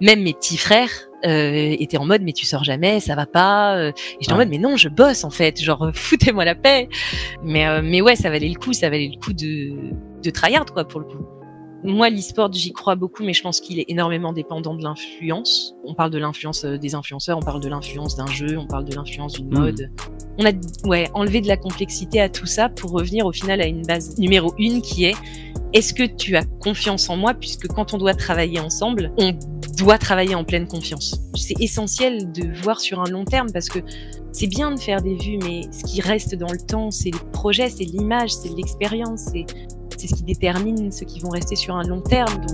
même mes petits frères euh, étaient en mode mais tu sors jamais, ça va pas. Euh. et j'étais en mode mais non, je bosse en fait, genre foutez-moi la paix. Mais euh, mais ouais, ça valait le coup, ça valait le coup de de tryhard quoi pour le coup. Moi, l'e-sport, j'y crois beaucoup, mais je pense qu'il est énormément dépendant de l'influence. On parle de l'influence des influenceurs, on parle de l'influence d'un jeu, on parle de l'influence d'une Hmm. mode. On a ouais enlevé de la complexité à tout ça pour revenir au final à une base numéro une qui est est-ce que tu as confiance en moi puisque quand on doit travailler ensemble, on doit travailler en pleine confiance? C'est essentiel de voir sur un long terme parce que c'est bien de faire des vues, mais ce qui reste dans le temps, c'est le projet, c'est l'image, c'est l'expérience, c'est ce qui détermine ceux qui vont rester sur un long terme.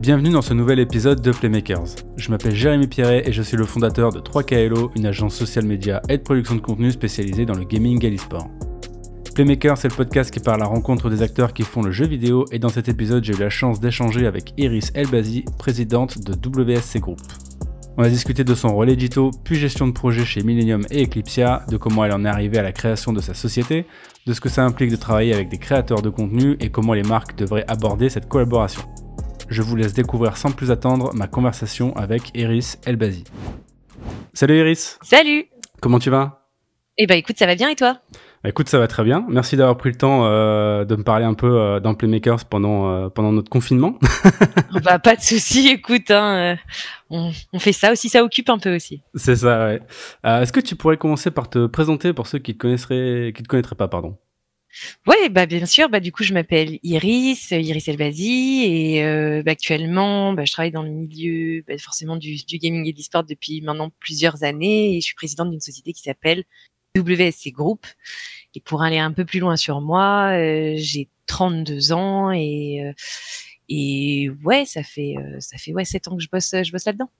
Bienvenue dans ce nouvel épisode de Playmakers. Je m'appelle Jérémy Pierret et je suis le fondateur de 3KLO, une agence social média et de production de contenu spécialisée dans le gaming et l'e-sport. Playmakers, c'est le podcast qui part à la rencontre des acteurs qui font le jeu vidéo et dans cet épisode, j'ai eu la chance d'échanger avec Iris Elbazi, présidente de WSC Group. On a discuté de son rôle édito, puis gestion de projet chez Millennium et Eclipsia, de comment elle en est arrivée à la création de sa société, de ce que ça implique de travailler avec des créateurs de contenu et comment les marques devraient aborder cette collaboration. Je vous laisse découvrir sans plus attendre ma conversation avec Iris Elbazi. Salut Iris, salut comment tu vas? Eh ben écoute, ça va bien et toi? Bah, Écoute, ça va très bien. Merci d'avoir pris le temps euh, de me parler un peu euh, dans Playmakers pendant, euh, pendant notre confinement. Bah pas de souci, écoute, hein, euh, on, on fait ça aussi, ça occupe un peu aussi. C'est ça, ouais. Est-ce que tu pourrais commencer par te présenter pour ceux qui te connaisseraient, qui te connaîtraient pas, pardon? Ouais, bah bien sûr. Bah du coup, je m'appelle Iris, euh, Iris Elbazi, et euh, bah, actuellement, bah, je travaille dans le milieu bah, forcément du, du gaming et du sport depuis maintenant plusieurs années, et je suis présidente d'une société qui s'appelle WSC Group. Et pour aller un peu plus loin sur moi, euh, j'ai 32 ans et euh, et ouais, ça fait euh, ça fait ouais 7 ans que je bosse je bosse là-dedans.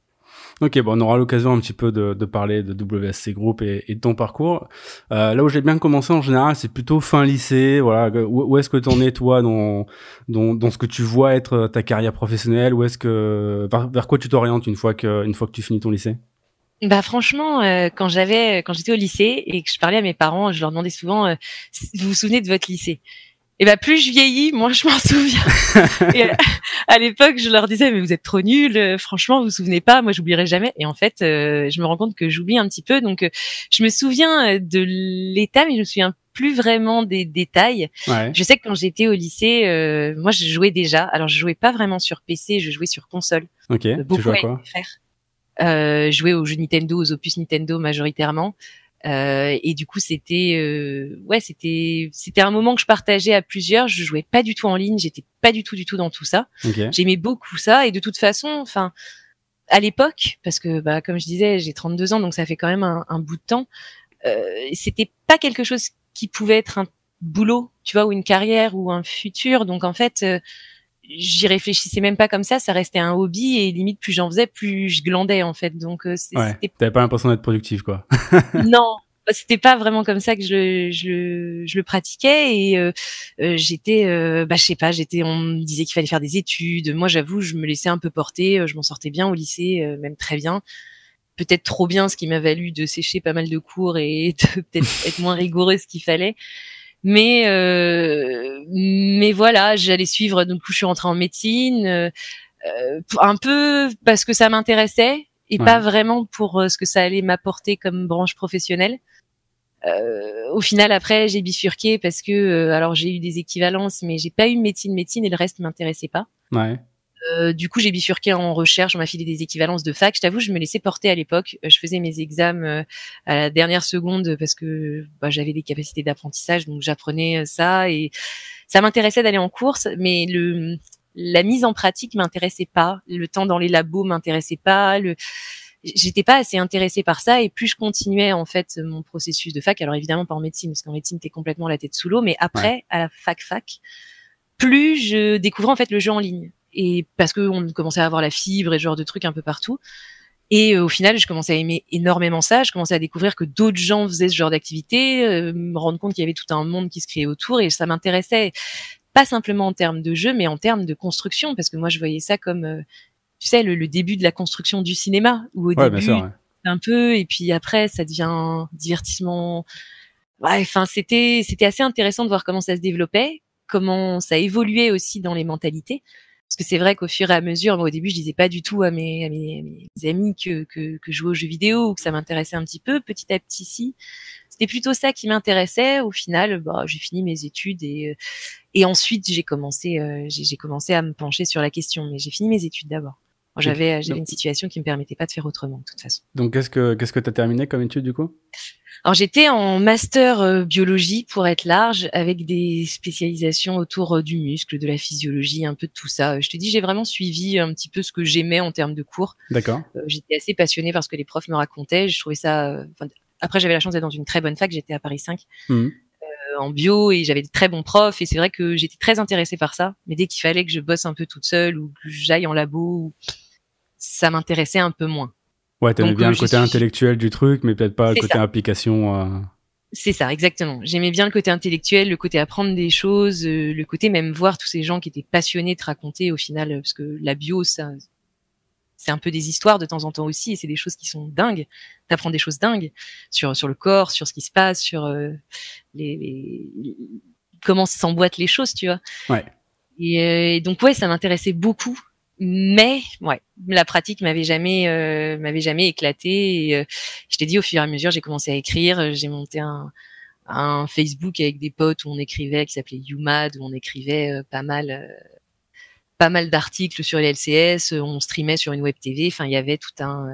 Ok, bon, on aura l'occasion un petit peu de, de parler de WSC Group et, et de ton parcours. Euh, là où j'ai bien commencé en général, c'est plutôt fin lycée. Voilà, où, est-ce que tu en es toi dans, dans, dans ce que tu vois être ta carrière professionnelle? Où est-ce que vers, quoi tu t'orientes une fois que une fois que tu finis ton lycée? Bah franchement, euh, quand j'avais, quand j'étais au lycée et que je parlais à mes parents, je leur demandais souvent, euh, vous vous souvenez de votre lycée? Et bah plus je vieillis, moins je m'en souviens. et, à l'époque, je leur disais mais vous êtes trop nuls, euh, franchement vous vous souvenez pas, moi j'oublierai jamais. Et en fait, euh, je me rends compte que j'oublie un petit peu, donc euh, je me souviens de l'état, mais je me souviens plus vraiment des détails. Ouais. Je sais que quand j'étais au lycée, euh, moi je jouais déjà. Alors je jouais pas vraiment sur PC, je jouais sur console Ok. euh, Tu beaucoup joues à avec quoi? mes frères. Euh, jouer aux jeux Nintendo, aux opus Nintendo majoritairement. Euh, et du coup, c'était euh, ouais, c'était c'était un moment que je partageais à plusieurs. Je jouais pas du tout en ligne, j'étais pas du tout du tout dans tout ça. Ok. J'aimais beaucoup ça et de toute façon, enfin à l'époque, parce que bah comme je disais, j'ai 32 ans, donc ça fait quand même un, un bout de temps. Euh, c'était pas quelque chose qui pouvait être un boulot, tu vois, ou une carrière ou un futur. Donc en fait, euh, j'y réfléchissais même pas comme ça. Ça restait un hobby et limite plus j'en faisais, plus je glandais en fait. Donc euh, Ouais. c'était T'avais pas l'impression d'être productif, quoi. non, bah, c'était pas vraiment comme ça que je, le- je, le- je le pratiquais et euh, euh, j'étais, euh, bah je sais pas, j'étais, on me disait qu'il fallait faire des études. Moi, j'avoue, je me laissais un peu porter. Je m'en sortais bien au lycée, euh, même très bien. Peut-être trop bien, ce qui m'a valu de sécher pas mal de cours et de peut-être être moins rigoureuse qu'il fallait. Mais euh, mais voilà, j'allais suivre. Donc, je suis rentrée en médecine, euh, euh, un peu parce que ça m'intéressait et Ouais. pas vraiment pour ce que ça allait m'apporter comme branche professionnelle. Euh, au final, après, j'ai bifurqué parce que euh, alors j'ai eu des équivalences, mais j'ai pas eu médecine médecine et le reste m'intéressait pas. Ouais. Euh, du coup, j'ai bifurqué en recherche, on m'a filé des équivalences de fac. Je t'avoue, je me laissais porter à l'époque. Euh, Je faisais mes examens euh, à la dernière seconde parce que bah, j'avais des capacités d'apprentissage, donc j'apprenais ça et ça m'intéressait d'aller en course, mais le la mise en pratique m'intéressait pas. Le temps dans les labos m'intéressait pas. Le j'étais pas assez intéressée par ça et plus je continuais en fait mon processus de fac alors évidemment pas en médecine parce qu'en médecine t'es complètement la tête sous l'eau mais après à la fac fac plus je découvrais en fait le jeu en ligne et parce que on commençait à avoir la fibre et ce genre de trucs un peu partout et euh, au final je commençais à aimer énormément ça je commençais à découvrir que d'autres gens faisaient ce genre d'activité euh, me rendre compte qu'il y avait tout un monde qui se créait autour et ça m'intéressait pas simplement en termes de jeu mais en termes de construction parce que moi je voyais ça comme euh, tu sais le, le début de la construction du cinéma où au Ouais, début sûr. ouais. un peu et puis après ça devient divertissement ouais enfin c'était c'était assez intéressant de voir comment ça se développait comment ça évoluait aussi dans les mentalités. Parce que c'est vrai qu'au fur et à mesure, moi, au début, je disais pas du tout à mes, à mes, mes amis que, que, que je jouais aux jeux vidéo ou que ça m'intéressait un petit peu. Petit à petit, si. C'était plutôt ça qui m'intéressait. Au final, bah, j'ai fini mes études et, et ensuite j'ai commencé, euh, j'ai commencé à me pencher sur la question. Mais j'ai fini mes études d'abord. J'avais j'avais une situation qui me permettait pas de faire autrement de toute façon. Donc qu'est-ce que qu'est-ce que tu as terminé comme étude du coup? Alors j'étais en master euh, biologie pour être large, avec des spécialisations autour euh, du muscle, de la physiologie, un peu de tout ça. Je te dis, j'ai vraiment suivi un petit peu ce que j'aimais en termes de cours. D'accord. Euh, j'étais assez passionnée par ce que les profs me racontaient. Je trouvais ça. après, j'avais la chance d'être dans une très bonne fac. J'étais à Paris 5 mmh. en bio et j'avais de très bons profs. Et c'est vrai que j'étais très intéressée par ça. Mais dès qu'il fallait que je bosse un peu toute seule ou que j'aille en labo, ça m'intéressait un peu moins. Ouais, t'aimais bien euh, le côté intellectuel du truc, mais peut-être pas le côté application. Euh... C'est ça, exactement. J'aimais bien le côté intellectuel, le côté apprendre des choses, euh, le côté même voir tous ces gens qui étaient passionnés de raconter au final, parce que la bio, ça, c'est un peu des histoires de temps en temps aussi, et c'est des choses qui sont dingues. T'apprends des choses dingues sur sur le corps, sur ce qui se passe, sur euh, les, les, comment s'emboîtent les choses, tu vois. Ouais. Et, et donc ouais, ça m'intéressait beaucoup mais ouais, la pratique m'avait jamais euh, m'avait jamais éclaté. Et, euh, je t'ai dit au fur et à mesure, j'ai commencé à écrire. J'ai monté un, un Facebook avec des potes où on écrivait, qui s'appelait YouMad, où on écrivait euh, pas mal pas mal d'articles sur les LCS. On streamait sur une web TV. Enfin, il y avait tout un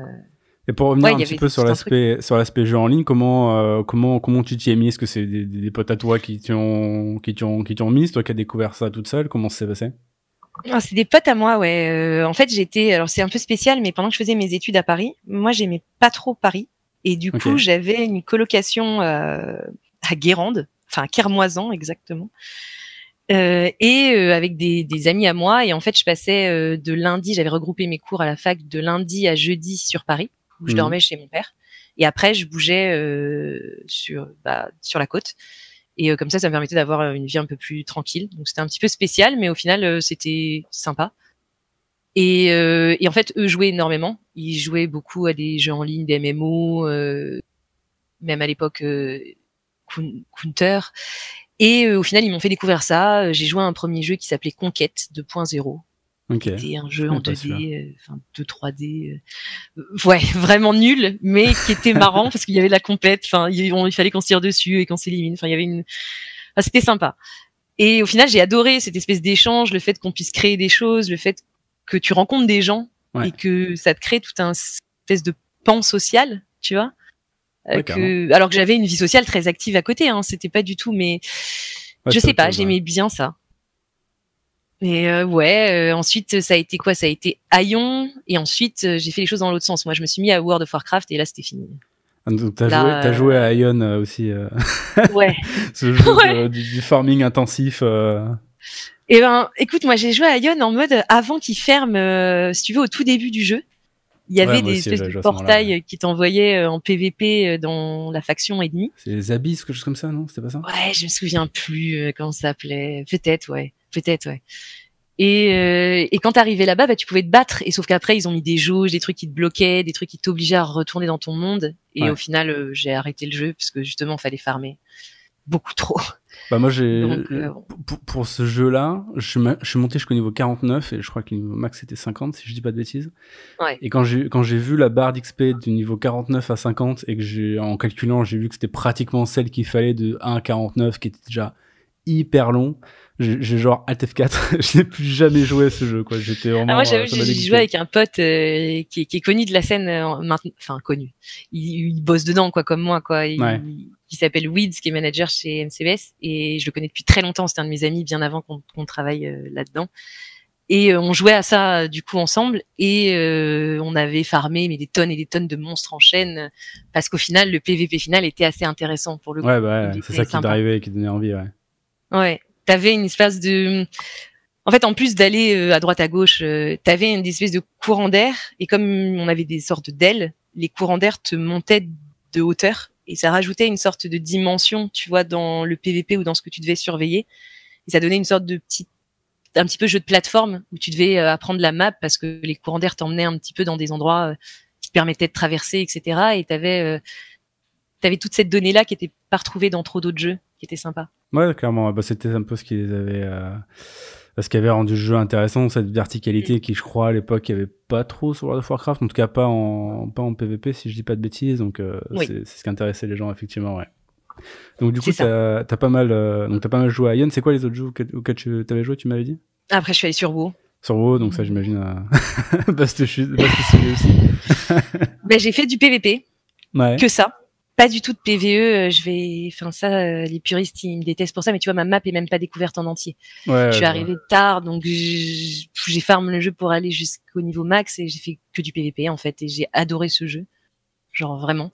et pour revenir un petit peu sur l'aspect sur l'aspect jeu en ligne, comment comment comment tu t'y es mis? Est-ce que c'est des, des, potes à toi qui t'ont qui t'ont qui t'ont mis? Toi qui as découvert ça toute seule? Comment ça s'est passé? C'est des potes à moi, ouais. Euh, en fait, j'étais, alors c'est un peu spécial, mais pendant que je faisais mes études à Paris, moi, j'aimais pas trop Paris, et du coup, j'avais une colocation euh, à Guérande, enfin à Kermoisan exactement, euh, et euh, avec des, des, amis à moi. Et en fait, je passais euh, de lundi, j'avais regroupé mes cours à la fac de lundi à jeudi sur Paris, où je mhm. dormais chez mon père, et après, je bougeais sur bah, sur la côte. Et euh, comme ça, ça me permettait d'avoir euh, une vie un peu plus tranquille. Donc c'était un petit peu spécial, mais au final, euh, c'était sympa. Et, et, en fait, eux jouaient énormément. Ils jouaient beaucoup à des jeux en ligne, des MMO, même à l'époque Counter. Et au final, ils m'ont fait découvrir ça. J'ai joué à un premier jeu qui s'appelait Conquête 2.0. Okay. C'était un jeu en 2D, enfin 2 3D, ouais, vraiment nul, mais qui était marrant parce qu'il y avait de la compète. Enfin, il, il, fallait qu'on se tire dessus et qu'on s'élimine. Enfin, il y avait une, enfin, c'était sympa. Et au final, j'ai adoré cette espèce d'échange, le fait qu'on puisse créer des choses, le fait que tu rencontres des gens et que ça te crée tout un espèce de pan social, tu vois. Euh, que, alors que j'avais une vie sociale très active à côté, hein, c'était pas du tout, mais je sais pas, j'aimais bien ça. Et euh, ouais, euh, ensuite ça a été quoi? Ça a été Aion et ensuite euh, j'ai fait les choses dans l'autre sens. Moi, je me suis mis à World of Warcraft et là c'était fini. Ah, donc t'as joué, as joué à Ion aussi. Ouais. Ce jeu du, farming intensif. Eh ben, écoute, moi j'ai joué à Ion en mode avant qu'il ferme, si tu veux, au tout début du jeu. Il y avait des espèces de portails qui t'envoyaient en PVP dans la faction ennemie. C'est les abysses, quelque chose comme ça, non? C'était pas ça? Ouais, je me souviens plus comment ça s'appelait. Peut-être, ouais peut-être, ouais. Et, euh, et quand t'arrivais là-bas, bah, tu pouvais te battre. Et sauf qu'après, ils ont mis des jauges, des trucs qui te bloquaient, des trucs qui t'obligeaient à retourner dans ton monde. Et au final, euh, j'ai arrêté le jeu parce que justement, fallait farmer beaucoup trop. Bah moi, j'ai euh, pour, pour, ce jeu-là, je, je, suis monté jusqu'au niveau 49 et je crois que le niveau max c'était 50 si je dis pas de bêtises. Ouais. Et quand j'ai quand j'ai vu la barre d'XP du niveau 49 à 50 et que j'ai en calculant, j'ai vu que c'était pratiquement celle qu'il fallait de 1 à 49 qui était déjà hyper long j'ai genre Alt F4 je n'ai plus jamais joué à ce jeu quoi. J'étais vraiment ah, moi j'avoue euh, j'ai joué avec un pote euh, qui, qui, est connu de la scène euh, maintenant enfin connu. Il, il, bosse dedans quoi comme moi quoi. Il, il s'appelle Weeds qui est manager chez MCBS et je le connais depuis très longtemps. C'était un de mes amis bien avant qu'on travaille là-dedans. Et on jouait à ça du coup ensemble. Et on avait farmé mais des tonnes et des tonnes de monstres en chaîne parce qu'au final le PVP final était assez intéressant pour le coup. Ouais bah ouais, c'est ça qui t'arrivait et qui donnait envie ouais. Ouais, t'avais une espèce de en fait, en plus d'aller euh, à droite à gauche, euh, t'avais une espèce de courant d'air et comme on avait des sortes d'ailes, les courants d'air te montaient de hauteur et ça rajoutait une sorte de dimension, tu vois, dans le PVP ou dans ce que tu devais surveiller. Et ça donnait une sorte de petit, un petit peu jeu de plateforme où tu devais euh, apprendre la map parce que les courants d'air t'emmenaient un petit peu dans des endroits qui te permettaient de traverser, etc. Et t'avais, t'avais toute cette donnée là qui était pas retrouvée dans trop d'autres jeux, qui était sympa. Ouais, clairement. Bah, c'était un peu ce qui les avait. Euh, ce qui avait rendu le jeu intéressant, cette verticalité qui, je crois, à l'époque, il n'y avait pas trop sur World of Warcraft, en tout cas pas en, pas en PvP, si je dis pas de bêtises. Donc, euh, c'est ce qui intéressait les gens, effectivement, ouais. Donc, du coup, tu as, pas mal, euh, donc as pas mal joué à Ion. C'est quoi les autres jeux auxquels, tu avais joué, tu m'avais dit? Après, je suis allé sur WoW. Sur WoW, donc ça, j'imagine, euh... Aussi. ben, j'ai fait du PvP. Ouais. Que ça pas du tout de PVE. Euh, je vais, enfin ça, euh, les puristes ils me détestent pour ça, mais tu vois ma map est même pas découverte en entier. Ouais, je suis arrivé tard, donc j'ai farm le jeu pour aller jusqu'au niveau max et j'ai fait que du PVP en fait et j'ai adoré ce jeu, genre vraiment.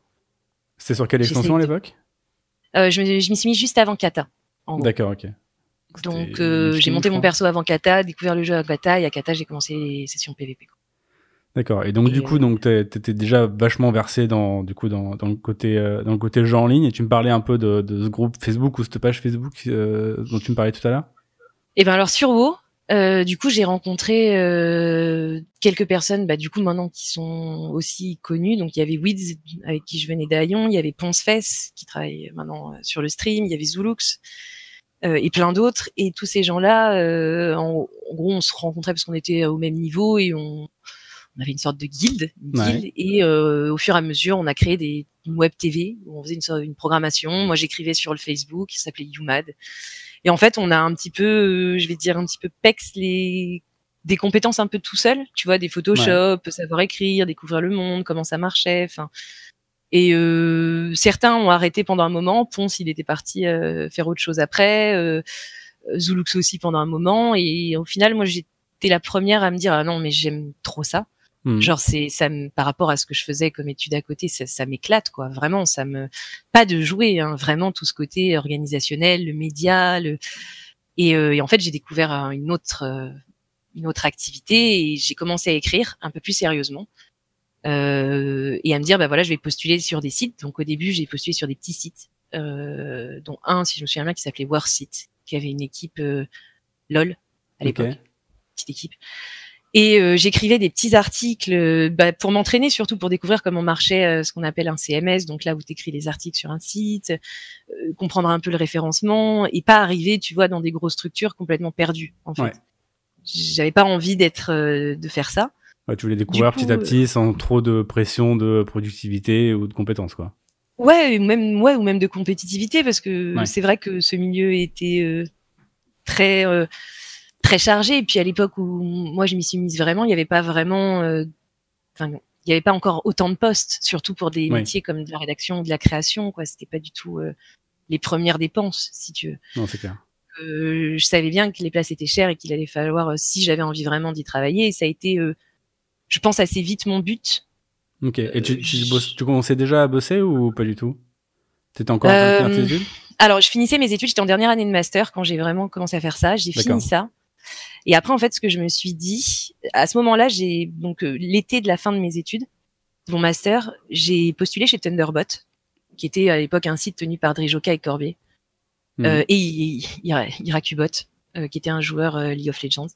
C'était sur quelle extension à l'époque? Euh, je, je m'y suis mis juste avant Kata. D'accord, ok. Donc euh, j'ai monté mon perso avant Kata, découvert le jeu à Kata et à Kata j'ai commencé les sessions PVP. D'accord. Et donc du coup, donc t'étais déjà vachement versé dans du coup dans, dans le côté euh, dans le côté jeu en ligne. Et tu me parlais un peu de, de ce groupe Facebook ou cette page Facebook euh, dont tu me parlais tout à l'heure. Et eh ben alors sur WoW, euh, du coup j'ai rencontré euh, quelques personnes, bah du coup maintenant qui sont aussi connues. Donc il y avait Wids avec qui je venais d'Ayon, il y avait Poncefess qui travaille maintenant sur le stream, il y avait Zulux. et plein d'autres et tous ces gens-là en, en, gros on se rencontrait parce qu'on était au même niveau et on on avait une sorte de guilde, et euh, au fur et à mesure, on a créé des web TV où on faisait une, une programmation. Moi, j'écrivais sur le Facebook, qui s'appelait YouMad. Et en fait, on a un petit peu, euh, je vais dire un petit peu pex les des compétences un peu tout seul, tu vois, des Photoshop, savoir écrire, découvrir le monde, comment ça marchait, enfin. Et euh, certains ont arrêté pendant un moment. Ponce, il était parti euh, faire autre chose après. Euh, Zulux aussi pendant un moment. Et au final, moi, j'étais la première à me dire ah non, mais j'aime trop ça. Hmm. Genre c'est ça me, par rapport à ce que je faisais comme étude à côté, ça, ça m'éclate quoi. Vraiment, ça me pas de jouer, hein, vraiment tout ce côté organisationnel, le média, le et, euh, et en fait j'ai découvert une autre euh, une autre activité et j'ai commencé à écrire un peu plus sérieusement euh, et à me dire bah voilà je vais postuler sur des sites. Donc au début j'ai postulé sur des petits sites, euh, dont un si je me souviens bien qui s'appelait Warsite, qui avait une équipe euh, lol à l'époque, petite équipe. Et euh, j'écrivais des petits articles euh, bah, pour m'entraîner, surtout pour découvrir comment marchait euh, ce qu'on appelle un CMS, donc là où tu écris les articles sur un site, comprendre un peu le référencement et pas arriver, tu vois, dans des grosses structures complètement perdues. En fait, j'avais pas envie d'être, de faire ça. Ouais, tu voulais découvrir petit à petit sans trop de pression de productivité ou de compétences, quoi. Ouais, même ouais, ou même de compétitivité, parce que c'est vrai que ce milieu était très très chargé. Et puis à l'époque où moi je m'y suis mise vraiment, il n'y avait pas vraiment, euh, enfin, il n'y avait pas encore autant de postes, surtout pour des métiers comme de la rédaction ou de la création. Quoi, c'était pas du tout euh, les premières dépenses, si tu veux. Non, c'est clair. Euh, je savais bien que les places étaient chères et qu'il allait falloir, euh, si j'avais envie vraiment d'y travailler, et ça a été, je pense, assez vite mon but. Ok. Et tu, tu, tu, commençais déjà à bosser ou pas du tout? T'étais encore en train de faire tes études? Alors, je finissais mes études. J'étais en dernière année de master quand j'ai vraiment commencé à faire ça. J'ai fini ça. Et après, en fait, ce que je me suis dit, à ce moment-là, j'ai donc euh, l'été de la fin de mes études, mon master, j'ai postulé chez Thunderbot, qui était à l'époque un site tenu par Drijoka et Corbier, mmh. euh, et Irakubot, euh, qui était un joueur euh, League of Legends.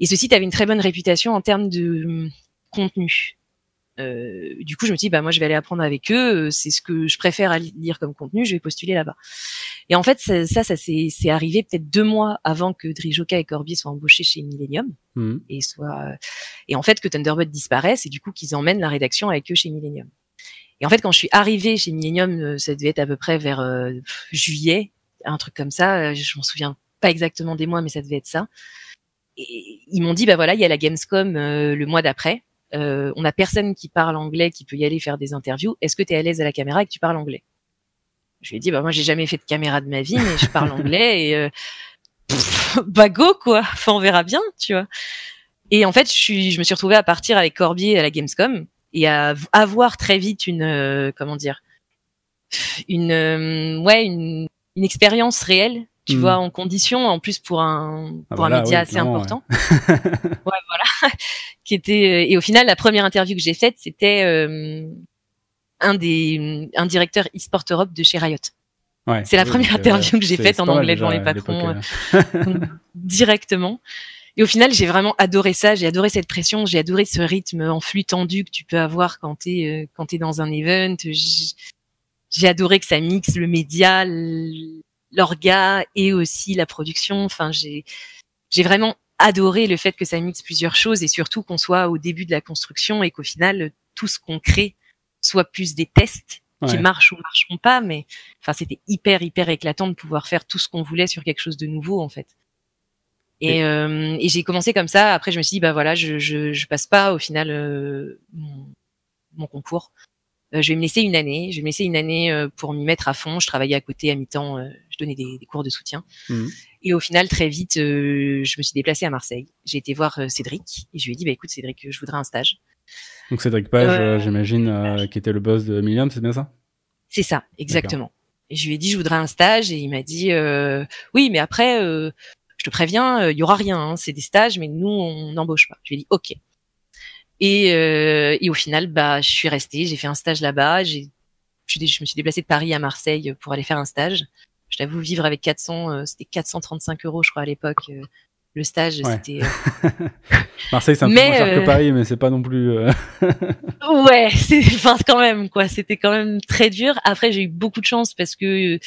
Et ce site avait une très bonne réputation en termes de hum, contenu. Euh, du coup, je me dis, bah moi, je vais aller apprendre avec eux. Euh, c'est ce que je préfère à lire comme contenu. Je vais postuler là-bas. Et en fait, ça, ça, ça c'est arrivé peut-être deux mois avant que Drijoka et Corbier soient embauchés chez Millennium mmh. et soit et en fait que Thunderbird disparaisse et du coup qu'ils emmènent la rédaction avec eux chez Millennium. Et en fait, quand je suis arrivée chez Millennium, euh, ça devait être à peu près vers juillet, un truc comme ça. Je m'en souviens pas exactement des mois, mais ça devait être ça. Et ils m'ont dit, bah voilà, il y a la Gamescom le mois d'après euh, on a personne qui parle anglais qui peut y aller faire des interviews. Est-ce que tu es à l'aise à la caméra et que tu parles anglais? Je lui ai dit bah moi j'ai jamais fait de caméra de ma vie mais je parle anglais et euh, bah go quoi. Enfin on verra bien, tu vois. Et en fait, je suis je me suis retrouvée à partir avec Corbier à la Gamescom et à avoir très vite une euh, comment dire? Une euh, ouais une, une expérience réelle tu hmm. vois, en condition, en plus pour un ah, pour un média assez important. Ouais. voilà. qui était et au final la première interview que j'ai faite, c'était euh, un des un directeur eSport Europe de chez Riot. Ouais, c'est la première interview que j'ai faite en anglais devant les patrons euh, directement. Et au final, j'ai vraiment adoré ça. J'ai adoré cette pression. J'ai adoré ce rythme en flux tendu que tu peux avoir quand t'es euh, quand t'es dans un event. J'ai adoré que ça mixe le média, l'orga et aussi la production. Enfin, j'ai j'ai vraiment adoré le fait que ça mixe plusieurs choses et surtout qu'on soit au début de la construction et qu'au final tout ce qu'on crée soit plus des tests qui marchent ou marcheront pas. Mais enfin, c'était hyper hyper éclatant de pouvoir faire tout ce qu'on voulait sur quelque chose de nouveau en fait. Et, euh, et j'ai commencé comme ça. Après, je me suis dit, bah voilà, je, je, je passe pas au final euh, mon, mon, concours. Euh, je vais me laisser une année. Je vais me laisser une année euh, pour m'y mettre à fond. Je travaillais à côté à mi-temps. Euh, donnais des, des, cours de soutien. Mmh. Et au final, très vite, je me suis déplacée à Marseille. J'ai été voir Cédric et je lui ai dit, bah écoute, Cédric, je voudrais un stage. Donc Cédric Page, j'imagine, qui était le boss de Milliam, c'est bien ça? C'est ça, exactement. Et je lui ai dit, je voudrais un stage, et il m'a dit, oui, mais après, je te préviens, il y aura rien. Hein, c'est des stages, mais nous, on n'embauche pas. Je lui ai dit, ok. Et, euh, et au final, bah, je suis restée, j'ai fait un stage là-bas. J'ai, je, me suis déplacée de Paris à Marseille pour aller faire un stage. Je t'avoue, vivre avec 400, euh, c'était 435 euros, je crois, à l'époque. Euh, le stage, c'était. Euh, Marseille, c'est un peu moins cher que Paris, mais c'est pas non plus. ouais, c'est, enfin, quand même, quoi. C'était quand même très dur. Après, j'ai eu beaucoup de chance parce que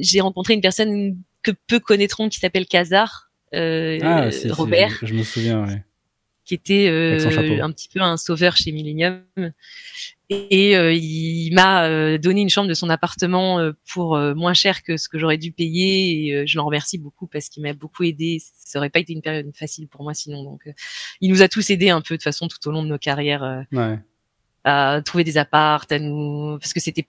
j'ai rencontré une personne que peu connaîtront qui s'appelle Kazar. ah, Robert. je me souviens, ouais qui était euh, un petit peu un sauveur chez Millennium. Et euh, il m'a euh, donné une chambre de son appartement pour moins cher que ce que j'aurais dû payer. Et je l'en remercie beaucoup parce qu'il m'a beaucoup aidé. Ça aurait pas été une période facile pour moi sinon. Donc, il nous a tous aidés un peu de façon tout au long de nos carrières ouais. à trouver des appartes, à nous parce que c'était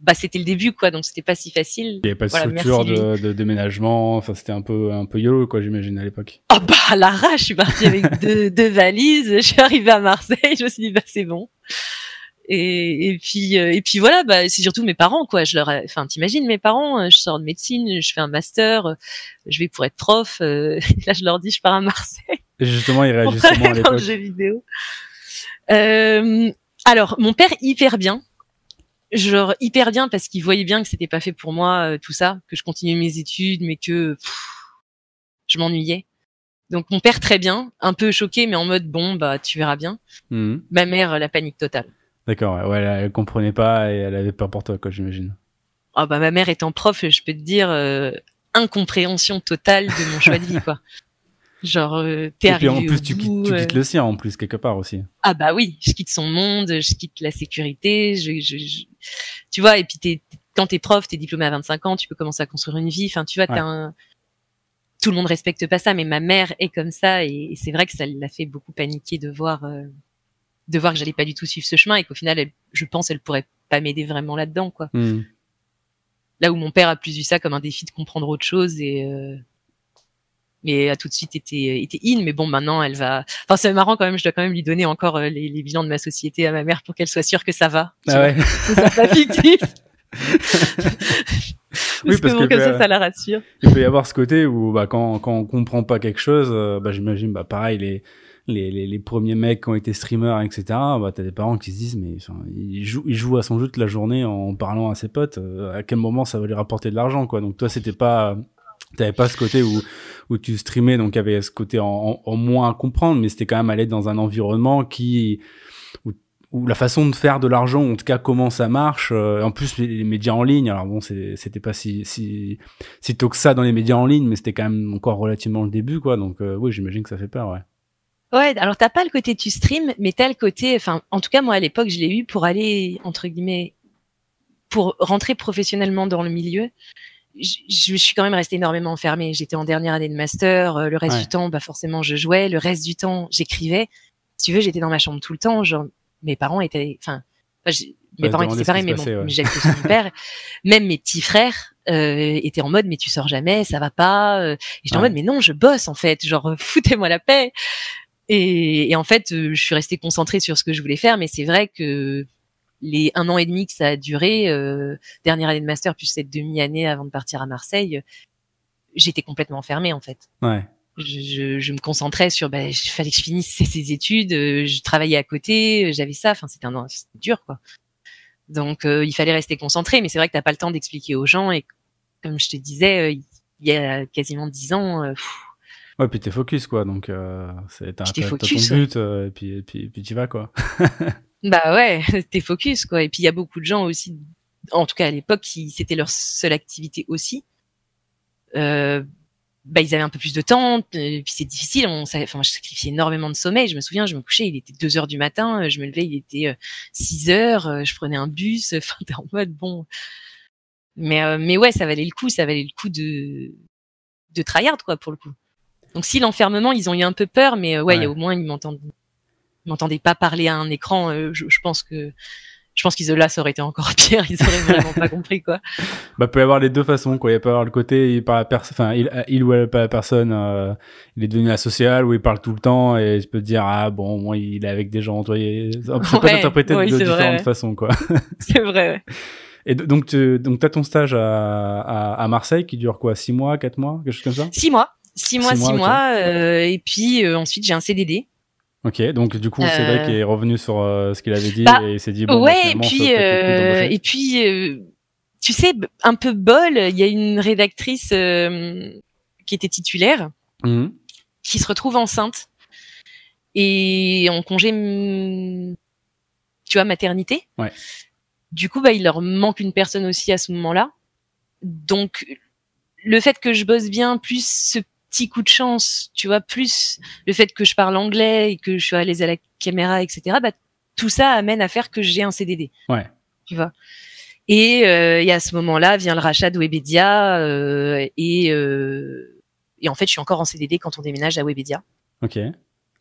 bah c'était le début quoi donc c'était pas si facile il y avait pas de structure de, de, déménagement enfin c'était un peu un peu yolo quoi j'imagine à l'époque ah oh, bah à l'arrache je suis partie avec deux, deux valises je suis arrivée à Marseille je me suis dit bah c'est bon et, et puis euh, et puis voilà bah c'est surtout mes parents quoi je leur enfin t'imagines mes parents euh, je sors de médecine je fais un master euh, je vais pour être prof là je leur dis je pars à Marseille et justement ils réagissent comment à l'époque? jeu vidéo euh, alors mon père hyper bien genre hyper bien parce qu'il voyait bien que c'était pas fait pour moi euh, tout ça, que je continuais mes études, mais que je m'ennuyais. Donc mon père très bien, un peu choqué, mais en mode bon bah tu verras bien. Mmh. Ma mère la panique totale. D'accord, ouais, elle, comprenait pas et elle avait peur pour toi quoi, j'imagine. Ah bah ma mère étant prof, je peux te dire euh, incompréhension totale de mon choix de vie quoi. Genre, euh, t'es arrivé. Et puis en plus, tu, quittes, tu quittes, le sien en plus quelque part aussi. Ah bah oui, je quitte son monde, je quitte la sécurité, je, je, tu vois. Et puis t'es, quand t'es prof, t'es diplômé à 25 ans, tu peux commencer à construire une vie. Enfin, tu vois, t'as un. Tout le monde respecte pas ça, mais ma mère est comme ça et, c'est vrai que ça l'a fait beaucoup paniquer de voir, euh, de voir que j'allais pas du tout suivre ce chemin et qu'au final, elle, je pense, elle pourrait pas m'aider vraiment là-dedans, quoi. Hmm. Là où mon père a plus vu ça comme un défi de comprendre autre chose et euh, mais a tout de suite été été in mais bon maintenant elle va enfin c'est marrant quand même je dois quand même lui donner encore euh, les, les bilans de ma société à ma mère pour qu'elle soit sûre que ça va ah ouais. c'est pas fictif oui, parce que, comme ça, ça la rassure. Il peut y avoir ce côté où, bah, quand, quand on comprend pas quelque chose, euh, bah, j'imagine, bah, pareil, les, les, premiers mecs qui ont été streamers, etc., bah, t'as des parents qui se disent, mais enfin, il, joue, il joue à son jeu toute la journée en parlant à ses potes, euh, à quel moment ça va lui rapporter de l'argent, quoi. Donc, toi, c'était pas, T'avais pas ce côté où, où tu streamais, donc il y avait ce côté en, moins à comprendre, mais c'était quand même aller dans un environnement qui, où, la façon de faire de l'argent, en tout cas comment ça marche, euh, en plus les, médias en ligne, alors bon, c'était pas si, si, si tôt que ça dans les médias en ligne, mais c'était quand même encore relativement le début, quoi, donc euh, oui, j'imagine que ça fait peur, ouais. Ouais, alors t'as pas le côté tu stream, mais t'as le côté, enfin, en tout cas moi à l'époque je l'ai eu pour aller entre guillemets, pour rentrer professionnellement dans le milieu je, je, suis quand même restée énormément enfermée. J'étais en dernière année de master. Euh, le reste du temps, bah forcément, je jouais. Le reste du temps, j'écrivais. Si tu veux, j'étais dans ma chambre tout le temps. Genre, mes parents étaient, enfin, mes parents étaient séparés, mais bon, j'ai mon père. Même mes petits frères euh, étaient en mode, mais tu sors jamais, ça va pas. Euh. Et j'étais en mode, mais non, je bosse en fait. Genre, foutez-moi la paix. Et, et en fait, je suis restée concentrée sur ce que je voulais faire, mais c'est vrai que les un an et demi que ça a duré, euh, dernière année de master plus cette demi-année avant de partir à Marseille, j'étais complètement fermée en fait. Ouais. Je, je, me concentrais sur, bah, il fallait que je finisse ces, études, euh, je travaillais à côté, j'avais ça, enfin c'était un dur quoi. Donc euh, il fallait rester concentré, mais c'est vrai que t'as pas le temps d'expliquer aux gens et comme je te disais, euh, il y a quasiment dix ans. Ouais, puis t'es focus quoi, donc c'est t'as, ton but et puis et puis, et puis tu vas quoi. Bah ouais, t'es focus quoi. Et puis il y a beaucoup de gens aussi en tout cas à l'époque, c'était leur seule activité aussi. Euh, bah, ils avaient un peu plus de temps, et puis c'est difficile. On, enfin, je sacrifiais énormément de sommeil. Je me souviens, je me couchais, il était 2 heures du matin, je me levais, il était 6 heures, je prenais un bus. Enfin, t'es en mode bon. Mais mais ouais, ça valait le coup, ça valait le coup de de tryhard quoi pour le coup. Donc si l'enfermement, ils ont eu un peu peur, mais ouais, ouais. au moins ils m'entendent m'entendaient pas parler à un écran. je, je pense que je pense qu'ils là ça aurait été encore pire. Ils auraient vraiment pas compris quoi. Bah peut y avoir les deux façons quoi. Il peut y avoir le côté il parle personne enfin il, il ou elle pas personne euh, il est devenu asocial où il parle tout le temps et je peux te dire ah bon moi il est avec des gens toi ça peut être interprété de, différentes façons quoi. C'est vrai ouais. et donc tu donc as ton stage à, à, à, Marseille qui dure quoi six mois quatre mois quelque chose comme ça? Six mois six mois six, mois, euh, et puis euh, ensuite j'ai un CDD Ok, donc du coup Cédric euh, est revenu sur ce qu'il avait dit bah, et s'est dit bon. Ouais, et puis euh, et puis tu sais un peu bol, il y a une rédactrice qui était titulaire mmh. qui se retrouve enceinte et en congé tu vois maternité. Ouais. Du coup bah il leur manque une personne aussi à ce moment-là. Donc le fait que je bosse bien plus ce petit coup de chance, tu vois, plus le fait que je parle anglais et que je suis à l'aise à la caméra, etc. Bah, tout ça amène à faire que j'ai un CDD. Ouais. Tu vois. Et, euh, et à ce moment-là vient le rachat de Webedia euh, et, euh, et en fait je suis encore en CDD quand on déménage à Webedia. Ok.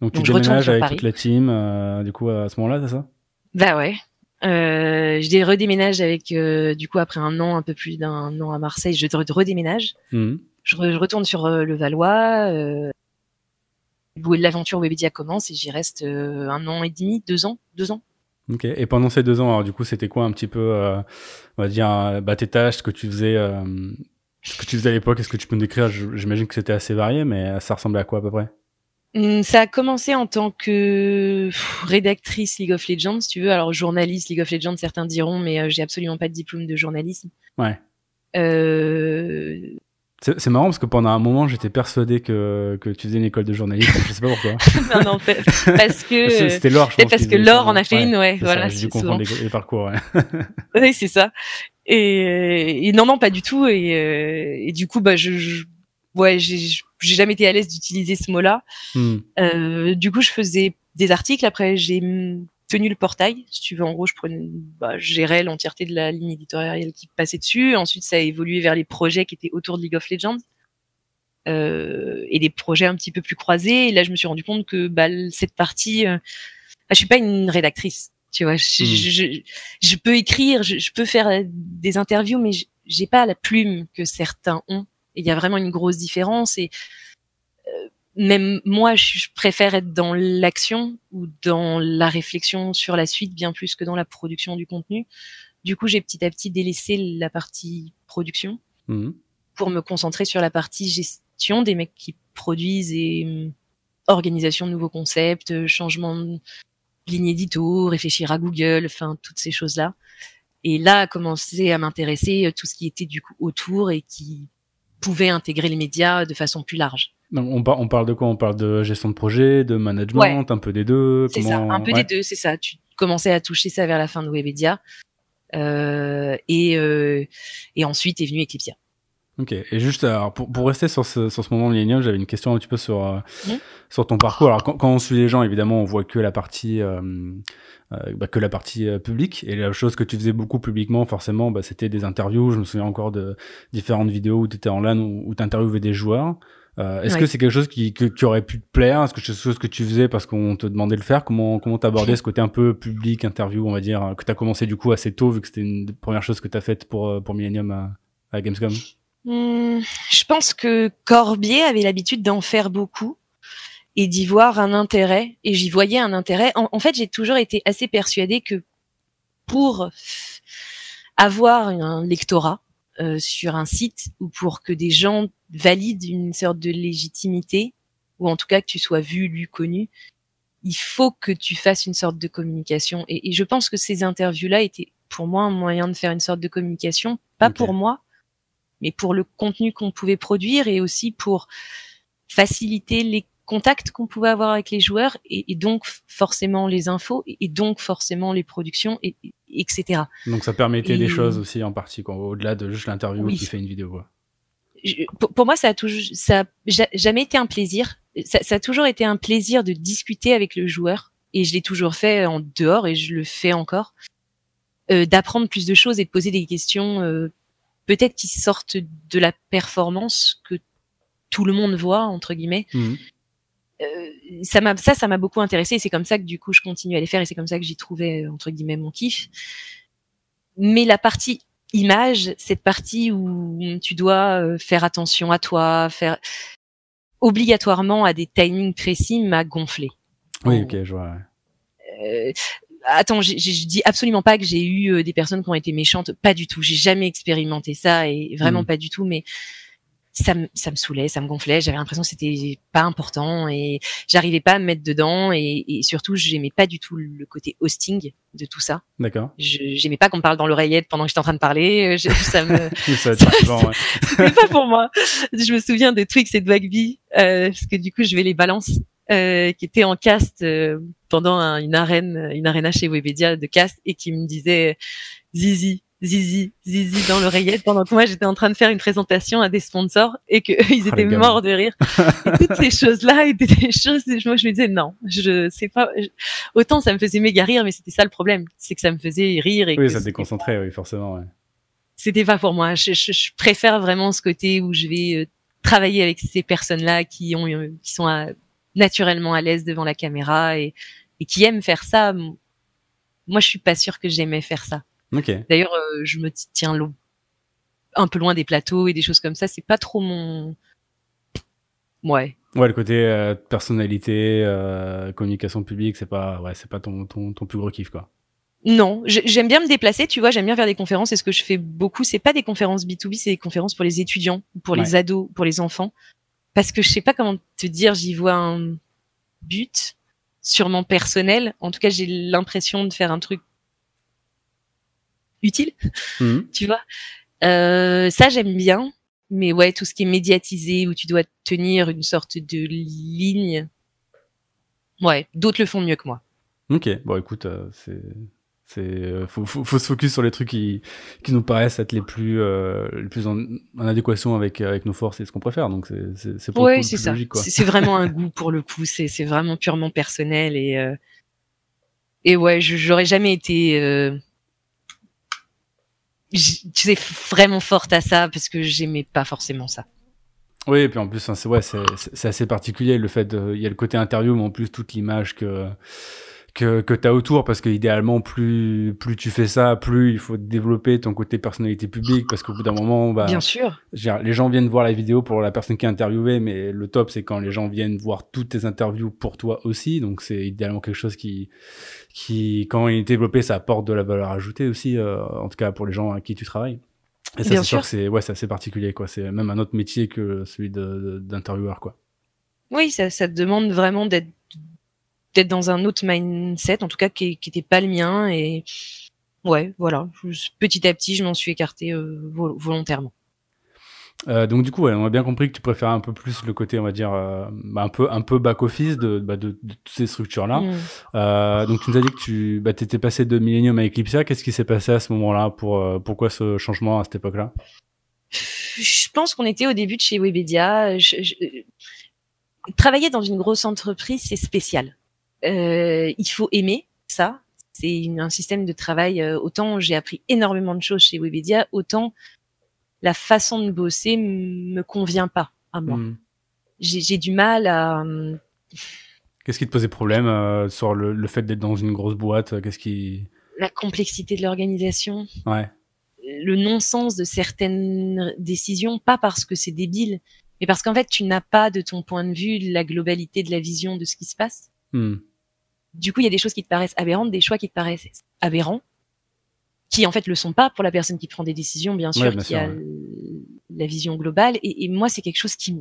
Donc tu déménages avec toute la team du coup à ce moment-là, c'est ça? Bah ouais. Euh, je redéménage avec du coup après un an, un peu plus d'un an à Marseille, je redéménage. Mmh je, retourne sur euh, le Valois. Euh, l'aventure Webedia commence et j'y reste euh, un an et demi, deux ans, deux ans. Ok. Et pendant ces deux ans, alors du coup, c'était quoi un petit peu, on va dire, bah, tes tâches, ce que tu faisais, ce que tu faisais à l'époque, est-ce que tu peux me décrire? J'imagine que c'était assez varié, mais ça ressemblait à quoi à peu près? Ça a commencé en tant que rédactrice League of Legends, si tu veux. Alors journaliste League of Legends, certains diront, mais j'ai absolument pas de diplôme de journalisme. Ouais. Euh, c'est marrant parce que pendant un moment, j'étais persuadé que, que tu faisais une école de journalisme. je sais pas pourquoi. non, non, parce que. C'était Laure, je pense. Parce que Laure en a fait une, ouais. Voilà. J'ai dû comprendre les, parcours, ouais. oui, c'est ça. Et, et, non, non, pas du tout. Et, euh, et du coup, bah, je, je ouais, j'ai jamais été à l'aise d'utiliser ce mot-là. Hmm. Euh, du coup, je faisais des articles. Après, j'ai tenu le portail. Si tu veux, en gros, je prenais, bah, gérais l'entièreté de la ligne éditoriale qui passait dessus. Ensuite, ça a évolué vers les projets qui étaient autour de League of Legends. Euh, et des projets un petit peu plus croisés. Et là, je me suis rendu compte que bah, cette partie, euh, bah, je suis pas une rédactrice. Tu vois, je, hmm. je, peux écrire, je, peux faire des interviews, mais j'ai pas la plume que certains ont. Il y a vraiment une grosse différence. Et même moi, je préfère être dans l'action ou dans la réflexion sur la suite bien plus que dans la production du contenu. Du coup, j'ai petit à petit délaissé la partie production mmh. pour me concentrer sur la partie gestion des mecs qui produisent et hum, organisation de nouveaux concepts, changement de ligne édito, réfléchir à Google, enfin toutes ces choses-là. Et là, a commencé à m'intéresser euh, tout ce qui était du coup autour et qui pouvait intégrer les médias de façon plus large on, on, parle de quoi? On parle de gestion de projet, de management, un peu des deux. C'est ça, un peu des deux, c'est ça. Tu commençais à toucher ça vers la fin de Webedia. Euh, et, euh, et ensuite est venu Eclipsia. Ok, et juste alors, pour, pour rester sur ce, sur ce moment millénium, j'avais une question un petit peu sur, euh, sur ton parcours. Alors quand, quand, on suit les gens, évidemment, on voit que la partie, euh, euh, bah, que la partie publique. Et la chose que tu faisais beaucoup publiquement, forcément, bah, c'était des interviews. Je me souviens encore de différentes vidéos où tu étais en LAN, où, où tu interviewais des joueurs. Euh, est-ce que c'est quelque chose qui, qui aurait pu te plaire? Est-ce que c'est quelque chose que tu faisais parce qu'on te demandait de le faire? Comment comment t'abordais ce côté un peu public, interview, on va dire, que tu as commencé du coup assez tôt vu que c'était une des premières choses que tu as faites pour, euh, pour Millennium à, à Gamescom? Hmm, Je pense que Corbier avait l'habitude d'en faire beaucoup et d'y voir un intérêt, et j'y voyais un intérêt. En, en fait, j'ai toujours été assez persuadée que pour avoir un lectorat, euh, sur un site ou pour que des gens valident une sorte de légitimité ou en tout cas que tu sois vu, lu, connu, il faut que tu fasses une sorte de communication. Et, je pense que ces interviews-là étaient pour moi un moyen de faire une sorte de communication, pas pour moi, mais pour le contenu qu'on pouvait produire et aussi pour faciliter les contact qu'on pouvait avoir avec les joueurs et, donc forcément les infos et, donc forcément les productions et, etc. Donc ça permettait des choses aussi en partie au-delà de juste l'interview qui fait une vidéo. pour, moi, ça a toujours, ça jamais été un plaisir. Ça, ça, a toujours été un plaisir de discuter avec le joueur et je l'ai toujours fait en dehors et je le fais encore. Euh, d'apprendre plus de choses et de poser des questions euh, peut-être qui sortent de la performance que tout le monde voit entre guillemets. Mmh. Euh, ça m'a ça ça m'a beaucoup intéressé et c'est comme ça que du coup je continue à les faire et c'est comme ça que j'y trouvais entre guillemets mon kiff. Mais la partie image, cette partie où tu dois euh, faire attention à toi, faire obligatoirement à des timings précis m'a gonflé. Oui, ok, je vois. Euh, attends, je dis absolument pas que j'ai eu euh, des personnes qui ont été méchantes, pas du tout. J'ai jamais expérimenté ça et vraiment mm. pas du tout. Mais ça me, ça me saoulait, ça me gonflait. J'avais l'impression que c'était pas important et j'arrivais pas à me mettre dedans et, et surtout j'aimais pas du tout le côté hosting de tout ça. D'accord. J'aimais pas qu'on me parle dans l'oreillette pendant que j'étais en train de parler. Je, ça me, ça, ça c'était pas pour moi. Je me souviens de Twix et de Wagby euh, parce que du coup je vais les balance euh, qui était en cast euh, pendant une arène, une arena chez Webedia de cast et qui me disait Zizi, Zizi, Zizi dans l'oreillette pendant que moi j'étais en train de faire une présentation à des sponsors et que ils oh, étaient morts de rire. et toutes ces choses-là étaient des choses. Moi je me disais non, je sais pas. Autant ça me faisait méga rire, mais c'était ça le problème, c'est que ça me faisait rire. Et oui, ça déconcentrait, oui, forcément. Ouais. C'était pas pour moi. Je, je, je, préfère vraiment ce côté où je vais euh, travailler avec ces personnes-là qui ont, qui sont à naturellement à l'aise devant la caméra et, et qui aiment faire ça. Moi, je suis pas sûre que j'aimais faire ça. D'ailleurs, euh, je me tiens un peu loin des plateaux et des choses comme ça. C'est pas trop mon. Ouais. Ouais, le côté euh, personnalité, euh, communication publique, c'est pas, ouais, c'est pas ton, ton, ton, plus gros kiff, quoi. Non, j'aime bien me déplacer, tu vois, j'aime bien faire des conférences. Et ce que je fais beaucoup, c'est pas des conférences B2B, c'est des conférences pour les étudiants, pour les ados, pour les enfants parce que je sais pas comment te dire, j'y vois un but sûrement personnel. En tout cas, j'ai l'impression de faire un truc utile, mhm. tu vois. Euh, ça, j'aime bien. Mais ouais, tout ce qui est médiatisé, où tu dois tenir une sorte de ligne, ouais, d'autres le font mieux que moi. Ok, bon écoute, euh, c'est c'est euh, faut, faut, faut, se focus sur les trucs qui, qui nous paraissent être les plus euh, les plus en, adéquation avec avec nos forces et ce qu'on préfère. Donc c'est c'est pour ouais, c'est ça. C'est vraiment un goût pour le coup. C'est c'est vraiment purement personnel et euh, et ouais, j'aurais jamais été euh, sais vraiment forte à ça parce que j'aimais pas forcément ça. Oui, et puis en plus, c'est ouais, c'est assez particulier le fait il y a le côté interview, mais en plus toute l'image que que, que tu as autour parce que idéalement plus plus tu fais ça plus il faut développer ton côté personnalité publique parce qu'au bout d'un moment bah bien sûr. les gens viennent voir la vidéo pour la personne qui est interviewée mais le top c'est quand les gens viennent voir toutes tes interviews pour toi aussi. Donc c'est idéalement quelque chose qui qui quand il est développé ça apporte de la valeur ajoutée aussi euh, en tout cas pour les gens à qui tu travailles. Et ça c'est sûr que c'est ouais c'est assez particulier quoi. C'est même un autre métier que celui d'intervieweur quoi. Oui ça demande vraiment d'être d'être dans un autre mindset, en tout cas qui, qui était pas le mien. Et ouais, voilà, petit à petit, je m'en suis écarté euh, volontairement. Euh, donc du coup, on a bien compris que tu préfères un peu plus le côté, on va dire, euh, bah, un peu un peu back office de, bah, de, toutes ces structures là. Mm. Euh, donc tu nous as dit que tu bah, étais passé de Millennium à Eclipse. Qu'est-ce qui s'est passé à ce moment-là Pour pourquoi ce changement à cette époque-là? Je pense qu'on était au début de chez Webedia. Je, Travailler dans une grosse entreprise, c'est spécial. Euh, il faut aimer ça. C'est un système de travail. Euh, autant j'ai appris énormément de choses chez Webedia, autant la façon de bosser me convient pas à moi. Hmm. J'ai du mal à. Euh, Qu'est-ce qui te posait problème euh, sur le, le fait d'être dans une grosse boîte Qu'est-ce qui La complexité de l'organisation. Ouais. Le non-sens de certaines décisions, pas parce que c'est débile, mais parce qu'en fait tu n'as pas de ton point de vue la globalité de la vision de ce qui se passe. Hmm. Du coup, il y a des choses qui te paraissent aberrantes, des choix qui te paraissent aberrants, qui en fait le sont pas pour la personne qui prend des décisions, bien sûr, qui a la vision globale. Et, moi, c'est quelque chose qui,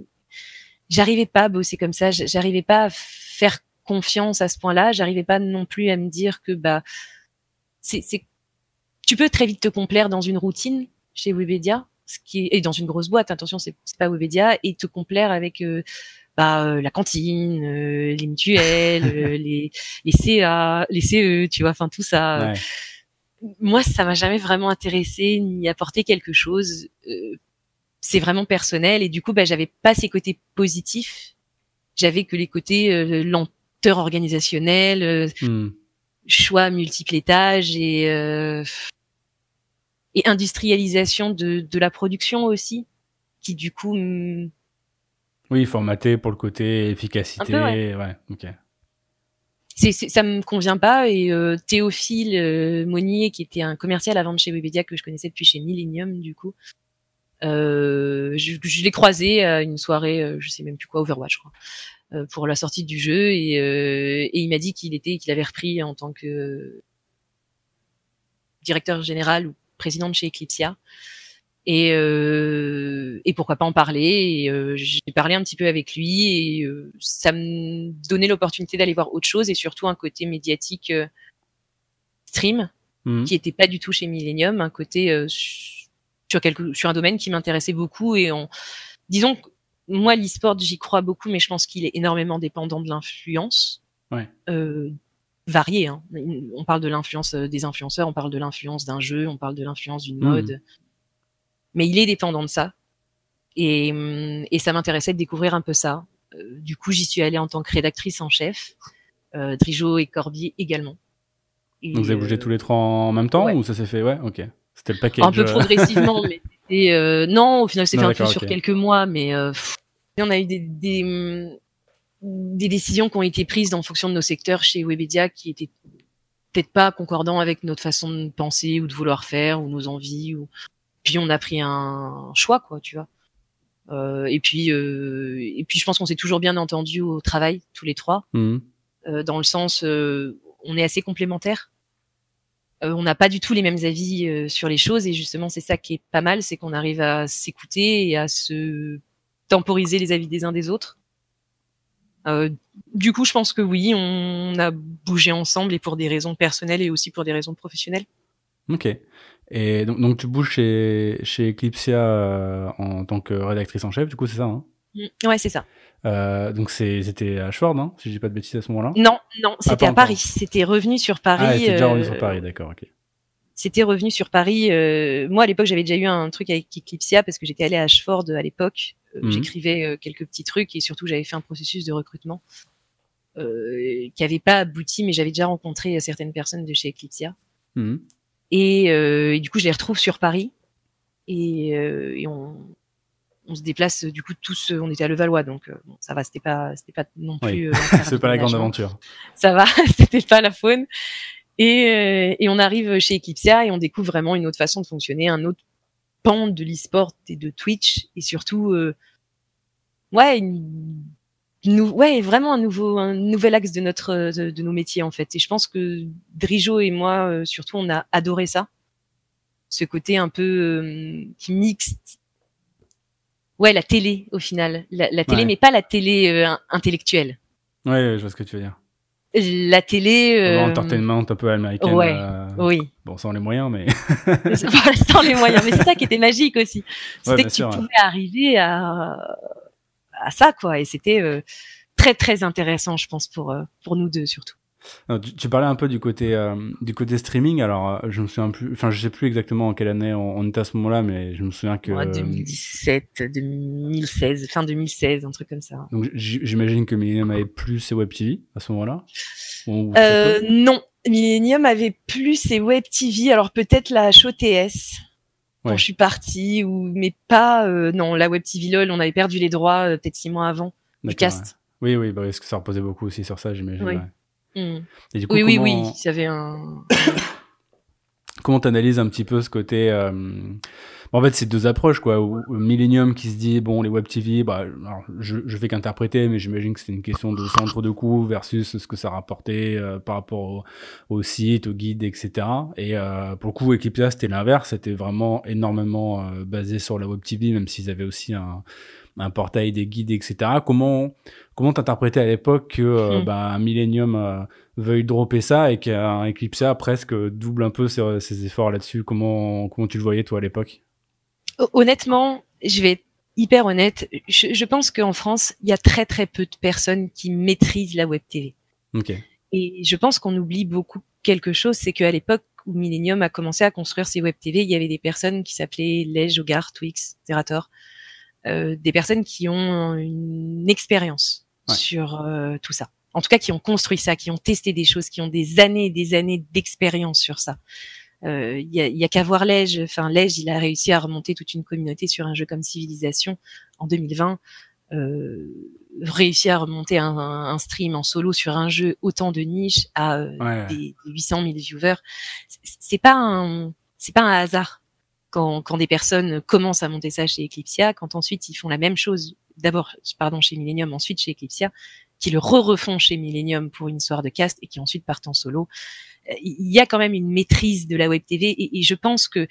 j'arrivais pas à bosser comme ça, j'arrivais pas à faire confiance à ce point-là, j'arrivais pas non plus à me dire que bah, c'est, tu peux très vite te complaire dans une routine chez Webedia, ce qui est, et dans une grosse boîte, attention, c'est, pas Webedia, et te complaire avec euh, bah, la cantine, les mutuelles, les, les CA, les CE, tu vois, enfin tout ça. Moi, ça m'a jamais vraiment intéressé ni apporté quelque chose. c'est vraiment personnel et du coup, bah, j'avais pas ces côtés positifs. J'avais que les côtés lenteur organisationnelle, hmm. choix multiples étages et et industrialisation de, de la production aussi, qui du coup oui, formaté pour le côté efficacité. ouais. ouais ok. C'est, ça me convient pas. Et euh, Théophile euh, Monnier, qui était un commercial avant de chez Webedia que je connaissais depuis chez Millennium, du coup, euh, je, je l'ai croisé à une soirée, je sais même plus quoi, Overwatch, je crois, euh, pour la sortie du jeu, et, et il m'a dit qu'il était, qu'il avait repris en tant que directeur général ou président de chez Eclipsia et, euh, et pourquoi pas en parler. Et euh, j'ai parlé un petit peu avec lui et euh, ça me donnait l'opportunité d'aller voir autre chose et surtout un côté médiatique stream mmh. qui était pas du tout chez Millennium, un côté sur quelque sur un domaine qui m'intéressait beaucoup et en disons que moi l'e-sport j'y crois beaucoup mais je pense qu'il est énormément dépendant de l'influence. Ouais. variée. Hein. On parle de l'influence des influenceurs, on parle de l'influence d'un jeu, on parle de l'influence d'une mmh. Mais il est dépendant de ça. Et, hum, et ça m'intéressait de découvrir un peu ça. Euh, du coup, j'y suis allée en tant que rédactrice en chef, euh, Drijo et Corbier également. Donc vous avez bougé euh, tous les trois en même temps ou ça s'est fait? Ouais, ok. C'était le paquet. Un peu progressivement, mais et non, au final, c'est fait un peu sur quelques mois, mais on a eu des, des, hum, des, décisions qui ont été prises en fonction de nos secteurs chez Webedia qui étaient peut-être pas concordants avec notre façon de penser ou de vouloir faire ou nos envies ou puis on a pris un choix, quoi, tu vois. Euh, et puis, euh, et puis, je pense qu'on s'est toujours bien entendu au travail, tous les trois, mmh. euh, dans le sens, on est assez complémentaires. On n'a pas du tout les mêmes avis sur les choses, et justement, c'est ça qui est pas mal, c'est qu'on arrive à s'écouter et à se temporiser les avis des uns des autres. du coup, je pense que oui, on a bougé ensemble et pour des raisons personnelles et aussi pour des raisons professionnelles. Ok. Et donc, donc, tu bouges chez, chez Eclipsia euh, en tant que rédactrice en chef, du coup, c'est ça hein? Mm, Ouais, c'est ça. Euh, donc c'était à Schword, hein, si je dis pas de bêtises à ce moment-là? Non, non, ah, c'était à Paris. C'était revenu sur Paris. Ah, c'était déjà revenu sur euh, Paris, d'accord, ok. C'était revenu sur Paris. Euh, moi, à l'époque, j'avais déjà eu un truc avec Eclipsia parce que j'étais allée à Ashford à l'époque. Mhm. J'écrivais quelques petits trucs et surtout, j'avais fait un processus de recrutement qui n'avait pas abouti, mais j'avais déjà rencontré certaines personnes de chez Eclipsia. Mhm. Et, euh, et, du coup, je les retrouve sur Paris. Et, euh, et on, on, se déplace du coup tous. On était à Levallois, donc euh, bon, ça va. C'était pas, c'était pas non plus. Oui. c'est pas la grande aventure. Ça va. c'était pas la faune. Et, et on arrive chez Eclipsia et on découvre vraiment une autre façon de fonctionner, un autre pan de l'e-sport et de Twitch, et surtout, ouais, une nous, ouais, vraiment un nouveau, un nouvel axe de notre, de, nos métiers en fait. Et je pense que Drijo et moi, euh, surtout, on a adoré ça, ce côté un peu euh, qui mixte. Ouais, la télé au final, la, télé, mais pas la télé euh, intellectuelle. Ouais, je vois ce que tu veux dire. La télé. Euh... Entertainment un peu américaine. Ouais. Oui. Bon, sans les moyens, mais. sans les moyens, mais c'est ça qui était magique aussi. C'était que tu pouvais arriver à à ça, quoi. Et c'était euh, très très intéressant, je pense, pour euh, pour nous deux surtout. tu, parlais un peu du côté euh, du côté streaming. Alors, je me souviens plus. Enfin, je sais plus exactement en quelle année on, était à ce moment-là, mais je me souviens que. 2017, 2016, fin 2016, un truc comme ça. Donc, j'imagine que Millennium avait plus ses web TV à ce moment-là. non, Millennium avait plus ses web TV. Alors peut-être la Show TS quand je suis partie ou mais pas euh, non la web TV lol on avait perdu les droits euh, peut-être six mois avant du cast oui oui bah, parce que ça reposait beaucoup aussi sur ça j'imagine oui. Hmm. oui oui oui y avait un comment t'analyses un petit peu ce côté euh, en fait, c'est deux approches, quoi. Millennium qui se dit, bon, les web TV, bah, je, je fais qu'interpréter, mais j'imagine que c'est une question de centre de coût versus ce que ça rapportait euh, par rapport au, site, au guide, etc. Et euh, pour le coup, Equipia, c'était l'inverse. C'était vraiment énormément euh, basé sur la web TV, même s'ils avaient aussi un, un portail des guides, etc. Comment comment t'interprétais à l'époque que hmm. bah, Millennium veuille dropper ça et qu'un Eclipse presque double un peu ses, efforts là-dessus? Comment comment tu le voyais toi à l'époque? Honnêtement, je vais être hyper honnête, je, pense qu'en France, il y a très très peu de personnes qui maîtrisent la web TV. Et je pense qu'on oublie beaucoup quelque chose, c'est qu'à l'époque où Millennium a commencé à construire ses web TV, il y avait des personnes qui s'appelaient Lej, Hogarth, Twix, Zerator, euh, des personnes qui ont une expérience sur euh, tout ça. En tout cas, qui ont construit ça, qui ont testé des choses, qui ont des années et des années d'expérience sur ça. Euh, il y a, qu'à voir Lej. Enfin, Lej, il a réussi à remonter toute une communauté sur un jeu comme Civilisation en 2020. Euh, réussi à remonter un, un, stream en solo sur un jeu autant de niche à euh, des, 800 000 viewers. C'est pas un, c'est pas un hasard quand, quand des personnes commencent à monter ça chez Eclipsia, quand ensuite ils font la même chose, d'abord, pardon, chez Millennium, ensuite chez Eclipsia, qui le re-refont chez Millennium pour une histoire de cast et qui ensuite partent en solo. Euh, il y a quand même une maîtrise de la web TV et, et je pense que euh,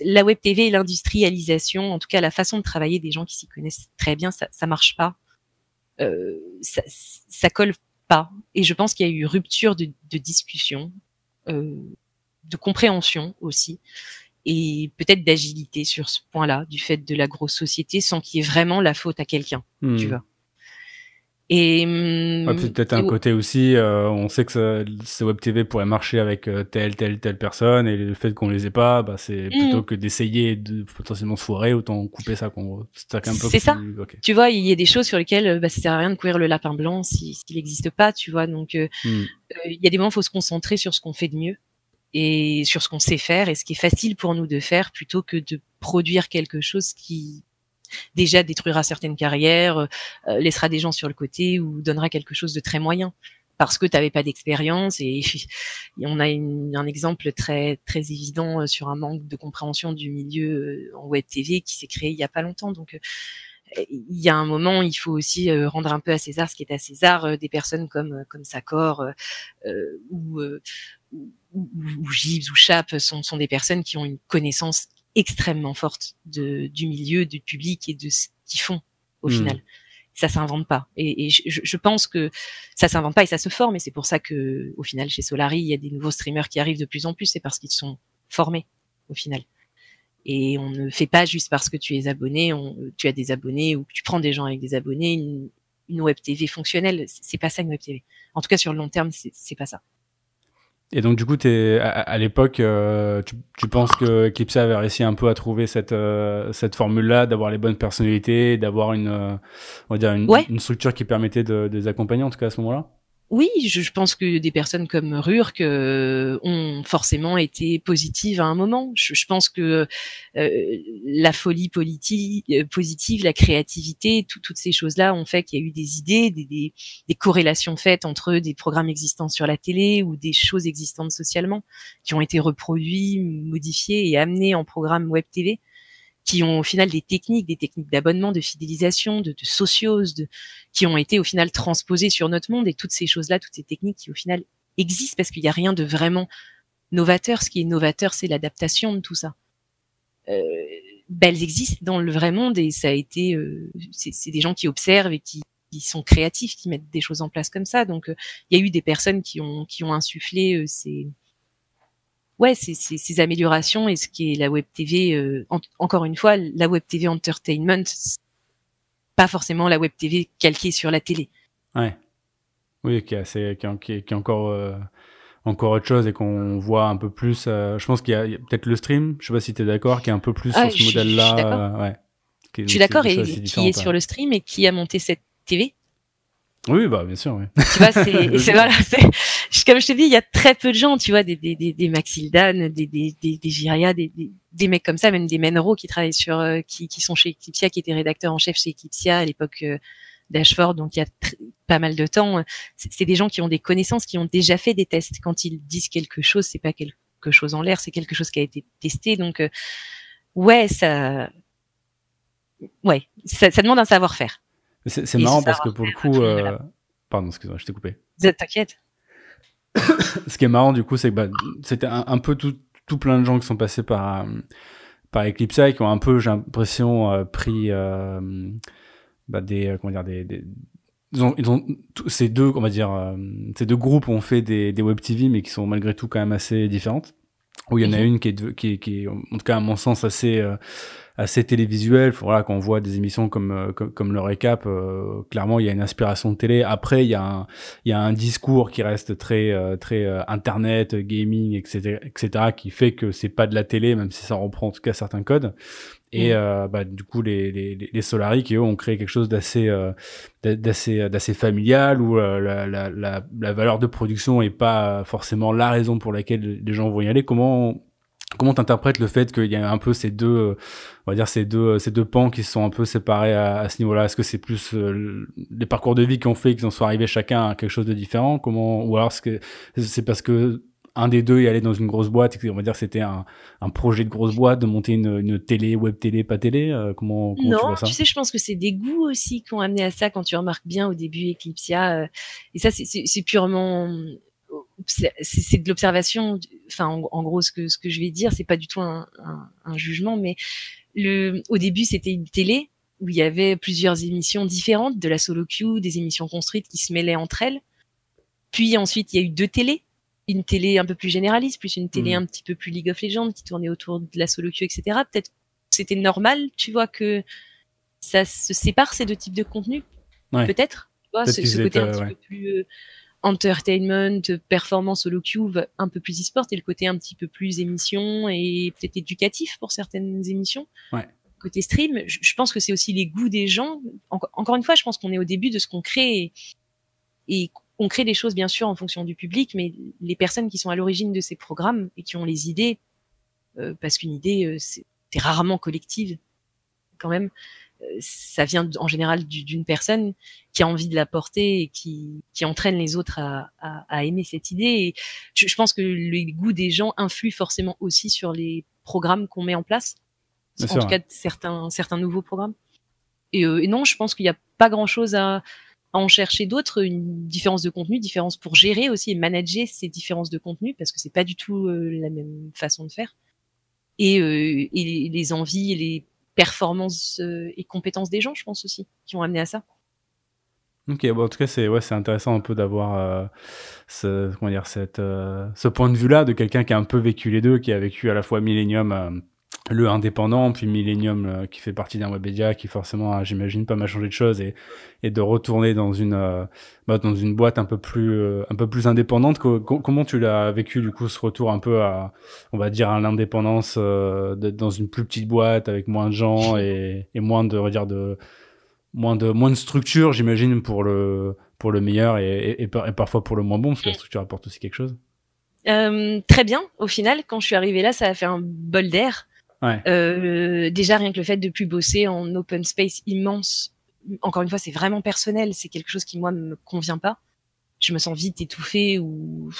la web TV et l'industrialisation, en tout cas la façon de travailler des gens qui s'y connaissent très bien, ça, ça marche pas. Euh, ça, ça colle pas. Et je pense qu'il y a eu rupture de, de discussion, euh, de compréhension aussi, et peut-être d'agilité sur ce point-là, du fait de la grosse société, sans qu'il y ait vraiment la faute à quelqu'un, tu hmm. vois. Et peut-être un côté aussi, euh, on sait que ce web TV pourrait marcher avec euh, telle, telle, telle personne, et le fait qu'on les ait pas, bah, c'est mmh. plutôt que d'essayer de potentiellement se foirer, autant couper ça qu'on C'est ça. Tu vois, il y a des choses sur lesquelles bah, ça sert à rien de courir le lapin blanc s'il n'existe pas, tu vois. Donc, euh, mmh. il y a des moments, il faut se concentrer sur ce qu'on fait de mieux et sur ce qu'on sait faire et ce qui est facile pour nous de faire plutôt que de produire quelque chose qui déjà détruira certaines carrières, euh, euh, laissera des gens sur le côté ou donnera quelque chose de très moyen. Parce que tu n'avais pas d'expérience et, on a un exemple très très évident euh, sur un manque de compréhension du milieu en web TV qui s'est créé il y a pas longtemps. Donc il y a un moment, il faut aussi rendre un peu à César ce qui est à César. des personnes comme comme Sacor ou, ou, ou Gibbs ou Chap sont, sont des personnes qui ont une connaissance extrêmement forte de, du milieu, du public et de ce qu'ils font au hmm. final. Ça s'invente pas. Et, et je, je, pense que ça s'invente pas et ça se forme. Et c'est pour ça que, au final, chez Solari, il y a des nouveaux streamers qui arrivent de plus en plus. C'est parce qu'ils sont formés au final. Et on ne fait pas juste parce que tu es abonné, on, tu as des abonnés ou que tu prends des gens avec des abonnés une, une web TV fonctionnelle. C'est pas ça une web TV. En tout cas, sur le long terme, c'est pas ça. Et donc du coup, es, à, l'époque, euh, tu, tu, penses que Eclipse avait réussi un peu à trouver cette, euh, cette formule-là, d'avoir les bonnes personnalités, d'avoir une, euh, on va dire une, une, structure qui permettait de, de les accompagner en tout cas à ce moment-là? Oui, je, pense que des personnes comme Rurk euh, ont forcément été positives à un moment. Je, pense que euh, la folie euh, positive, la créativité, toutes ces choses-là ont fait qu'il y a eu des idées, des, des, corrélations faites entre des programmes existants sur la télé ou des choses existantes socialement qui ont été reproduits, modifiés et amenés en programme web TV qui ont au final des techniques, des techniques d'abonnement, de fidélisation, de, de sociose, de, qui ont été au final transposées sur notre monde et toutes ces choses-là, toutes ces techniques qui au final existent parce qu'il n'y a rien de vraiment novateur. Ce qui est novateur, c'est l'adaptation de tout ça. Euh, ben, elles existent dans le vrai monde et ça a été, euh, c'est des gens qui observent et qui, qui, sont créatifs, qui mettent des choses en place comme ça. Donc, euh, il y a eu des personnes qui ont qui ont insufflé euh, ces ouais, ces, ces, améliorations et ce qui est la web TV. Euh, encore une fois, la web TV entertainment, pas forcément la web TV calquée sur la télé. Ouais. Oui, qui est, assez, qui est, qui encore euh, encore autre chose et qu'on voit un peu plus. Euh, je pense qu'il y a, a peut-être le stream. Je sais pas si tu es d'accord, qui est un peu plus ah, sur ce modèle-là. ouais. Je suis d'accord et qui est sur le stream et qui a monté cette TV. Oui, bah bien sûr. Oui. Tu vois, c'est voilà, c'est comme je te dis, il y a très peu de gens, tu vois, des des des, des Maxildan, des des des, des Giria, des, des, des mecs comme ça, même des Menro qui travaillent sur euh, qui qui sont chez Eclipsia, qui étaient rédacteurs en chef chez Eclipsia à l'époque euh, d'Ashford, donc il y a pas mal de temps. C'est des gens qui ont des connaissances, qui ont déjà fait des tests. Quand ils disent quelque chose, c'est pas quelque chose en l'air, c'est quelque chose qui a été testé. Donc euh, ouais, ça, ouais, ça, ça demande un savoir-faire. C'est marrant parce que pour le coup, euh... pardon, excuse-moi, je t'ai coupé. T'inquiète. Ce qui est marrant du coup, c'est que bah, c'était un, peu tout, tout, plein de gens qui sont passés par euh, par Eclipse qui ont un peu, j'ai l'impression, euh, pris euh, bah, des comment dire des, des ils ont, ils ont ces deux, on va dire, ces deux groupes ont fait des, des web TV, mais qui sont malgré tout quand même assez différentes. Où il y en a Mhm. une qui est, qui, est, qui est, en tout cas à mon sens, assez, euh, assez télévisuelle. Voilà, quand on voit des émissions comme, euh, comme, comme le récap, euh, clairement, il y a une inspiration de télé. Après, il y a un, il y a un discours qui reste très, euh, très euh, internet, gaming, etc., etc., qui fait que c'est pas de la télé, même si ça reprend en tout cas certains codes. Et Mm. euh, bah, du coup, les, les, les Solari qui eux ont créé quelque chose d'assez euh, d'assez d'assez familial où euh, la, la, la, la valeur de production est pas forcément la raison pour laquelle les gens vont y aller. Comment comment t'interprètes le fait qu'il y a un peu ces deux euh, on va dire ces deux ces deux pans qui se sont un peu séparés à, à ce niveau-là? Est-ce que c'est plus euh, les parcours de vie qui ont fait qu'ils en sont arrivés chacun à quelque chose de différent? Comment ou alors c'est parce que un des deux est allé dans une grosse boîte, on va dire c'était un, un projet de grosse boîte de monter une, une télé, web télé, pas télé. Euh, comment, comment non, tu vois ça? sais, je pense que c'est des goûts aussi qui ont amené à ça. Quand tu remarques bien au début Eclipsia, euh, et ça c'est purement c'est de l'observation. Enfin, en, en, gros, ce que ce que je vais dire, c'est pas du tout un, un, un, jugement, mais le au début c'était une télé où il y avait plusieurs émissions différentes, de la solo queue, des émissions construites qui se mêlaient entre elles. Puis ensuite, il y a eu deux télés une télé un peu plus généraliste, plus une télé mmh. un petit peu plus League of Legends qui tournait autour de la solo queue, etc. Peut-être c'était normal, tu vois, que ça se sépare ces deux types de contenus? Ouais. Peut-être, tu vois, ce, ce côté un petit ouais. peu plus euh, entertainment, performance solo queue, un peu plus e-sport, et le côté un petit peu plus émission et peut-être éducatif pour certaines émissions. Ouais. Côté stream, je, je pense que c'est aussi les goûts des gens. En, encore une fois, je pense qu'on est au début de ce qu'on crée et, et on crée des choses bien sûr en fonction du public, mais les personnes qui sont à l'origine de ces programmes et qui ont les idées, euh, parce qu'une idée euh, c'est rarement collective quand même, euh, ça vient en général d'une personne qui a envie de la porter et qui, qui entraîne les autres à, à, à aimer cette idée. Et je, je, pense que les goûts des gens influent forcément aussi sur les programmes qu'on met en place, bien en sûr, tout cas certains, certains nouveaux programmes. Et, euh, et non, je pense qu'il n'y a pas grand-chose à en chercher d'autres, une différence de contenu, différence pour gérer aussi et manager ces différences de contenu parce que c'est pas du tout euh, la même façon de faire. Et, euh, et les envies et les performances euh, et compétences des gens, je pense aussi, qui ont amené à ça. Ok, bon, en tout cas, c'est ouais, c'est intéressant un peu d'avoir ce, comment dire, cette, ce point de vue-là de quelqu'un qui a un peu vécu les deux, qui a vécu à la fois Millennium le indépendant, puis Millennium euh, qui fait partie d'un webmedia qui forcément, j'imagine, pas mal changé de choses et, et de retourner dans une euh, bah, dans une boîte un peu plus euh, un peu plus indépendante. Co comment tu l'as vécu du coup ce retour un peu à on va dire à l'indépendance euh, dans une plus petite boîte avec moins de gens et, moins de on va dire de moins de moins de structure, j'imagine pour le pour le meilleur et, et, parfois pour le moins bon parce que la structure apporte aussi quelque chose? Euh, très bien. Au final, quand je suis arrivée là, ça a fait un bol d'air. Euh, déjà rien que le fait de plus bosser en open space immense, encore une fois, c'est vraiment personnel. C'est quelque chose qui moi me convient pas. Je me sens vite étouffée ou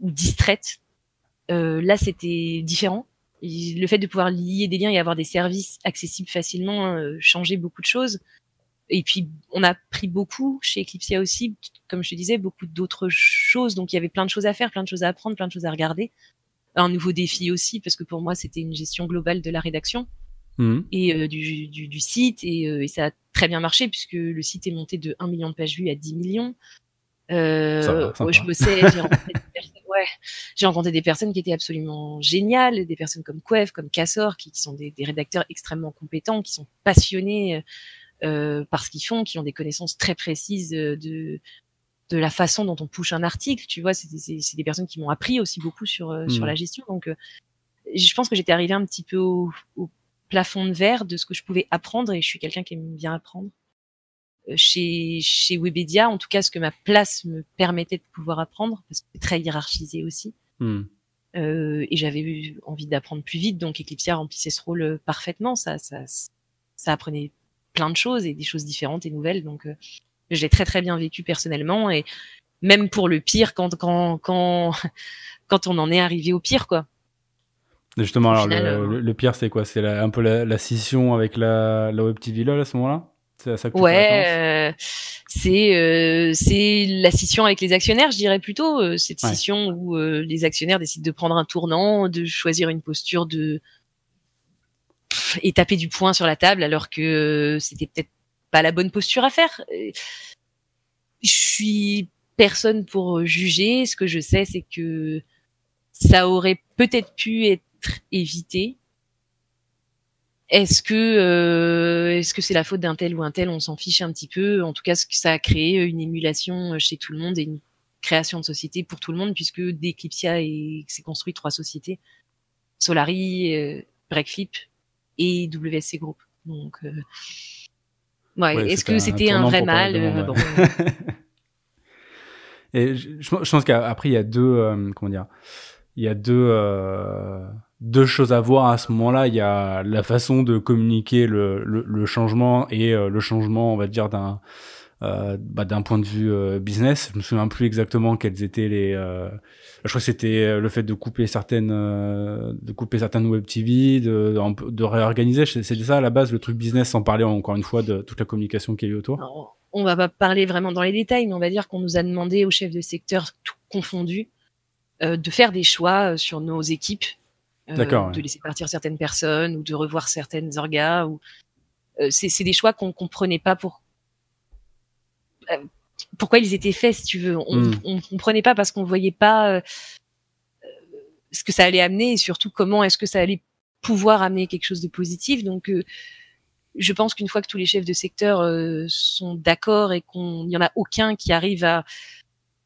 ou distraite. Euh, là, c'était différent. Le fait de pouvoir lier des liens et avoir des services accessibles facilement euh, changeait beaucoup de choses. Et puis, on a pris beaucoup chez Eclipsia aussi, comme je te disais, beaucoup d'autres choses. Donc, il y avait plein de choses à faire, plein de choses à apprendre, plein de choses à regarder un nouveau défi aussi parce que pour moi c'était une gestion globale de la rédaction mmh. et euh, du, du, du, site et, euh, et, ça a très bien marché puisque le site est monté de 1 million de pages vues à 10 millions. Euh, je bossais, j'ai rencontré, ouais, rencontré des personnes qui étaient absolument géniales, des personnes comme Quev, comme Cassor, qui, qui sont des, des, rédacteurs extrêmement compétents, qui sont passionnés euh, par ce qu'ils font, qui ont des connaissances très précises de de la façon dont on push un article, tu vois, c'est des personnes qui m'ont appris aussi beaucoup sur euh, mmh. sur la gestion. Donc, euh, je pense que j'étais arrivée un petit peu au, au, plafond de verre de ce que je pouvais apprendre, et je suis quelqu'un qui aime bien apprendre. Euh, chez chez Webedia, en tout cas, ce que ma place me permettait de pouvoir apprendre, parce que c'est très hiérarchisé aussi. Mmh. et j'avais eu envie d'apprendre plus vite, donc Eclipsia remplissait ce rôle parfaitement. Ça, ça, ça apprenait plein de choses et des choses différentes et nouvelles. Donc je l'ai très très bien vécu personnellement et même pour le pire quand quand quand quand on en est arrivé au pire quoi. Justement, alors final, le, euh... le, pire c'est quoi? C'est un peu la, la, scission avec la, la Web TV là à ce moment-là? Ça tu Ouais, euh, c'est euh, c'est la scission avec les actionnaires, je dirais plutôt euh, cette Ouais. scission où euh, les actionnaires décident de prendre un tournant, de choisir une posture de et taper du poing sur la table alors que c'était peut-être pas la bonne posture à faire. Je suis personne pour juger. Ce que je sais, c'est que ça aurait peut-être pu être évité. Est-ce que euh, est-ce que c'est la faute d'un tel ou un tel? On s'en fiche un petit peu. En tout cas, ça a créé une émulation chez tout le monde et une création de société pour tout le monde, puisque d'Eclipsia s'est construit trois sociétés Solari, euh, Breakflip et WSC Group. Donc, euh, ouais, est-ce que c'était un, vrai mal euh, Et je, je pense qu'après il y a deux, comment dire, il y a deux deux choses à voir à ce moment-là. Il y a la façon de communiquer le, le, le changement et le changement, on va dire, d'un euh, bah, d'un point de vue euh, business. Je me souviens plus exactement quels étaient les. Euh, je crois que c'était le fait de couper certaines, de couper certaines web TV, de, de réorganiser. C'est ça à la base le truc business, sans parler encore une fois de toute la communication qui est autour. on va pas parler vraiment dans les détails, mais on va dire qu'on nous a demandé aux chefs de secteur tout confondu de faire des choix sur nos équipes, de laisser partir certaines personnes ou de revoir certaines orgas. Ou c'est des choix qu'on comprenait pas pour pourquoi ils étaient faits, si tu veux. On, mm. on comprenait pas parce qu'on voyait pas euh, ce que ça allait amener et surtout comment est-ce que ça allait pouvoir amener quelque chose de positif. Donc, euh, je pense qu'une fois que tous les chefs de secteur sont d'accord et qu'on n'y en a aucun qui arrive à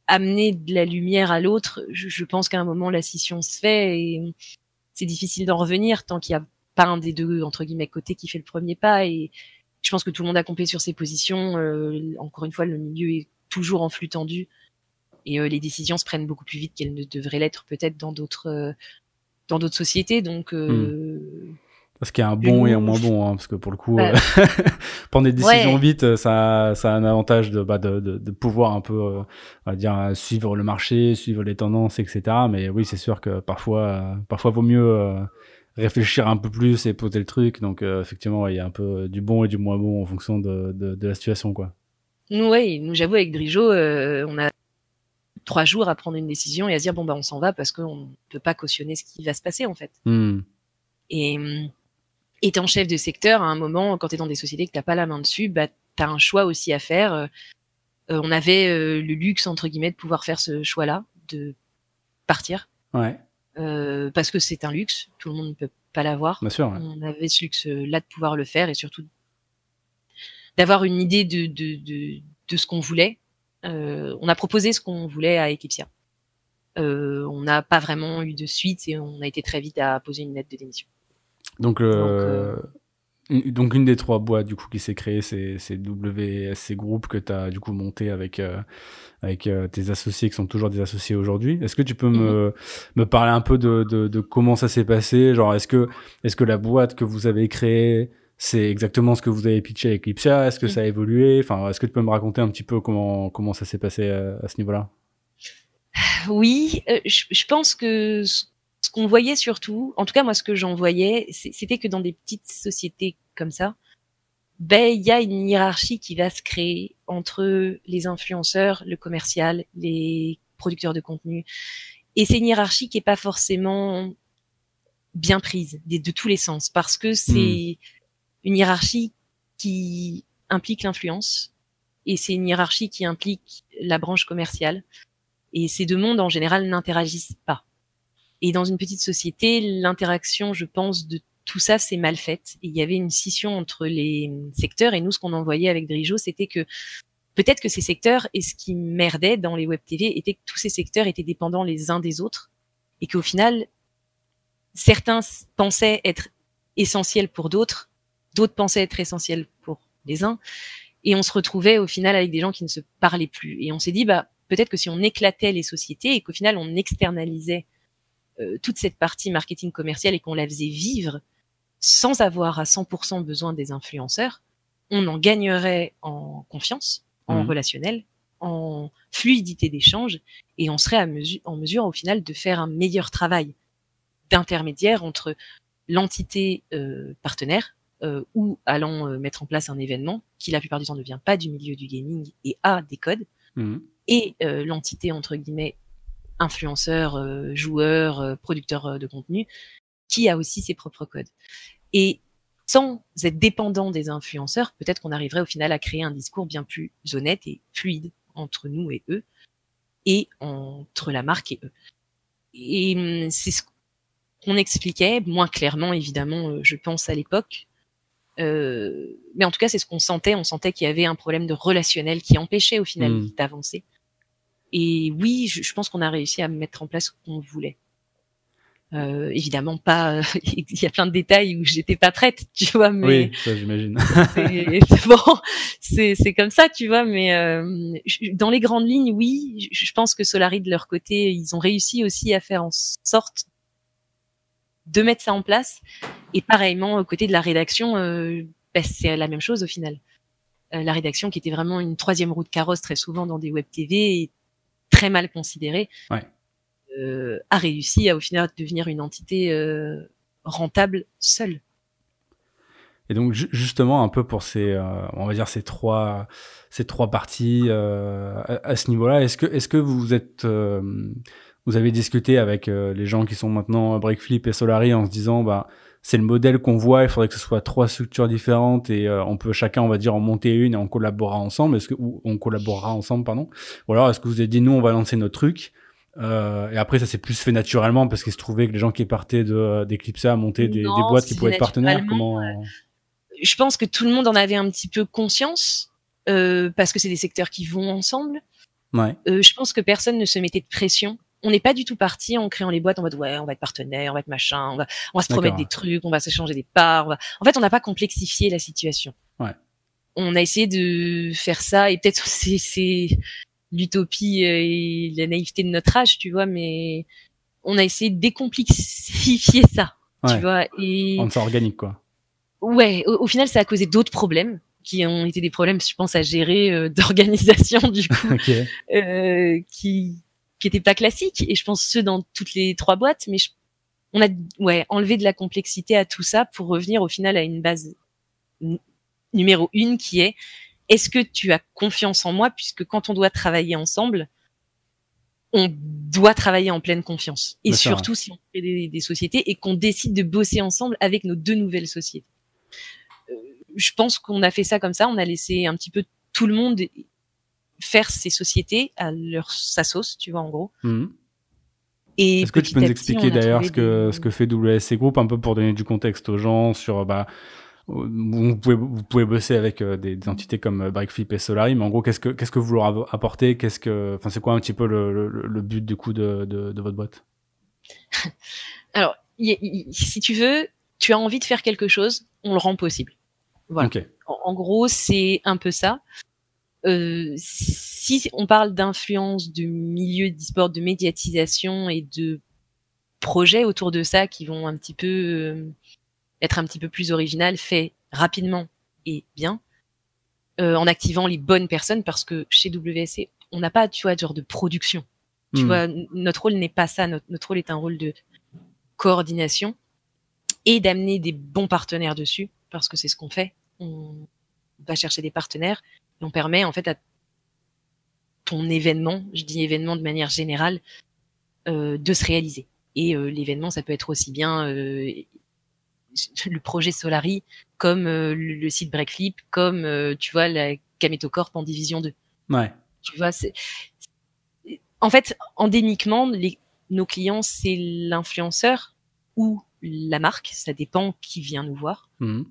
amener de la lumière à l'autre, je, je, pense qu'à un moment la scission se fait et c'est difficile d'en revenir tant qu'il n'y a pas un des deux entre guillemets côtés qui fait le premier pas et je pense que tout le monde a compté sur ses positions. Euh, encore une fois, le milieu est toujours en flux tendu et euh, les décisions se prennent beaucoup plus vite qu'elles ne devraient l'être peut-être dans d'autres euh, dans d'autres sociétés. Donc hmm. Parce qu'il y a un bon et un moins bon, hein, parce que pour le coup, bah, prendre des décisions vite, ça, ça a un avantage de, bah, de, de, de, pouvoir un peu, on va dire, suivre le marché, suivre les tendances, etc. Mais oui, c'est sûr que parfois, parfois vaut mieux réfléchir un peu plus et poser le truc. Donc, euh, effectivement, il y a un peu du bon et du moins bon en fonction de, de, la situation, quoi. Nous, oui, nous, j'avoue, avec Drijo, euh, on a trois jours à prendre une décision et à se dire, bon, bah, on s'en va parce qu'on ne peut pas cautionner ce qui va se passer, en fait. Hmm. Et étant chef de secteur, à un moment, quand tu es dans des sociétés que tu pas la main dessus, bah, tu as un choix aussi à faire. Euh, on avait le luxe, entre guillemets, de pouvoir faire ce choix-là, de partir. Ouais. Euh, parce que c'est un luxe, tout le monde ne peut pas l'avoir. On avait ce luxe-là de pouvoir le faire et surtout d'avoir une idée de, de, de, de ce qu'on voulait. Euh, on a proposé ce qu'on voulait à Eclipsia. Euh, on n'a pas vraiment eu de suite et on a été très vite à poser une lettre de démission. Donc, euh, Donc donc une des trois boîtes du coup qui s'est créée, c'est, WSC Group que tu as du coup monté avec euh, avec euh, tes associés qui sont toujours des associés aujourd'hui. Est-ce que tu peux me, mhm. me parler un peu de, de, de comment ça s'est passé? Genre est-ce que est-ce que la boîte que vous avez créée c'est exactement ce que vous avez pitché avec Eclipsia? Est-ce que mhm. ça a évolué? Enfin, est-ce que tu peux me raconter un petit peu comment comment ça s'est passé à, à ce niveau-là? Oui, euh, je, je, pense que ce qu'on voyait surtout, en tout cas moi ce que j'en voyais, c'était que dans des petites sociétés comme ça, ben il y a une hiérarchie qui va se créer entre les influenceurs, le commercial, les producteurs de contenu, et c'est une hiérarchie qui est pas forcément bien prise de, de tous les sens parce que c'est hmm. une hiérarchie qui implique l'influence et c'est une hiérarchie qui implique la branche commerciale et ces deux mondes en général n'interagissent pas. Et dans une petite société, l'interaction, je pense, de tout ça, c'est mal faite. Il y avait une scission entre les secteurs et nous, ce qu'on envoyait avec Drijo, c'était que peut-être que ces secteurs, et ce qui merdait dans les web TV, était que tous ces secteurs étaient dépendants les uns des autres et qu'au final, certains pensaient être essentiels pour d'autres, d'autres pensaient être essentiels pour les uns, et on se retrouvait au final avec des gens qui ne se parlaient plus. Et on s'est dit, bah, peut-être que si on éclatait les sociétés et qu'au final on externalisait toute cette partie marketing commercial et qu'on la faisait vivre sans avoir à 100% besoin des influenceurs, on en gagnerait en confiance, en mmh. relationnel, en fluidité d'échange et on serait en mesure au final de faire un meilleur travail d'intermédiaire entre l'entité euh, partenaire euh, ou allant mettre en place un événement qui la plupart du temps ne vient pas du milieu du gaming et a des codes mmh. et l'entité entre guillemets influenceur, euh, joueur, euh, producteur euh, de contenu, qui a aussi ses propres codes. Et sans être dépendant des influenceurs, peut-être qu'on arriverait au final à créer un discours bien plus honnête et fluide entre nous et eux, et entre la marque et eux. et hum, c'est ce qu'on expliquait, moins clairement évidemment, je pense à l'époque. Euh, mais en tout cas, c'est ce qu'on sentait. On sentait qu'il y avait un problème de relationnel qui empêchait au final mmh. d'avancer. Et oui, je, je pense qu'on a réussi à mettre en place ce qu'on voulait. Euh, évidemment pas. il y a plein de détails où j'étais pas prête, tu vois. Mais oui, ça j'imagine. bon, c'est c'est comme ça, tu vois. Mais euh, dans les grandes lignes, oui, je pense que Solari de leur côté, ils ont réussi aussi à faire en sorte de mettre ça en place. Et pareillement, au côté de la rédaction, euh, bah, c'est la même chose au final. Euh, la rédaction qui était vraiment une troisième roue de carrosse très souvent dans des web TV et très mal considérée. Ouais euh, a réussi à au final devenir une entité euh, rentable seule. Et donc justement un peu pour ces, euh, on va dire ces trois, ces trois parties à, ce niveau-là, est-ce que, est-ce que vous êtes, vous avez discuté avec les gens qui sont maintenant Breakflip et Solari en se disant, bah c'est le modèle qu'on voit, il faudrait que ce soit trois structures différentes et on peut chacun, on va dire, en monter une et on collaborera ensemble. Est-ce que ou on collaborera ensemble, pardon. Ou alors est-ce que vous avez dit nous on va lancer notre truc euh, et après, ça s'est plus fait naturellement parce qu'il se trouvait que les gens qui partaient de d'Eclipse montaient des, des, boîtes qui pouvaient être partenaires. Comment euh, Je pense que tout le monde en avait un petit peu conscience euh, parce que c'est des secteurs qui vont ensemble. Ouais. Euh, je pense que personne ne se mettait de pression. On n'est pas du tout parti en créant les boîtes en mode ouais, on va être partenaire, on va être machin, on va, on va se promettre des trucs, on va s'échanger des parts. Va... En fait, on n'a pas complexifié la situation. Ouais. On a essayé de faire ça et peut-être c'est l'utopie euh, et la naïveté de notre âge, tu vois, mais on a essayé de décomplexifier ça, tu vois. Et rendre ça organique, quoi. Ouais, au, final, ça a causé d'autres problèmes qui ont été des problèmes, je pense, à gérer euh, d'organisation du coup, euh, qui qui étaient pas classiques. Et je pense ceux dans toutes les trois boîtes, mais on a ouais enlevé de la complexité à tout ça pour revenir au final à une base numéro une qui est est-ce que tu as confiance en moi puisque quand on doit travailler ensemble, on doit travailler en pleine confiance. Et surtout si on fait des, sociétés et qu'on décide de bosser ensemble avec nos deux nouvelles sociétés. Euh, je pense qu'on a fait ça comme ça. On a laissé un petit peu tout le monde faire ses sociétés à leur sa sauce, tu vois en gros. Mhm. Est-ce que tu peux nous expliquer d'ailleurs ce que ce que fait WSC Group un peu pour donner du contexte aux gens sur bah vous pouvez, vous pouvez bosser avec euh, des, entités comme euh, Breakflip et Solari, mais en gros, qu'est-ce que, qu'est-ce que vous leur apportez? Qu'est-ce que, enfin, c'est quoi un petit peu le, le, but du coup de, de, de votre boîte? Alors, si tu veux, tu as envie de faire quelque chose, on le rend possible. Voilà. En, gros, c'est un peu ça. Euh, si on parle d'influence du milieu d'e-sport, de médiatisation et de projets autour de ça qui vont un petit peu euh, être un petit peu plus original, fait rapidement et bien, euh, en activant les bonnes personnes, parce que chez WSC, on n'a pas, tu vois, genre de production. Tu hmm. vois, notre rôle n'est pas ça. Notre, notre, rôle est un rôle de coordination et d'amener des bons partenaires dessus, parce que c'est ce qu'on fait. On va chercher des partenaires on permet en fait à ton événement, je dis événement de manière générale, euh, de se réaliser. Et euh, l'événement, ça peut être aussi bien euh, le projet Solari, comme euh, le, site Breakflip, comme euh, tu vois la Kametocorp en division 2. Ouais. Tu vois, c'est en fait endémiquement les, nos clients c'est l'influenceur ou la marque, ça dépend qui vient nous voir. Mmh.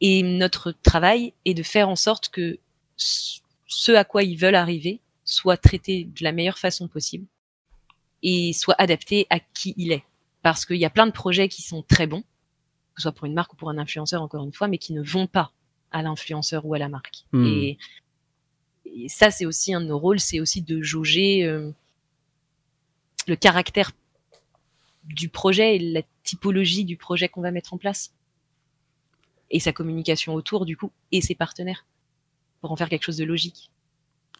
Et notre travail est de faire en sorte que ce à quoi ils veulent arriver soit traité de la meilleure façon possible et soit adapté à qui il est. Parce qu'il y a plein de projets qui sont très bons, que ce soit pour une marque ou pour un influenceur, encore une fois, mais qui ne vont pas à l'influenceur ou à la marque. Hmm. Et, ça, c'est aussi un de nos rôles, c'est aussi de jauger euh, le caractère du projet et la typologie du projet qu'on va mettre en place. Et sa communication autour, du coup, et ses partenaires, pour en faire quelque chose de logique.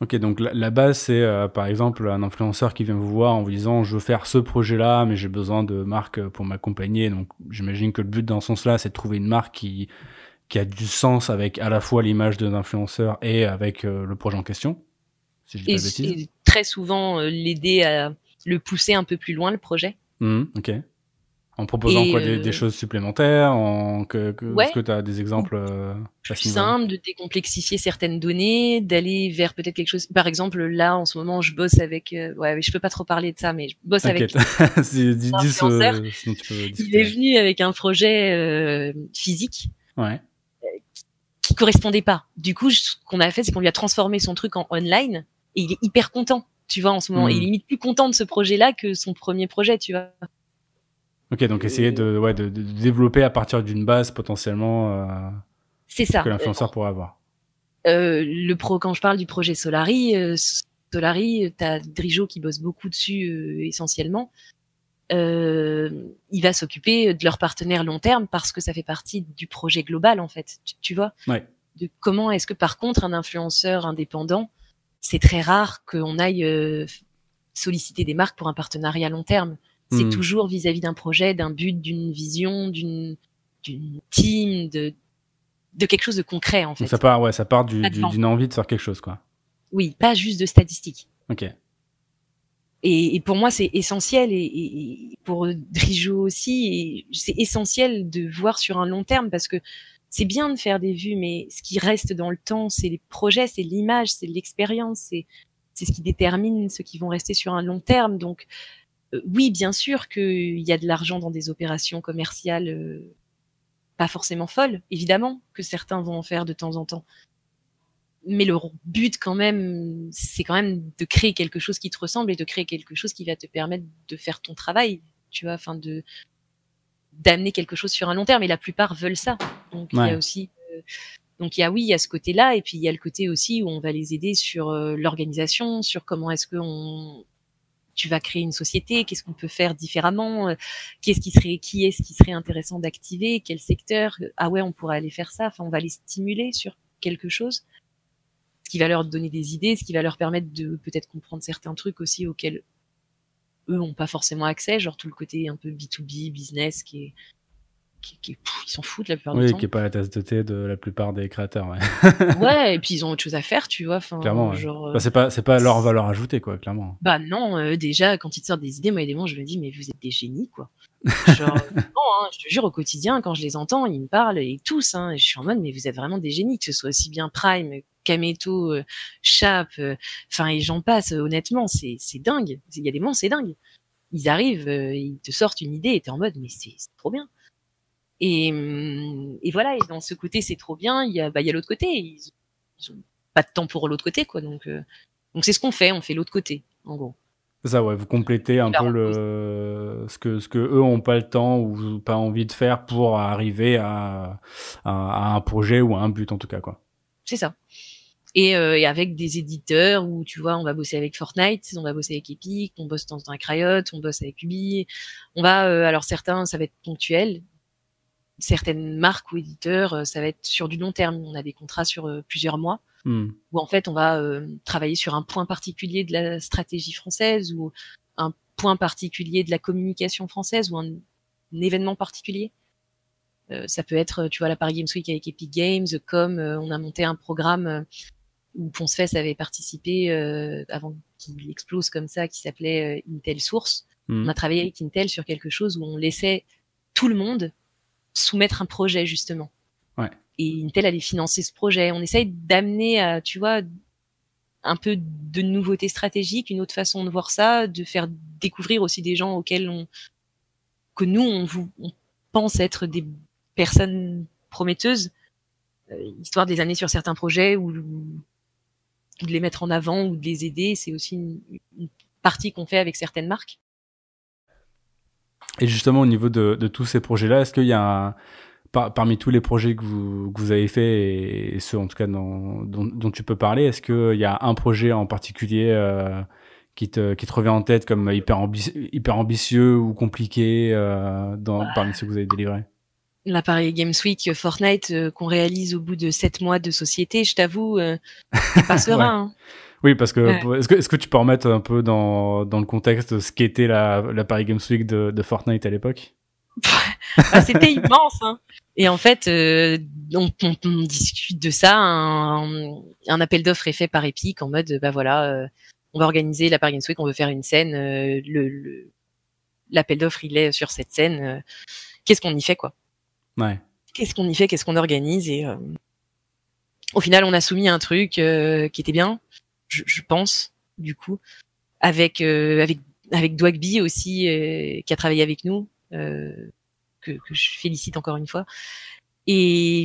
Ok, donc la, base, c'est euh, par exemple un influenceur qui vient vous voir en vous disant je veux faire ce projet-là, mais j'ai besoin de marques pour m'accompagner. Donc j'imagine que le but dans ce sens-là, c'est de trouver une marque qui, qui a du sens avec à la fois l'image de l'influenceur et avec euh, le projet en question. Si je dis pas et, et, très souvent euh, l'aider à le pousser un peu plus loin, le projet. Mmh, ok. En proposant quoi des, des, choses supplémentaires en, que, que Est-ce que tu as des exemples euh, plus simples de décomplexifier certaines données, d'aller vers peut-être quelque chose. Par exemple, là, en ce moment, je bosse avec. Euh, ouais, je peux pas trop parler de ça, mais je bosse avec. dis, dis, sinon tu peux Il est venu avec un projet euh, physique. Ouais qui correspondait pas. Du coup, ce qu'on a fait, c'est qu'on lui a transformé son truc en online et il est hyper content, tu vois, en ce moment. Il est hmm. limite plus content de ce projet-là que son premier projet, tu vois. Ok, donc essayer de, ouais, de, développer à partir d'une base potentiellement. Euh, c'est ça. Que l'influenceur pourrait avoir. Euh, le pro, quand je parle du projet Solari, euh, Solari, t'as Drijo qui bosse beaucoup dessus euh, essentiellement. Euh, il va s'occuper de leur partenaire long terme parce que ça fait partie du projet global en fait. Tu, tu vois? Ouais. De comment est-ce que par contre un influenceur indépendant c'est très rare qu'on aille euh, solliciter des marques pour un partenariat long terme. C'est hmm. toujours vis-à-vis d'un projet, d'un but, d'une vision, d'une d'une team, de de quelque chose de concret en fait. ça part, ouais, ça part d'une du, envie de faire quelque chose, quoi. Oui, pas juste de statistiques. Ok. Et, et pour moi, c'est essentiel, et, et, pour Drijo aussi, c'est essentiel de voir sur un long terme parce que c'est bien de faire des vues, mais ce qui reste dans le temps, c'est les projets, c'est l'image, c'est l'expérience, c'est c'est ce qui détermine ceux qui vont rester sur un long terme. Donc oui, bien sûr qu'il y a de l'argent dans des opérations commerciales euh, pas forcément folles, évidemment que certains vont en faire de temps en temps. Mais le but quand même, c'est quand même de créer quelque chose qui te ressemble et de créer quelque chose qui va te permettre de faire ton travail, tu vois, enfin de d'amener quelque chose sur un long terme et la plupart veulent ça. Donc il y a aussi euh, donc il y a oui, il y a ce côté-là et puis il y a le côté aussi où on va les aider sur euh, l'organisation, sur comment est-ce que on tu vas créer une société, qu'est-ce qu'on peut faire différemment, euh, qui est-ce qui serait intéressant d'activer, quel secteur, ah ouais, on pourrait aller faire ça, enfin on va les stimuler sur quelque chose. Ce qui va leur donner des idées, ce qui va leur permettre de peut-être comprendre certains trucs aussi auxquels eux ont pas forcément accès, genre tout le côté un peu B2B, business qui est qui, qui ils s'en foutent la plupart du temps. Oui, qui est pas la tasse de thé de la plupart des créateurs, ouais. ouais, et puis ils ont autre chose à faire, tu vois. clairement, genre, bah, c'est pas, c'est pas leur valeur ajoutée, quoi, clairement. Bah non, euh, déjà, quand ils te sortent des idées, moi, des moments, je me dis, mais vous êtes des génies, quoi. Genre, non, hein, je te jure, au quotidien, quand je les entends, ils me parlent, et tous, hein, je suis en mode, mais vous êtes vraiment des génies, que ce soit aussi bien Prime, Kameto, euh, Chap, euh, enfin, et j'en passe, honnêtement, c'est, c'est dingue. Il y a des moments, c'est dingue ils arrivent, euh, ils te sortent une idée et t'es en mode mais c'est trop bien. Et, hum, et, voilà, et dans ce côté c'est trop bien, il y a, bah, il y a l'autre côté, ils, ont pas de temps pour l'autre côté quoi, donc euh, donc c'est ce qu'on fait, on fait l'autre côté en gros. Ça ouais, vous complétez un peu le ce que ce que eux ont pas le temps ou pas envie de faire pour arriver à, à un projet ou à un but en tout cas quoi. C'est ça et, euh, et, avec des éditeurs où tu vois on va bosser avec Fortnite, on va bosser avec Epic, on bosse dans un Riot, on bosse avec Ubi, on va euh, alors certains ça va être ponctuel, certaines marques ou éditeurs euh, ça va être sur du long terme, on a des contrats sur euh, plusieurs mois hmm. où en fait on va travailler sur un point particulier de la stratégie française ou un point particulier de la communication française ou un, un événement particulier. ça peut être, tu vois, la Paris Games Week avec Epic Games, comme on a monté un programme où Poncefest avait participé euh, avant qu'il explose comme ça, qui s'appelait euh, Intel Source. Hmm. On a travaillé avec Intel sur quelque chose où on laissait tout le monde soumettre un projet justement. Ouais. Et Intel allait financer ce projet. On essaye d'amener à, tu vois, un peu de nouveautés stratégiques, une autre façon de voir ça, de faire découvrir aussi des gens auxquels on, que nous on, vous, on pense être des personnes prometteuses, euh, histoire des années sur certains projets où de les mettre en avant ou de les aider. C'est aussi une, partie qu'on fait avec certaines marques. Et justement, au niveau de, tous ces projets-là, est-ce qu'il y a parmi tous les projets que vous, vous avez faits et, ceux en tout cas dont, tu peux parler, est-ce qu'il y a un projet en particulier euh, qui, te, qui te revient en tête comme hyper, hyper ambitieux ou compliqué euh, dans, parmi ceux que vous avez délivrés? L'appareil Games Week euh, Fortnite euh, qu'on réalise au bout de sept mois de société, je t'avoue, euh, pas serein. Hein. Oui, parce que est-ce que tu peux remettre un peu dans, dans le contexte ce qu'était la, la Paris Games Week de, de Fortnite à l'époque? Bah, C'était immense. Hein. Et en fait, euh, on, on, discute de ça. Un, un appel d'offres est fait par Epic en mode, bah voilà, on va organiser la Paris Games Week, on veut faire une scène. le, le l'appel d'offres il est sur cette scène. Qu'est-ce qu'on y fait quoi? Ouais. Qu'est-ce qu'on y fait Qu'est-ce qu'on organise? Et au final, on a soumis un truc qui était bien, je, je, pense, du coup, avec avec avec Dwagby aussi, qui a travaillé avec nous, que, que je félicite encore une fois. Et,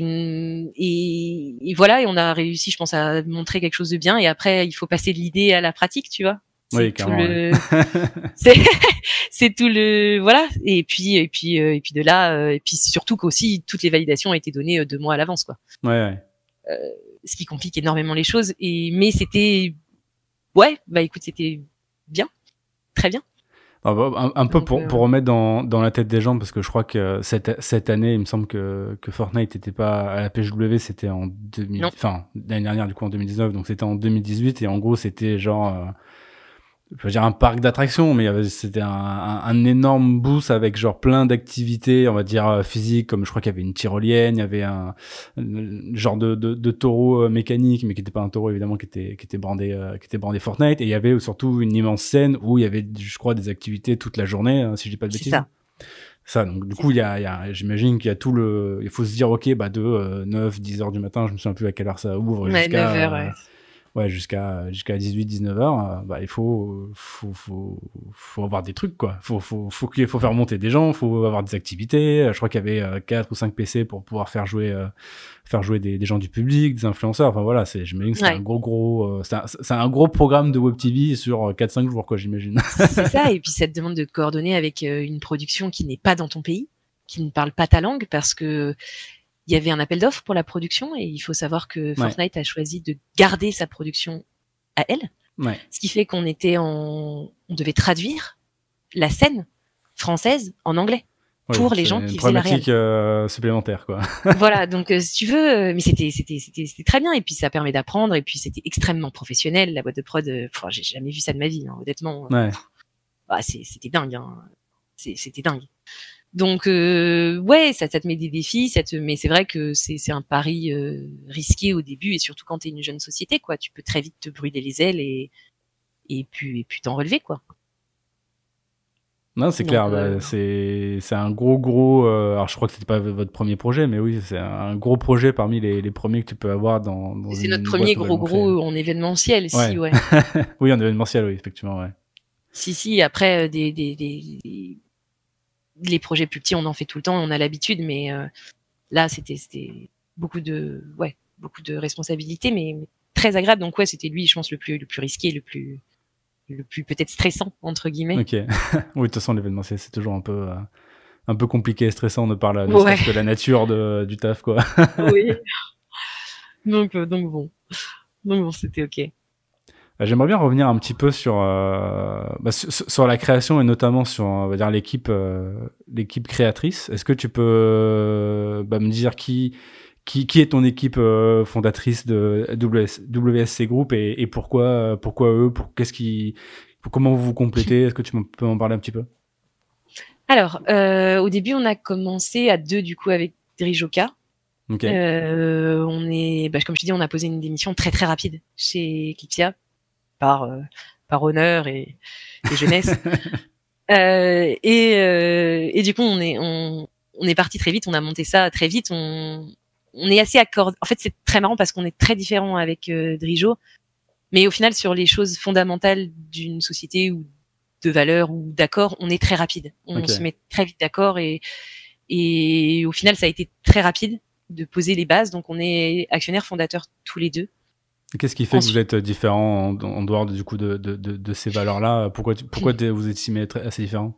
et, et, voilà, et on a réussi, je pense, à montrer quelque chose de bien. Et après, il faut passer de l'idée à la pratique, tu vois. Oui, tout le... c'est tout le voilà. Et puis et puis euh, et puis de là, euh, et puis surtout qu'aussi toutes les validations ont été données euh, deux mois à l'avance, quoi. Ouais. ouais. Euh, ce qui complique énormément les choses. Et mais c'était ouais, bah écoute, c'était bien, très bien. Ah bah, un, un peu pour, pour remettre dans, dans la tête des gens, parce que je crois que cette, cette année, il me semble que, que Fortnite n'était pas à la PGW, c'était en 2000, enfin, l'année dernière, du coup, en 2019, donc c'était en 2018, et en gros, c'était genre, je veux dire un parc d'attractions, mais c'était un, un, un, énorme boost avec genre plein d'activités, on va dire euh, physiques, comme je crois qu'il y avait une tyrolienne, il y avait un, genre de, de, de, taureau euh, mécanique, mais qui n'était pas un taureau évidemment, qui était qui était brandé euh, qui était brandé Fortnite, et il y avait surtout une immense scène où il y avait, je crois, des activités toute la journée, hein, si je dis pas de bêtises. Ça. Ça, donc du coup, il y a, y a j'imagine qu'il y a tout le, il faut se dire, ok, bah de euh, 9, 10 heures du matin, je me souviens plus à quelle heure ça ouvre. Ouais, 9 heures, ouais ouais, jusqu'à jusqu'à 18 19 heures euh, bah il faut faut faut faut avoir des trucs quoi. Faut faut faut faire monter des gens faut avoir des activités. Je crois qu'il y avait euh, quatre ou cinq PC pour pouvoir faire jouer euh, faire jouer des, des, gens du public des influenceurs. Enfin voilà c'est j'imagine que c'est un gros gros c'est un, un, gros programme de web TV sur 4 5 jours quoi j'imagine. C'est ça et puis ça te demande de coordonner avec une production qui n'est pas dans ton pays qui ne parle pas ta langue parce que il y avait un appel d'offres pour la production et il faut savoir que Fortnite a choisi de garder sa production à elle. Ouais. Ce qui fait qu'on était en, on devait traduire la scène française en anglais pour les gens qui faisaient la réelle. Euh, supplémentaire quoi. voilà, donc euh, si tu veux, euh, mais c'était c'était c'était c'était très bien et puis ça permet d'apprendre et puis c'était extrêmement professionnel la boîte de prod. Euh, j'ai jamais vu ça de ma vie, hein, honnêtement. Ouais. Bah, c'était dingue, hein. c'était dingue. Donc euh, ouais, ça, ça, te met des défis, ça te, mais c'est vrai que c'est un pari euh, risqué au début et surtout quand tu es une jeune société, quoi. Tu peux très vite te brûler les ailes et et puis et puis t'en relever, quoi. Non, c'est clair. Bah, euh, c'est c'est un gros gros. Euh, alors je crois que c'était pas votre premier projet, mais oui, c'est un gros projet parmi les, les premiers que tu peux avoir dans. dans c'est notre premier gros gros en événementiel, ouais. si ouais. oui, en événementiel, oui, effectivement, ouais. Si si. Après euh, des, des, des les projets plus petits, on en fait tout le temps, on a l'habitude, mais euh, là, c'était beaucoup de, ouais, beaucoup de responsabilités, mais, mais, très agréable. Donc ouais, c'était lui, je pense, le plus, le plus risqué, le plus, le plus peut-être stressant entre guillemets. Ok. oui, de toute façon, l'événement, c'est toujours un peu, euh, un peu compliqué, stressant de parler de ouais. de la nature de, du taf, quoi. oui. Donc, euh, donc bon, donc bon, c'était ok. Bah, j'aimerais bien revenir un petit peu sur, euh, bah, sur, sur la création et notamment sur on va dire l'équipe euh, l'équipe créatrice. Est-ce que tu peux euh, bah, me dire qui qui, qui est ton équipe euh, fondatrice de WS, WSC Group et, et pourquoi pourquoi eux pour qu'est-ce qui comment vous vous complétez? Est-ce que tu peux m'en parler un petit peu? Alors au début on a commencé à deux du coup avec Drijoka. Okay. on est, comme je te dis, on a posé une démission très très rapide chez Eclipsia par euh, par honneur et, et jeunesse. euh, et, euh, et du coup, on est on, on est parti très vite, on a monté ça très vite. On, on est assez accordé. En fait, c'est très marrant parce qu'on est très différent avec euh, Drijo, mais au final, sur les choses fondamentales d'une société ou de valeurs ou d'accord, on est très rapide. On okay. se met très vite d'accord et et au final, ça a été très rapide de poser les bases. Donc, on est actionnaires fondateurs tous les deux. Qu'est-ce qui fait que vous êtes différent en, en dehors de, du coup de, de, de, de ces valeurs-là? Pourquoi, pourquoi vous estimez assez différent?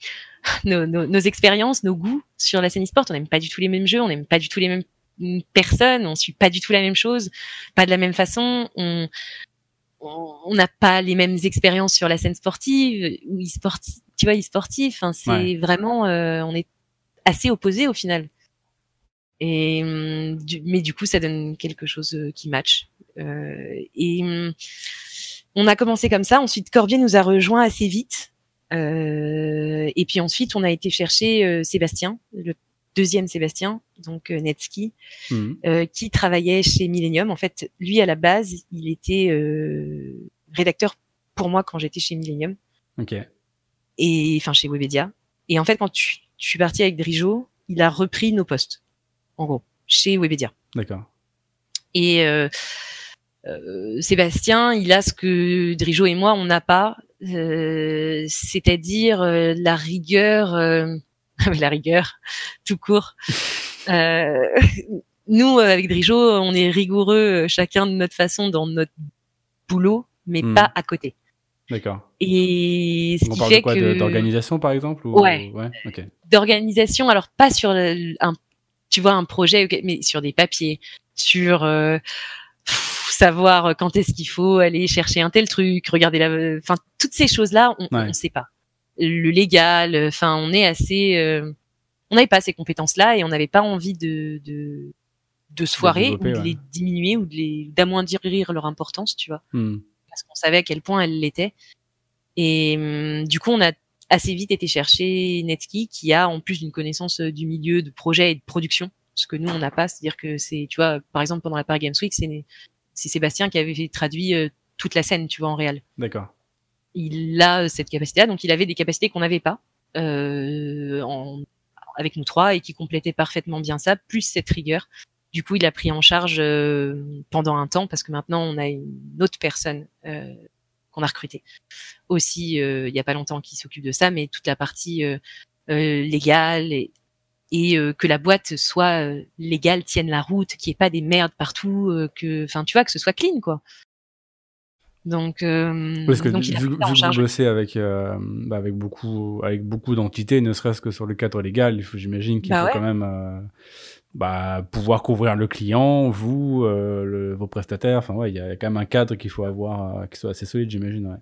Nos, nos, nos, expériences, nos goûts sur la scène e-sport, on n'aime pas du tout les mêmes jeux, on n'aime pas du tout les mêmes personnes, on suit pas du tout la même chose, pas de la même façon, on on n'a pas les mêmes expériences sur la scène sportive ou e-sportive, tu vois, e-sportif. C'est ouais. vraiment, euh, on est assez opposés au final. Et du, mais du coup, ça donne quelque chose qui match. Euh, et on a commencé comme ça. Ensuite, Corbier nous a rejoint assez vite. Euh, et puis ensuite, on a été chercher euh, Sébastien, le deuxième Sébastien, donc euh, Netski, mmh. euh, qui travaillait chez Millennium. En fait, lui à la base, il était rédacteur pour moi quand j'étais chez Millennium. Ok. et enfin chez Webedia. Et en fait, quand tu, je suis partie avec Drijo, il a repris nos postes, en gros, chez Webedia. D'accord. Et euh, euh, Sébastien, il a ce que Drijo et moi, on n'a pas, euh, c'est-à-dire euh, la rigueur, euh, la rigueur, tout court. nous, avec Drijo, on est rigoureux chacun de notre façon dans notre boulot, mais Hmm. pas à côté. D'accord. Et ce On qui parle fait de quoi que D'organisation, par exemple ou... Ouais. D'organisation, alors pas sur un, tu vois, un projet, mais sur des papiers, sur euh, savoir quand est-ce qu'il faut aller chercher un tel truc, regarder la, enfin toutes ces choses-là, on Ouais. ne sait pas. Le légal, enfin on est assez, euh, on n'avait pas ces compétences-là et on n'avait pas envie de de, de se foirer ou de ouais. les diminuer ou de les d'amoindrir leur importance, tu vois Hmm. parce qu'on savait à quel point elle l'était. Et hum, du coup, on a assez vite été chercher Netski, qui a en plus d'une connaissance euh, du milieu de projet et de production, ce que nous on n'a pas. C'est-à-dire que c'est, tu vois, par exemple pendant la Paris Games Week, c'est c'est Sébastien qui avait traduit euh, toute la scène, tu vois, en réel. D'accord. Il a euh, cette capacité-là, donc il avait des capacités qu'on n'avait pas euh, en, avec nous trois et qui complétaient parfaitement bien ça, plus cette rigueur. Du coup, il a pris en charge euh, pendant un temps parce que maintenant on a une autre personne euh, qu'on a recrutée aussi euh, il y a pas longtemps qui s'occupe de ça, mais toute la partie euh, euh, légale et, et que la boîte soit légale, tienne la route, qu'il n'y ait pas des merdes partout, que, enfin, tu vois, que ce soit clean, quoi. Donc, euh, Parce que donc vu, vu que bossez avec, euh, bah, avec beaucoup, avec beaucoup d'entités, ne serait-ce que sur le cadre légal, il faut, j'imagine qu'il Bah faut ouais. quand même euh, bah, pouvoir couvrir le client, vous, euh, le- vos prestataires. Enfin, ouais, il y a quand même un cadre qu'il faut avoir, euh, qui soit assez solide, j'imagine. Ouais.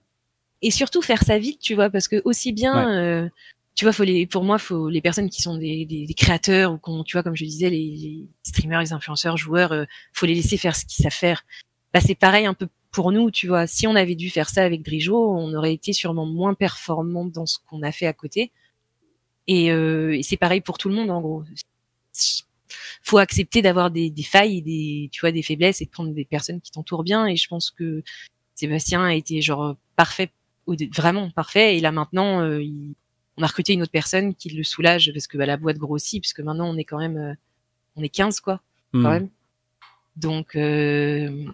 et surtout faire ça vite, tu vois, parce que aussi bien, euh, tu vois, faut les, pour moi, faut les personnes qui sont des, des, des créateurs ou qu'on, tu vois, comme je disais, les, les streamers, les influenceurs, joueurs, euh, faut les laisser faire ce qu'ils savent faire. Bah, c'est pareil un peu pour nous, tu vois. Si on avait dû faire ça avec Drijo, on aurait été sûrement moins performant dans ce qu'on a fait à côté. Et, euh, et c'est pareil pour tout le monde, en gros. Faut accepter d'avoir des, des failles, et des, tu vois, des faiblesses et de prendre des personnes qui t'entourent bien. Et je pense que Sébastien a été genre parfait, vraiment parfait. Et là maintenant, euh, il- on a recruté une autre personne qui le soulage parce que bah, la boîte grossit, parce que maintenant on est quand même, euh, on est 15 quoi, quand Hmm. même. Donc, euh,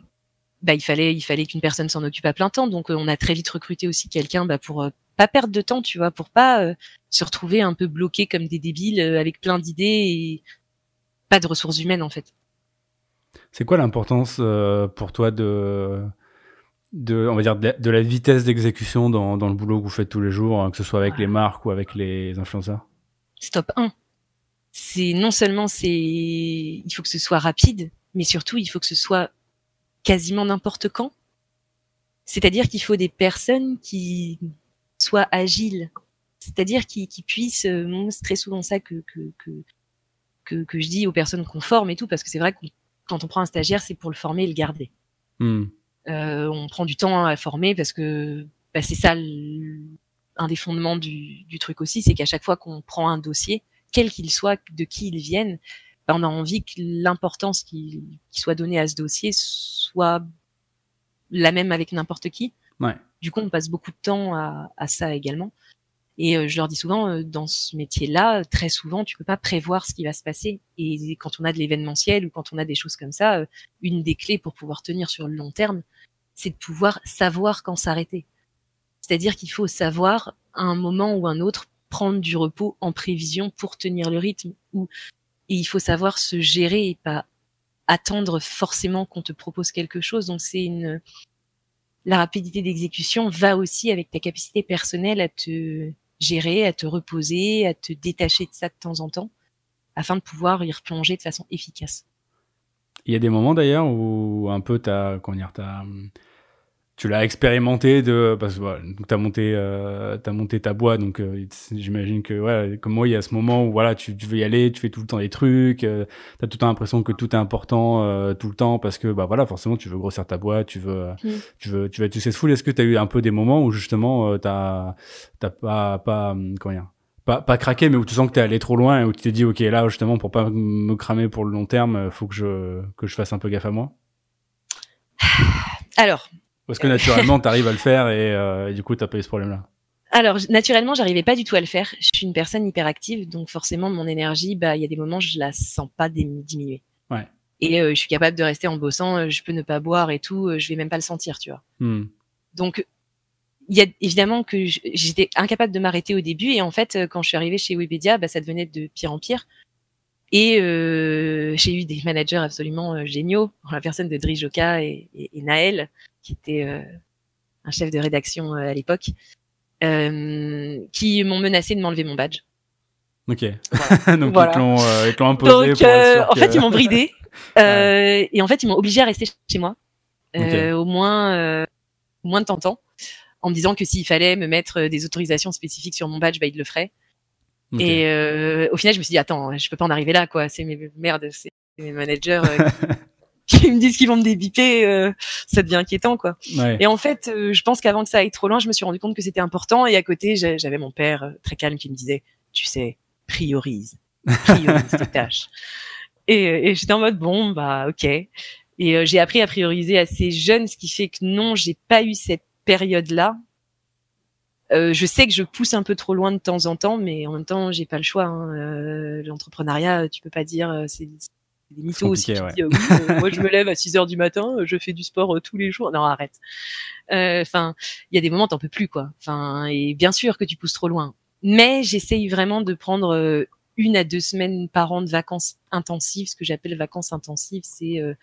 bah, il fallait, il fallait qu'une personne s'en occupe à plein temps. Donc, euh, on a très vite recruté aussi quelqu'un bah, pour euh, pas perdre de temps, tu vois, pour pas euh, se retrouver un peu bloqué comme des débiles avec plein d'idées et pas de ressources humaines en fait. C'est quoi l'importance euh, pour toi de, de, on va dire, de, la vitesse d'exécution dans, dans le boulot que vous faites tous les jours, hein, que ce soit avec les marques ou avec les influenceurs? Stop 1. C'est non seulement c'est, il faut que ce soit rapide, mais surtout il faut que ce soit quasiment n'importe quand. C'est-à-dire qu'il faut des personnes qui soient agiles. C'est-à-dire qui, qui puissent, euh, c'est très souvent ça que, que, que, que, que je dis aux personnes qu'on forme et tout, parce que c'est vrai que quand on prend un stagiaire, c'est pour le former et le garder. Hmm. Euh, on prend du temps à former parce que bah, c'est ça un des fondements du, du truc aussi, c'est qu'à chaque fois qu'on prend un dossier, quel qu'il soit, de qui il vienne, bah, on a envie que l'importance qui, qui soit donnée à ce dossier soit la même avec n'importe qui. Ouais. Du coup, on passe beaucoup de temps à, à ça également. Et euh, je leur dis souvent, euh, dans ce métier-là, très souvent, tu peux pas prévoir ce qui va se passer. Et quand on a de l'événementiel ou quand on a des choses comme ça, euh, une des clés pour pouvoir tenir sur le long terme, c'est de pouvoir savoir quand s'arrêter. C'est-à-dire qu'il faut savoir à un moment ou un autre prendre du repos en prévision pour tenir le rythme. Ou et il faut savoir se gérer et pas attendre forcément qu'on te propose quelque chose. Donc c'est une la rapidité d'exécution va aussi avec ta capacité personnelle à te gérer, à te reposer, à te détacher de ça de temps en temps, afin de pouvoir y replonger de façon efficace. Il y a des moments d'ailleurs où un peu t'as, comment dire, t'as, tu l'as expérimenté de, parce que voilà, donc t'as monté, euh, t'as monté ta boîte, donc euh, j'imagine que ouais, comme moi, il y a ce moment où voilà, tu, tu veux y aller, tu fais tout le temps des trucs, euh, t'as tout le temps l'impression que tout est important euh, tout le temps parce que bah voilà, forcément, tu veux grossir ta boîte, tu veux, euh, Mm. tu veux, tu veux être successful. Est-ce que t'as eu un peu des moments où justement t'as, t'as pas, pas, hum, comment dire, pas, pas craqué, mais où tu sens que t'es allé trop loin et où tu t'es dit, ok, là, justement, pour pas me cramer pour le long terme, faut que je, que je fasse un peu gaffe à moi? Alors, Parce que naturellement, t'arrives à le faire et, euh, et du coup, t'as pas eu ce problème-là. Alors, naturellement, j'arrivais pas du tout à le faire. Je suis une personne hyperactive, donc forcément, mon énergie, bah, il y a des moments, je la sens pas diminuer. Ouais. Et euh, je suis capable de rester en bossant. euh, Je peux ne pas boire et tout. Je vais même pas le sentir, tu vois. Hmm. Donc, il y a évidemment que j'étais incapable de m'arrêter au début. Et en fait, quand je suis arrivée chez Webedia, bah, ça devenait de pire en pire. Et euh, j'ai eu des managers absolument euh, géniaux, en la personne de Drijoka et, et, et Naël, qui était euh, un chef de rédaction euh, à l'époque, euh, qui m'ont menacé de m'enlever mon badge. Ok. Voilà. Donc Voilà. ils te l'ont euh, imposé Donc, pour en fait, ils m'ont bridé. Euh, Et en fait, ils m'ont obligé à rester chez moi, euh, au moins, euh, au moins de temps en temps, en me disant que s'il fallait me mettre des autorisations spécifiques sur mon badge, bah, ils le feraient. Et euh, au final, je me suis dit, attends, je peux pas en arriver là, quoi. C'est mes merde, c'est mes managers euh, qui, qui me disent qu'ils vont me débiper. euh, ça devient inquiétant, quoi. Ouais. Et en fait, euh, je pense qu'avant que ça aille trop loin, je me suis rendu compte que c'était important. Et à côté, j'a- j'avais mon père euh, très calme qui me disait, tu sais, priorise, priorise tes tâches. Et, et j'étais en mode bon, bah ok. Et euh, j'ai appris à prioriser assez jeune, ce qui fait que non, j'ai pas eu cette période-là. Euh, je sais que je pousse un peu trop loin de temps en temps, mais en même temps, j'ai pas le choix. hein. Euh, L'entrepreneuriat, tu peux pas dire euh, c'est des mythos aussi. compliqué, Tu ouais. dis, euh, oui, euh, moi je me lève à 6 heures du matin, euh, je fais du sport euh, tous les jours. Non, arrête. Euh, Enfin, il y a des moments t'en peux plus quoi. Enfin, et bien sûr que tu pousses trop loin. Mais j'essaye vraiment de prendre euh, une à deux semaines par an de vacances intensives. Ce que j'appelle vacances intensives, c'est euh,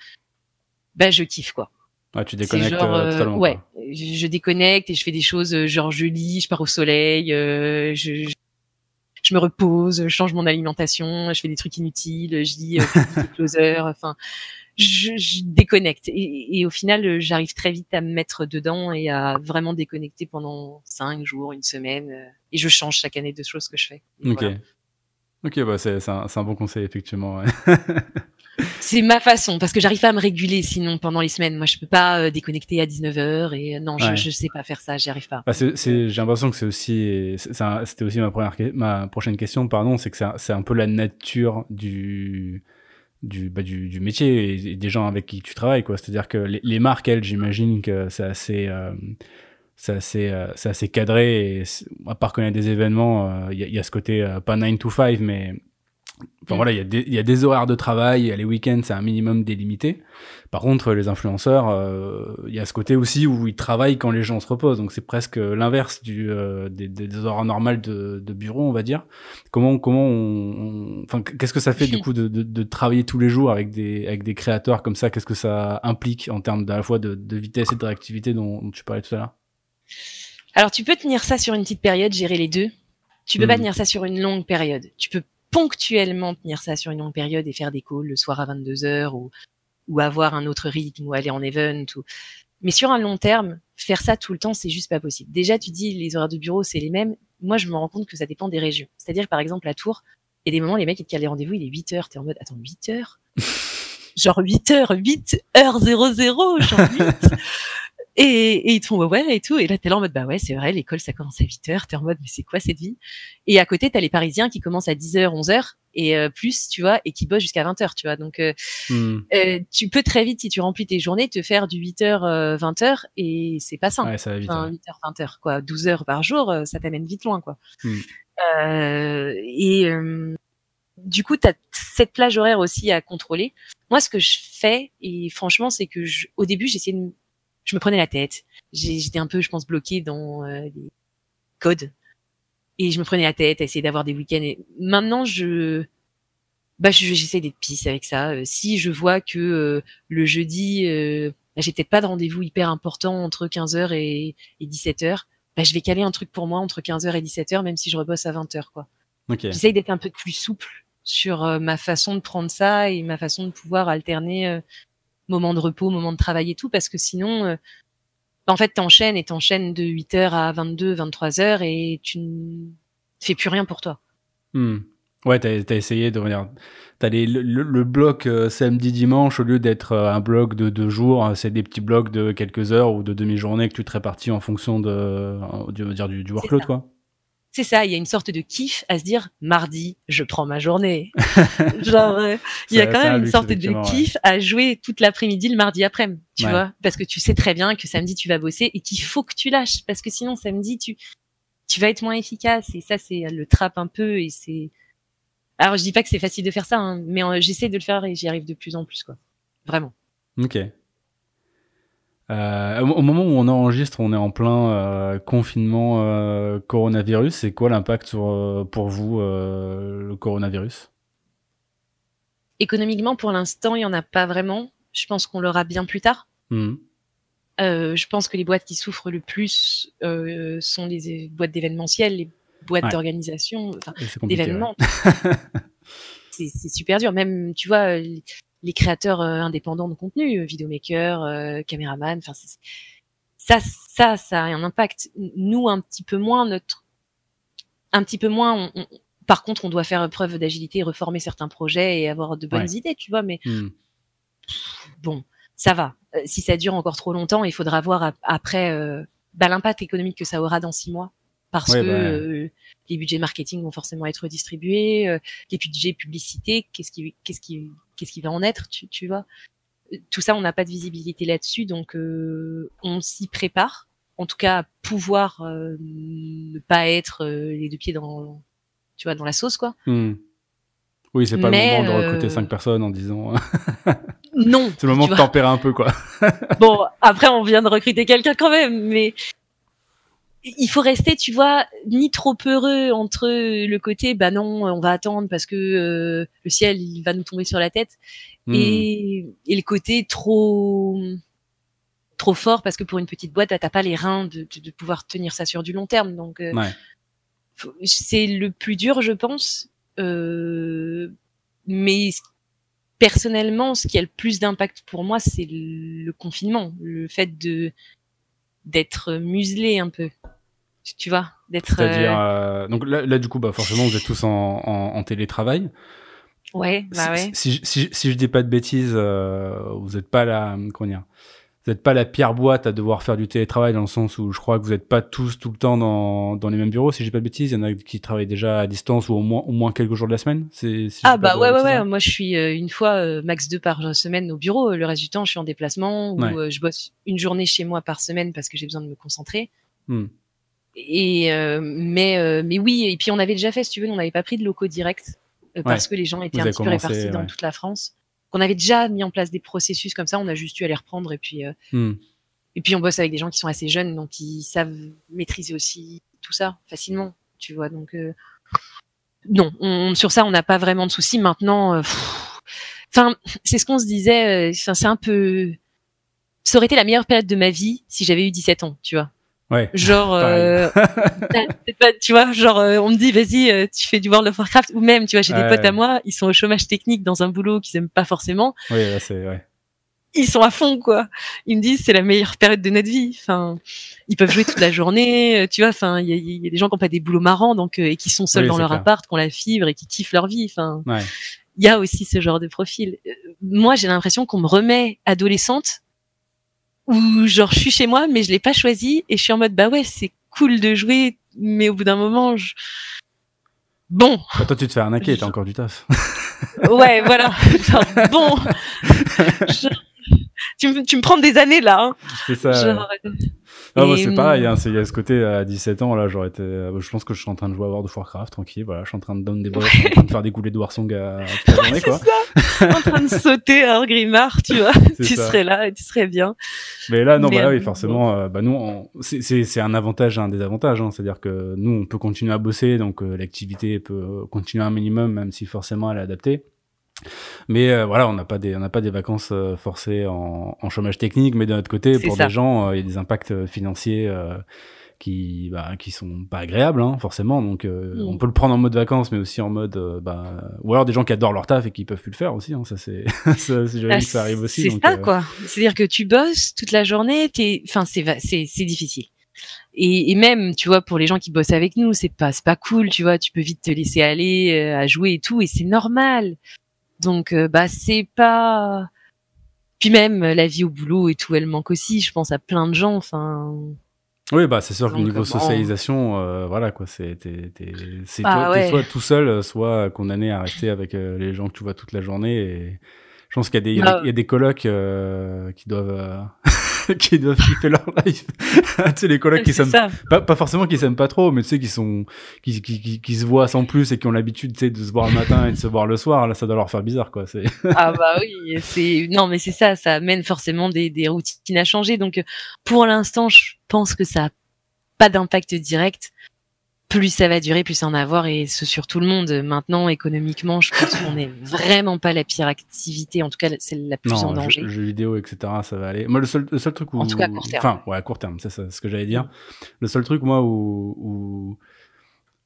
bah je kiffe quoi. Ouais, tu déconnectes genre, euh, euh, totalement. ouais, quoi. je, je déconnecte et je fais des choses euh, genre je lis, je pars au soleil, euh, je, je je me repose, je change mon alimentation, je fais des trucs inutiles, je lis euh, des closer, enfin je, je déconnecte et, et au final euh, j'arrive très vite à me mettre dedans et à vraiment déconnecter pendant cinq jours, une semaine et je change chaque année de choses que je fais. Et Ok. voilà. Ok, bah c'est un, un bon conseil, effectivement. ouais. C'est ma façon parce que j'arrive pas à me réguler sinon pendant les semaines. Moi je peux pas euh, déconnecter à 19h et euh, non, je, Ouais. je sais pas faire ça, j'y arrive pas. Bah, J'ai l'impression que c'est aussi, c'était aussi ma première, ma prochaine question, pardon, c'est que c'est un, c'est un peu la nature du, du, bah, du, du métier et, et des gens avec qui tu travailles, quoi. C'est-à-dire que les, les marques, elles, j'imagine que c'est assez, euh, c'est assez, euh, c'est assez cadré et à part quand il y a des événements, euh, il y, a- il y a ce côté euh, pas 9 to 5, mais Enfin Mm. voilà, il y, a des- il y a des horaires de travail, il y a les week-ends, c'est un minimum délimité. Par contre, les influenceurs, euh, il y a ce côté aussi où ils travaillent quand les gens se reposent. Donc c'est presque l'inverse du euh, des, des- horaires normales de, de bureau, on va dire. Comment comment on, enfin qu'est-ce que ça fait du coup de, de, de travailler tous les jours avec des avec des créateurs comme ça? Qu'est-ce que ça implique en termes à la fois de, de vitesse et de réactivité dont, dont tu parlais tout à l'heure? Alors, tu peux tenir ça sur une petite période, gérer les deux. Tu peux pas Mhm. tenir ça sur une longue période. Tu peux ponctuellement tenir ça sur une longue période et faire des calls le soir à 22 heures ou, ou avoir un autre rythme ou aller en event ou, mais sur un long terme, faire ça tout le temps, c'est juste pas possible. Déjà, tu dis les horaires de bureau, c'est les mêmes. Moi, je me rends compte que ça dépend des régions. C'est-à-dire, par exemple, à Tours, il y a des moments, les mecs, ils te calent les rendez-vous, il est 8 heures, t'es en mode, attends, 8 heures? Genre 8 heures, 8 heures 00, genre 8. Et, et ils te font ouais, ouais et tout. Et là, t'es là en mode bah ouais, c'est vrai, l'école ça commence à 8 heures. T'es en mode mais c'est quoi cette vie? Et à côté, t'as les Parisiens qui commencent à 10 heures, 11 heures et euh, plus, tu vois, et qui bossent jusqu'à 20 heures, tu vois. Donc euh, Hmm. euh, tu peux très vite, si tu remplis tes journées, te faire du 8 heures, euh, 20 heures et c'est pas simple. Ouais, ça va vite. Enfin, ouais. 8 heures, 20 heures, quoi. 12 heures par jour, euh, ça t'amène vite loin, quoi. Euh, et euh, du coup, tu as cette plage horaire aussi à contrôler. Moi, ce que je fais, et franchement, c'est que je, au début, j'essayais de, je me prenais la tête. J'étais un peu, je pense, bloquée dans euh, les codes. Et je me prenais la tête à essayer d'avoir des week-ends. Et maintenant, je, bah, je- j'essaie d'être pisse avec ça. Euh, si je vois que euh, le jeudi, euh, j'ai peut-être pas de rendez-vous hyper important entre 15h et, et 17h, bah, je vais caler un truc pour moi entre 15h et 17h, même si je rebosse à 20h, quoi. Ok. J'essaye d'être un peu plus souple sur ma façon de prendre ça et ma façon de pouvoir alterner euh, moment de repos, moment de travail et tout, parce que sinon, euh, en fait, t'enchaînes et t'enchaînes de 8h à 22, 23h et tu ne fais plus rien pour toi. Hmm. Ouais, t'as as essayé de revenir. T'as les- le, le, bloc euh, samedi-dimanche, au lieu d'être euh, un bloc de deux jours, euh, c'est des petits blocs de quelques heures ou de demi-journée que tu te répartis en fonction de, du, dire du, du workload, quoi. C'est ça, il y a une sorte de kiff à se dire mardi, je prends ma journée. Genre, euh, il y a quand même une luxe, sorte de ouais. kiff à jouer toute l'après-midi le mardi après-midi, tu Ouais. vois, parce que tu sais très bien que samedi tu vas bosser et qu'il faut que tu lâches, parce que sinon samedi tu tu vas être moins efficace et ça c'est le trap un peu et c'est alors je dis pas que c'est facile de faire ça hein, mais euh, j'essaie de le faire et j'y arrive de plus en plus quoi vraiment ok euh, au moment où on enregistre, on est en plein euh, confinement euh, coronavirus. C'est quoi l'impact pour vous, le coronavirus? Économiquement, pour l'instant, il n'y en a pas vraiment. Je pense qu'on l'aura bien plus tard. Mmh. je pense que les boîtes qui souffrent le plus sont les boîtes d'événementiel, les boîtes d'organisation, d'événements. c'est super dur. Même, tu vois, les créateurs euh, indépendants de contenu, euh, vidéomaker, euh, caméraman, enfin ça, ça, ça a un impact. Nous, un petit peu moins, notre, un petit peu moins. par contre, on doit faire preuve d'agilité, reformer certains projets et avoir de bonnes idées, tu vois. Mais hmm. bon, ça va. Si ça dure encore trop longtemps, il faudra voir après bah, l'impact économique que ça aura dans six mois parce que les budgets marketing vont forcément être distribués, les budgets publicité, qu'est-ce qui, qu'est-ce qui, qu'est-ce qui va en être, tu, tu vois. Tout ça, on n'a pas de visibilité là-dessus, donc euh, on s'y prépare. En tout cas, pouvoir euh, ne pas être euh, les deux pieds dans, tu vois, dans la sauce, quoi. Hmm. Oui, c'est pas le moment de recruter cinq personnes en disant. non. c'est le moment de tempérer un peu, quoi. bon, après, on vient de recruter quelqu'un quand même, mais il faut rester, tu vois, ni trop heureux entre le côté, bah non, on va attendre parce que euh, le ciel il va nous tomber sur la tête, hmm. et, et, le côté trop trop fort parce que pour une petite boîte, t'as pas les reins de, de, pouvoir tenir ça sur du long terme. Donc euh, c'est le plus dur, je pense. Euh, mais personnellement, ce qui a le plus d'impact pour moi, c'est le, le confinement, le fait de d'être muselé un peu tu vois, d'être. C'est-à-dire, euh, euh... donc là, là, du coup, bah forcément, vous êtes tous en, en, en télétravail. Ouais, bah ouais. Si, si, si, je dis pas de bêtises, euh, vous n'êtes pas la, comment dire, vous n'êtes pas la pierre boîte à devoir faire du télétravail dans le sens où je crois que vous n'êtes pas tous tout le temps dans, dans les mêmes bureaux. Si je dis pas de bêtises, il y en a qui travaillent déjà à distance ou au moins au moins quelques jours de la semaine. Ah bah ouais ouais ouais. Moi je suis euh, une fois euh, max deux par semaine au bureau. Le reste du temps je suis en déplacement ou je bosse une journée chez moi par semaine parce que j'ai besoin de me concentrer. Hmm. Et euh, mais euh, mais oui, et puis on avait déjà fait, si tu veux, on n'avait pas pris de locaux directs euh, parce que les gens étaient un petit peu répartis dans toute la France. On avait déjà mis en place des processus comme ça, on a juste dû aller reprendre et puis hmm. et puis on bosse avec des gens qui sont assez jeunes, donc ils savent maîtriser aussi tout ça facilement, tu vois. Donc non, on, sur ça on n'a pas vraiment de soucis. Maintenant, enfin c'est ce qu'on se disait. C'est un peu, ça aurait été la meilleure période de ma vie si j'avais eu 17 ans, tu vois. Ouais. Genre, euh, tu vois, genre, euh, on me dit, vas-y, euh, tu fais du World of Warcraft, ou même, tu vois, j'ai des potes à moi, ils sont au chômage technique dans un boulot qu'ils aiment pas forcément. Oui, là, c'est, ouais. Ils sont à fond, quoi. Ils me disent, c'est la meilleure période de notre vie. Enfin, ils peuvent jouer toute la journée, euh, tu vois. Enfin, il y a, y a, des gens qui ont pas des boulots marrants, donc et qui sont seuls dans leur appart, qui ont la fibre et qui kiffent leur vie. Enfin, il y a aussi ce genre de profil. moi, j'ai l'impression qu'on me remet adolescente où genre je suis chez moi mais je l'ai pas choisi et je suis en mode bah ouais c'est cool de jouer mais au bout d'un moment je... bon. Bah, toi tu te fais arnaquer t'as encore du taf. Ouais voilà. Genre, bon. Tu, me, tu me prends des années là hein. c'est ça. Genre, ah, moi, c'est pareil, hein, il y a ce côté à 17 ans, là, j'aurais été, euh, je pense que je suis en train de jouer à World of Warcraft, tranquille, voilà, je suis en train de down des boss, je suis en train de faire des goulets de Warsong à, toute la journée, quoi. Ça. en train de sauter à Grimard, tu vois, tu serais là et tu serais bien. Mais là, non, bah oui, euh, forcément, euh, bah nous, c'est un avantage, un désavantage, hein, c'est-à-dire que nous, on peut continuer à bosser, donc l'activité peut continuer un minimum, même si forcément elle est adaptée. Mais euh, voilà, on n'a pas des on n'a pas des vacances euh, forcées en, en, chômage technique, mais d'un autre côté, pour des gens, euh, il y a des impacts financiers qui bah, qui sont pas agréables hein, forcément. Donc mm. on peut le prendre en mode vacances, mais aussi en mode bah ou alors des gens qui adorent leur taf et qui peuvent plus le faire aussi. Hein, ça c'est ça, ah, ça arrive aussi. C'est ça quoi. C'est-à-dire que tu bosses toute la journée, t'es enfin c'est c'est c'est difficile. Et, et, même, tu vois, pour les gens qui bossent avec nous, c'est pas, c'est pas cool, tu vois. Tu peux vite te laisser aller à jouer et tout, et c'est normal. Donc euh, bah c'est pas puis même la vie au boulot et tout, elle manque aussi. Je pense à plein de gens. Enfin. Oui, bah c'est sûr que niveau socialisation, euh, voilà quoi, c'est c'est bah, toi, soit tout seul, soit condamné à rester avec euh, les gens que tu vois toute la journée. Et je pense qu'il y a des il y, a des, colocs qui doivent qui doivent kiffer leur life. tu sais, les collègues qui s'aiment pas, pas, forcément qui s'aiment pas trop, mais tu sais, qui sont, qui, qui, qui, qui, se voient sans plus et qui ont l'habitude, tu sais, de se voir le matin et de se voir le soir. Là, ça doit leur faire bizarre, quoi. Ah bah oui, c'est, non, mais c'est ça, ça amène forcément des, des routines à changer. Donc, pour l'instant, je pense que ça a pas d'impact direct plus ça va durer, plus ça en avoir, et ce sur tout le monde. Maintenant, économiquement, je pense qu'on n'est vraiment pas la pire activité, en tout cas, c'est la plus en danger. Jeux, jeux vidéo, etc., ça va aller. Moi, le seul, le seul truc où. En tout cas, à court terme. Enfin, ouais, à court terme, c'est ce que j'allais dire. Le seul truc, moi, où. où...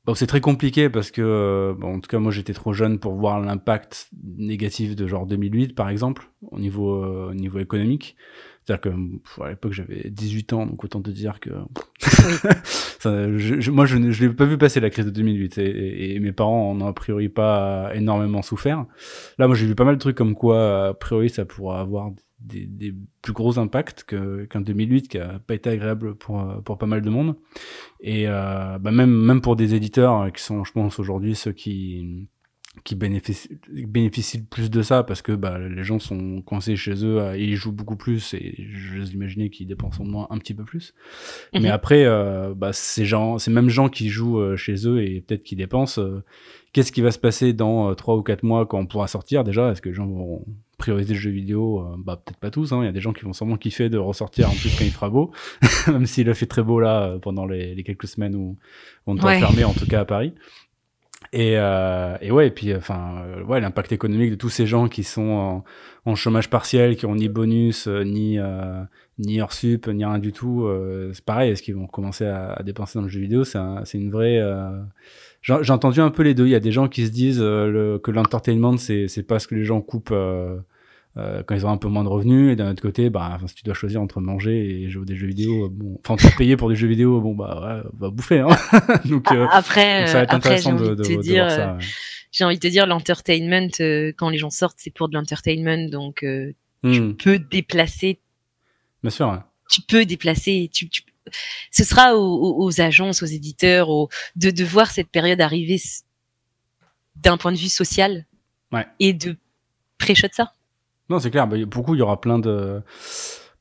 Bon, c'est très compliqué parce que, bon, en tout cas, moi, j'étais trop jeune pour voir l'impact négatif de genre 2008, par exemple, au niveau, euh, au niveau économique. C'est-à-dire que à l'époque j'avais 18 ans, donc autant te dire que ça, je, moi je ne l'ai pas vu passer la crise de 2008 et, et, mes parents en ont a priori pas énormément souffert. Là moi j'ai vu pas mal de trucs comme quoi a priori ça pourrait avoir des, des plus gros impacts qu'un 2008 qui a pas été agréable pour pour pas mal de monde et euh, bah même même pour des éditeurs qui sont je pense aujourd'hui ceux qui qui bénéficient, bénéficient plus de ça parce que bah, les gens sont coincés chez eux et ils jouent beaucoup plus et je imaginer qu'ils dépensent moins un petit peu plus. Mais mhm. après, euh, bah, ces gens, ces mêmes gens qui jouent euh, chez eux et peut-être qui dépensent, euh, qu'est-ce qui va se passer dans trois ou quatre mois quand on pourra sortir? Déjà Est-ce que les gens vont prioriser le jeu vidéo? Bah peut-être pas tous. Hein. Il y a des gens qui vont sûrement kiffer de ressortir en plus quand il fera beau, même s'il a fait très beau là pendant les, les quelques semaines où on doit fermer en tout cas à Paris. Et, euh, et ouais, et puis enfin, euh, ouais, l'impact économique de tous ces gens qui sont en, chômage partiel, qui ont ni bonus, euh, ni euh, ni hors sup, ni rien du tout, euh, c'est pareil. Est-ce qu'ils vont commencer à, à, dépenser dans le jeu vidéo? C'est c'est une vraie. J'ai entendu un peu les deux. Il y a des gens qui se disent le, que l'entertainment c'est pas ce que les gens coupent euh, quand ils ont un peu moins de revenus. Et d'un autre côté bah si tu dois choisir entre manger et jouer des jeux vidéo euh, bon enfin te payer pour des jeux vidéo bon bah ouais, va bouffer hein. Donc, euh, après ça va être intéressant de, de, de, dire, voir ça j'ai envie de te dire l'entertainment quand les gens sortent c'est pour de l'entertainment. Donc tu hmm. peux déplacer. Bien sûr ouais. tu peux déplacer tu, tu... ce sera aux, aux, agences aux éditeurs aux... de, de voir cette période arriver d'un point de vue social. Ouais. et de pré-shot ça non, c'est clair. Bah, beaucoup, il y aura plein de,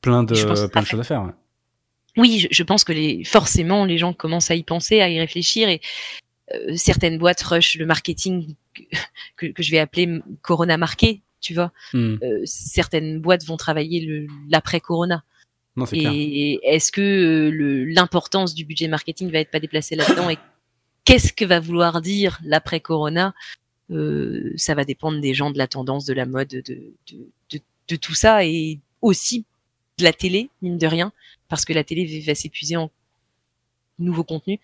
plein de, plein de choses à faire. Oui, je, pense que les, forcément, les gens commencent à y penser, à y réfléchir et euh, certaines boîtes rush le marketing que, que, je vais appeler Corona marqué, tu vois. Hmm. Euh, certaines boîtes vont travailler l'après Corona. Non, et est-ce que euh, l'importance du budget marketing va être pas déplacée là-dedans et qu'est-ce que va vouloir dire l'après Corona euh, ça va dépendre des gens, de la tendance, de la mode, de, de, de, de, tout ça et aussi de la télé, mine de rien, parce que la télé va s'épuiser en nouveaux contenus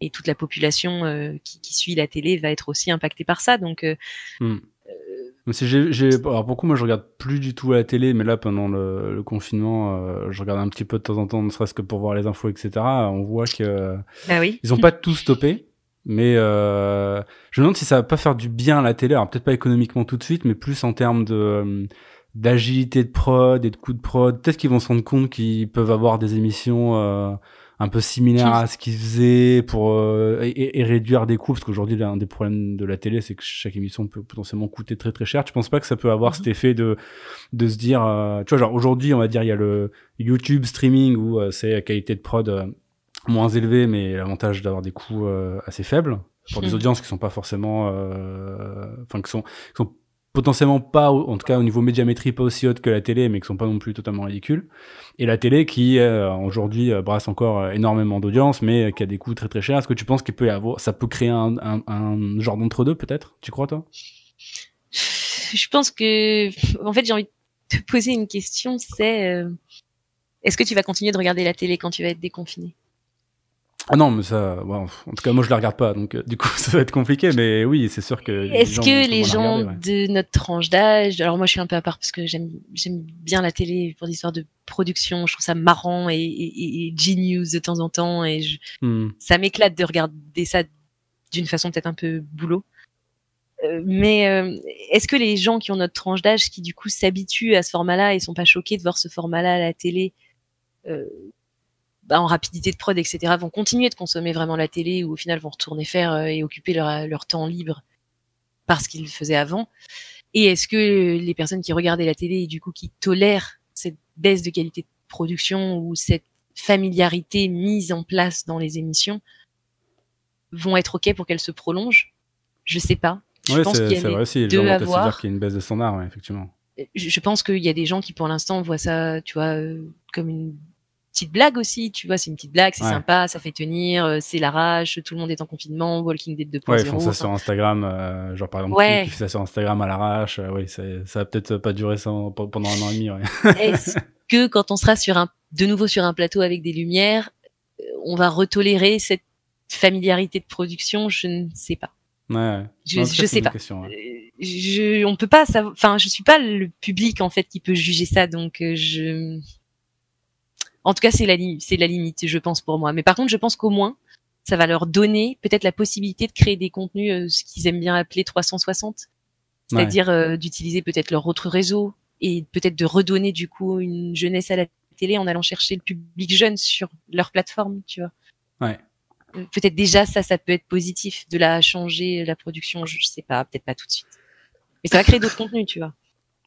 et toute la population euh, qui, qui, suit la télé va être aussi impactée par ça. Donc, euh, hmm. J'ai, alors beaucoup, moi, je regarde plus du tout la télé, mais là, pendant le, le confinement, euh, je regarde un petit peu de temps en temps, ne serait-ce que pour voir les infos, etc. On voit que bah oui. ils ont pas tout stoppé, mais euh, je me demande si ça va pas faire du bien à la télé. Alors peut-être pas économiquement tout de suite, mais plus en termes de euh, d'agilité de prod et de coûts de prod. Peut-être qu'ils vont se rendre compte qu'ils peuvent avoir des émissions euh, un peu similaires à ce qu'ils faisaient pour euh, et, et, réduire des coûts. Parce qu'aujourd'hui, l'un des problèmes de la télé, c'est que chaque émission peut potentiellement coûter très très cher. Tu penses pas que ça peut avoir cet mhm. effet de de se dire, euh, tu vois, genre aujourd'hui, on va dire, il y a le YouTube streaming où c'est la qualité de prod moins élevé, mais l'avantage d'avoir des coûts euh, assez faibles pour des hmm. audiences qui sont pas forcément, euh, enfin qui sont, qui sont potentiellement pas, en tout cas au niveau médiamétrie, pas aussi haute que la télé, mais qui sont pas non plus totalement ridicules. Et la télé qui euh, aujourd'hui brasse encore énormément d'audience, mais qui a des coûts très très chers. Est-ce que tu penses qu'il peut y avoir, ça peut créer un, un, un genre d'entre deux peut-être? Tu crois toi? Je pense que, en fait, j'ai envie de te poser une question. C'est, est-ce que tu vas continuer de regarder la télé quand tu vas être déconfiné? Ah non, mais ça, en tout cas, moi je la regarde pas, donc euh, du coup ça va être compliqué, mais oui, c'est sûr que. Est-ce que les gens de notre tranche d'âge, alors moi je suis un peu à part parce que j'aime j'aime bien la télé pour des histoires de production, je trouve ça marrant et, et, et genius de temps en temps, et je, hmm. ça m'éclate de regarder ça d'une façon peut-être un peu boulot. Euh, mais euh, est-ce que les gens qui ont notre tranche d'âge, qui du coup s'habituent à ce format-là et sont pas choqués de voir ce format-là à la télé, euh, bah, en rapidité de prod, etc., vont continuer de consommer vraiment la télé ou au final vont retourner faire euh, et occuper leur, leur temps libre parce qu'ils le faisaient avant Et est-ce que les personnes qui regardaient la télé et du coup qui tolèrent cette baisse de qualité de production ou cette familiarité mise en place dans les émissions vont être ok pour qu'elles se prolongent? Je sais pas. Je pense qu'il y a vrai aussi. Deux à voir. qu'il y a une baisse de standard, ouais, effectivement. Je, pense qu'il y a des gens qui, pour l'instant, voient ça, tu vois, euh, comme une petite blague aussi, tu vois, c'est une petite blague, c'est sympa, ça fait tenir, euh, c'est la rage, tout le monde est en confinement, Walking Dead 2.0. Ouais, ils font ça sur Instagram, euh, genre par exemple, ouais. qui fait ça sur Instagram à l'arrache, euh, oui, ça va peut-être pas durer ça pendant un an et demi, ouais. Est-ce que quand on sera sur un, de nouveau sur un plateau avec des lumières, on va retolérer cette familiarité de production? Je ne sais pas. Ouais. Je, je sais pas. Question, je, on peut pas enfin, je suis pas le public en fait qui peut juger ça, donc je en tout cas, c'est la, c'est la limite, je pense pour moi. Mais par contre, je pense qu'au moins, ça va leur donner peut-être la possibilité de créer des contenus, euh, ce qu'ils aiment bien appeler 360, c'est-à-dire euh, d'utiliser peut-être leur autre réseau et peut-être de redonner du coup une jeunesse à la télé en allant chercher le public jeune sur leur plateforme, tu vois. Ouais. Euh, peut-être déjà ça, ça peut être positif de la changer la production, je sais pas, peut-être pas tout de suite. Mais ça va créer d'autres contenus, tu vois.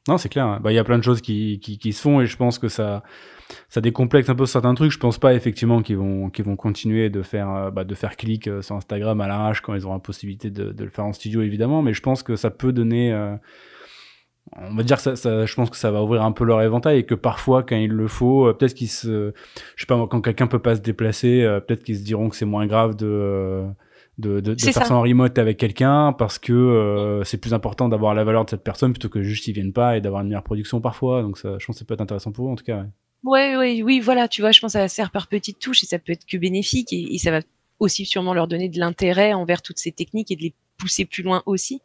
Non, c'est clair. Bah, il y a plein de choses qui, qui, qui, se font et je pense que ça, ça décomplexe un peu certains trucs. Je pense pas effectivement qu'ils vont, qu'ils vont continuer de faire, euh, bah, de faire clic euh, sur Instagram à l'arrache quand ils auront la possibilité de, de, le faire en studio évidemment. Mais je pense que ça peut donner, euh, on va dire ça, ça, je pense que ça va ouvrir un peu leur éventail et que parfois quand il le faut, peut-être qu'ils se, je sais pas, quand quelqu'un peut pas se déplacer, peut-être qu'ils se diront que c'est moins grave de de, de, de faire ça en remote avec quelqu'un parce que euh, c'est plus important d'avoir la valeur de cette personne plutôt que juste ils viennent pas et d'avoir une meilleure production parfois. Donc ça, je pense que ça peut être intéressant pour eux en tout cas. Ouais, ouais, oui, voilà, tu vois, je pense que ça sert par petites touches et ça peut être que bénéfique et, ça va aussi sûrement leur donner de l'intérêt envers toutes ces techniques et de les pousser plus loin aussi.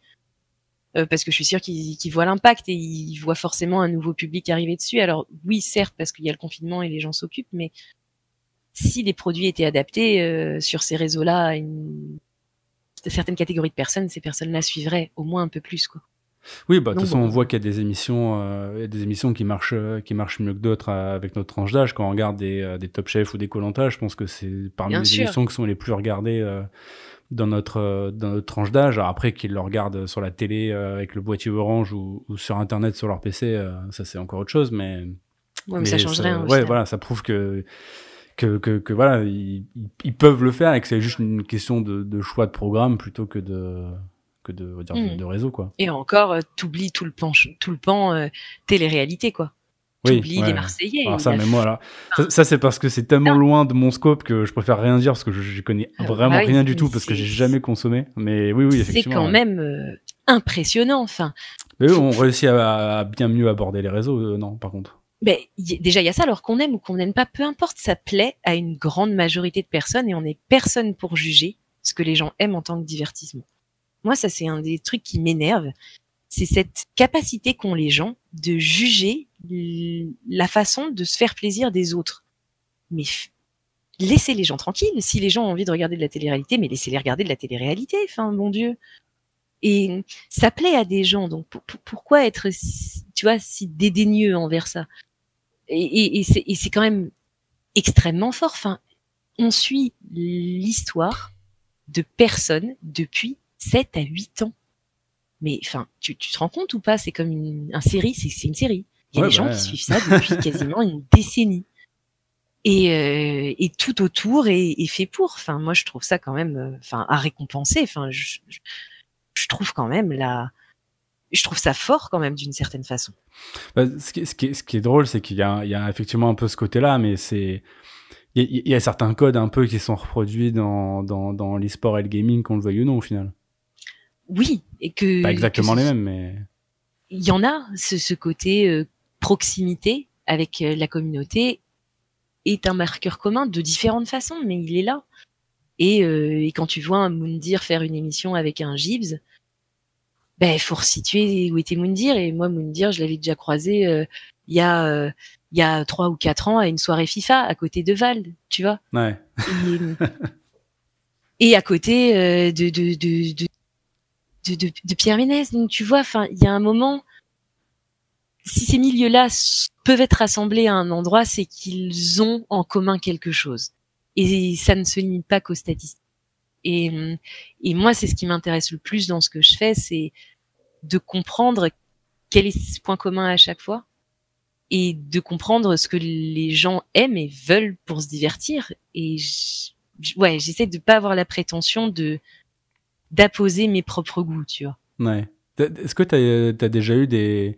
Euh, parce que je suis sûre qu'ils voient l'impact et ils voient forcément un nouveau public arriver dessus. Alors oui, certes, parce qu'il y a le confinement et les gens s'occupent, mais si les produits étaient adaptés euh, sur ces réseaux-là à une certaines catégories de personnes, ces personnes-là suivraient au moins un peu plus, quoi. Oui, bah, de toute façon, on voit qu'il y a des émissions, euh, des émissions qui marchent, euh, qui marchent mieux que d'autres avec notre tranche d'âge. Quand on regarde des, des Top Chef ou des Koh-Lanta, je pense que c'est parmi les émissions qui sont les plus regardées dans notre dans notre tranche d'âge. Après qu'ils le regardent sur la télé avec le boîtier orange ou, ou, sur Internet sur leur PC, ça c'est encore autre chose. Mais, ouais, mais, ça change rien. Ouais, voilà, ça prouve que que, que, que voilà, ils, ils, peuvent le faire et que c'est juste une question de, de, choix de programme plutôt que de que de, dire, de, hmm. réseau quoi. Et encore, euh, t'oublies tout le pan, tout le pan euh, télé-réalité quoi. Oui, t'oublies les Marseillais. Alors ça, mais moi là, ça, c'est parce que c'est tellement loin de mon scope que je préfère rien dire parce que je, je connais ah, vraiment bah rien du tout parce que j'ai jamais consommé. Mais oui, oui, effectivement. C'est quand même euh, impressionnant, enfin. Mais eux, on réussit à, à, bien mieux aborder les réseaux, euh, non, par contre ben, déjà il y a ça, alors qu'on aime ou qu'on n'aime pas, peu importe, ça plaît à une grande majorité de personnes et on n'est personne pour juger ce que les gens aiment en tant que divertissement. Moi, ça c'est un des trucs qui m'énerve, c'est cette capacité qu'ont les gens de juger la façon de se faire plaisir des autres. Mais laissez les gens tranquilles. Si les gens ont envie de regarder de la télé-réalité, mais laissez-les regarder de la télé-réalité. Enfin, bon Dieu. Et ça plaît à des gens. Donc pourquoi être, tu vois, si dédaigneux envers ça? Et, et, c'est quand même extrêmement fort. Enfin, on suit l'histoire de personnes depuis 7 à 8 ans. Mais enfin, tu, tu te rends compte ou pas? C'est comme une, un série, c'est une série. Il y a des gens qui suivent ça depuis quasiment une décennie. Et, euh, et tout autour est, est, fait pour. Enfin, moi, je trouve ça quand même, euh, enfin, à récompenser. Enfin, je, je, trouve quand même la, je trouve ça fort quand même d'une certaine façon. Bah, ce, qui, ce, qui, ce, qui, est drôle, c'est qu'il y, y, a effectivement un peu ce côté-là, mais c'est il y, a certains codes un peu qui sont reproduits dans, dans, dans l'e-sport et le gaming, qu'on le veuille ou non au final. Oui, et que pas exactement les mêmes, mais il y en a ce, ce côté euh, proximité avec euh, la communauté est un marqueur commun de différentes façons, mais il est là. Et, euh, et quand tu vois un Moundir faire une émission avec un Gibbs, ben faut resituer où était Moundir et moi Moundir je l'avais déjà croisé euh, il y a euh, il y a trois ou quatre ans à une soirée FIFA à côté de Val, tu vois. Ouais. Et, à côté euh, de, de, de, de, Pierre Ménès. Donc tu vois, enfin il y a un moment si ces milieux-là peuvent être rassemblés à un endroit, c'est qu'ils ont en commun quelque chose. Et ça ne se limite pas qu'aux statistiques. Et, et moi, c'est ce qui m'intéresse le plus dans ce que je fais, c'est de comprendre quel est ce point commun à chaque fois et de comprendre ce que les gens aiment et veulent pour se divertir. Et ouais, j'essaie de pas avoir la prétention de d'apposer mes propres goûts, tu vois. Ouais. Est-ce que tu as, déjà eu des,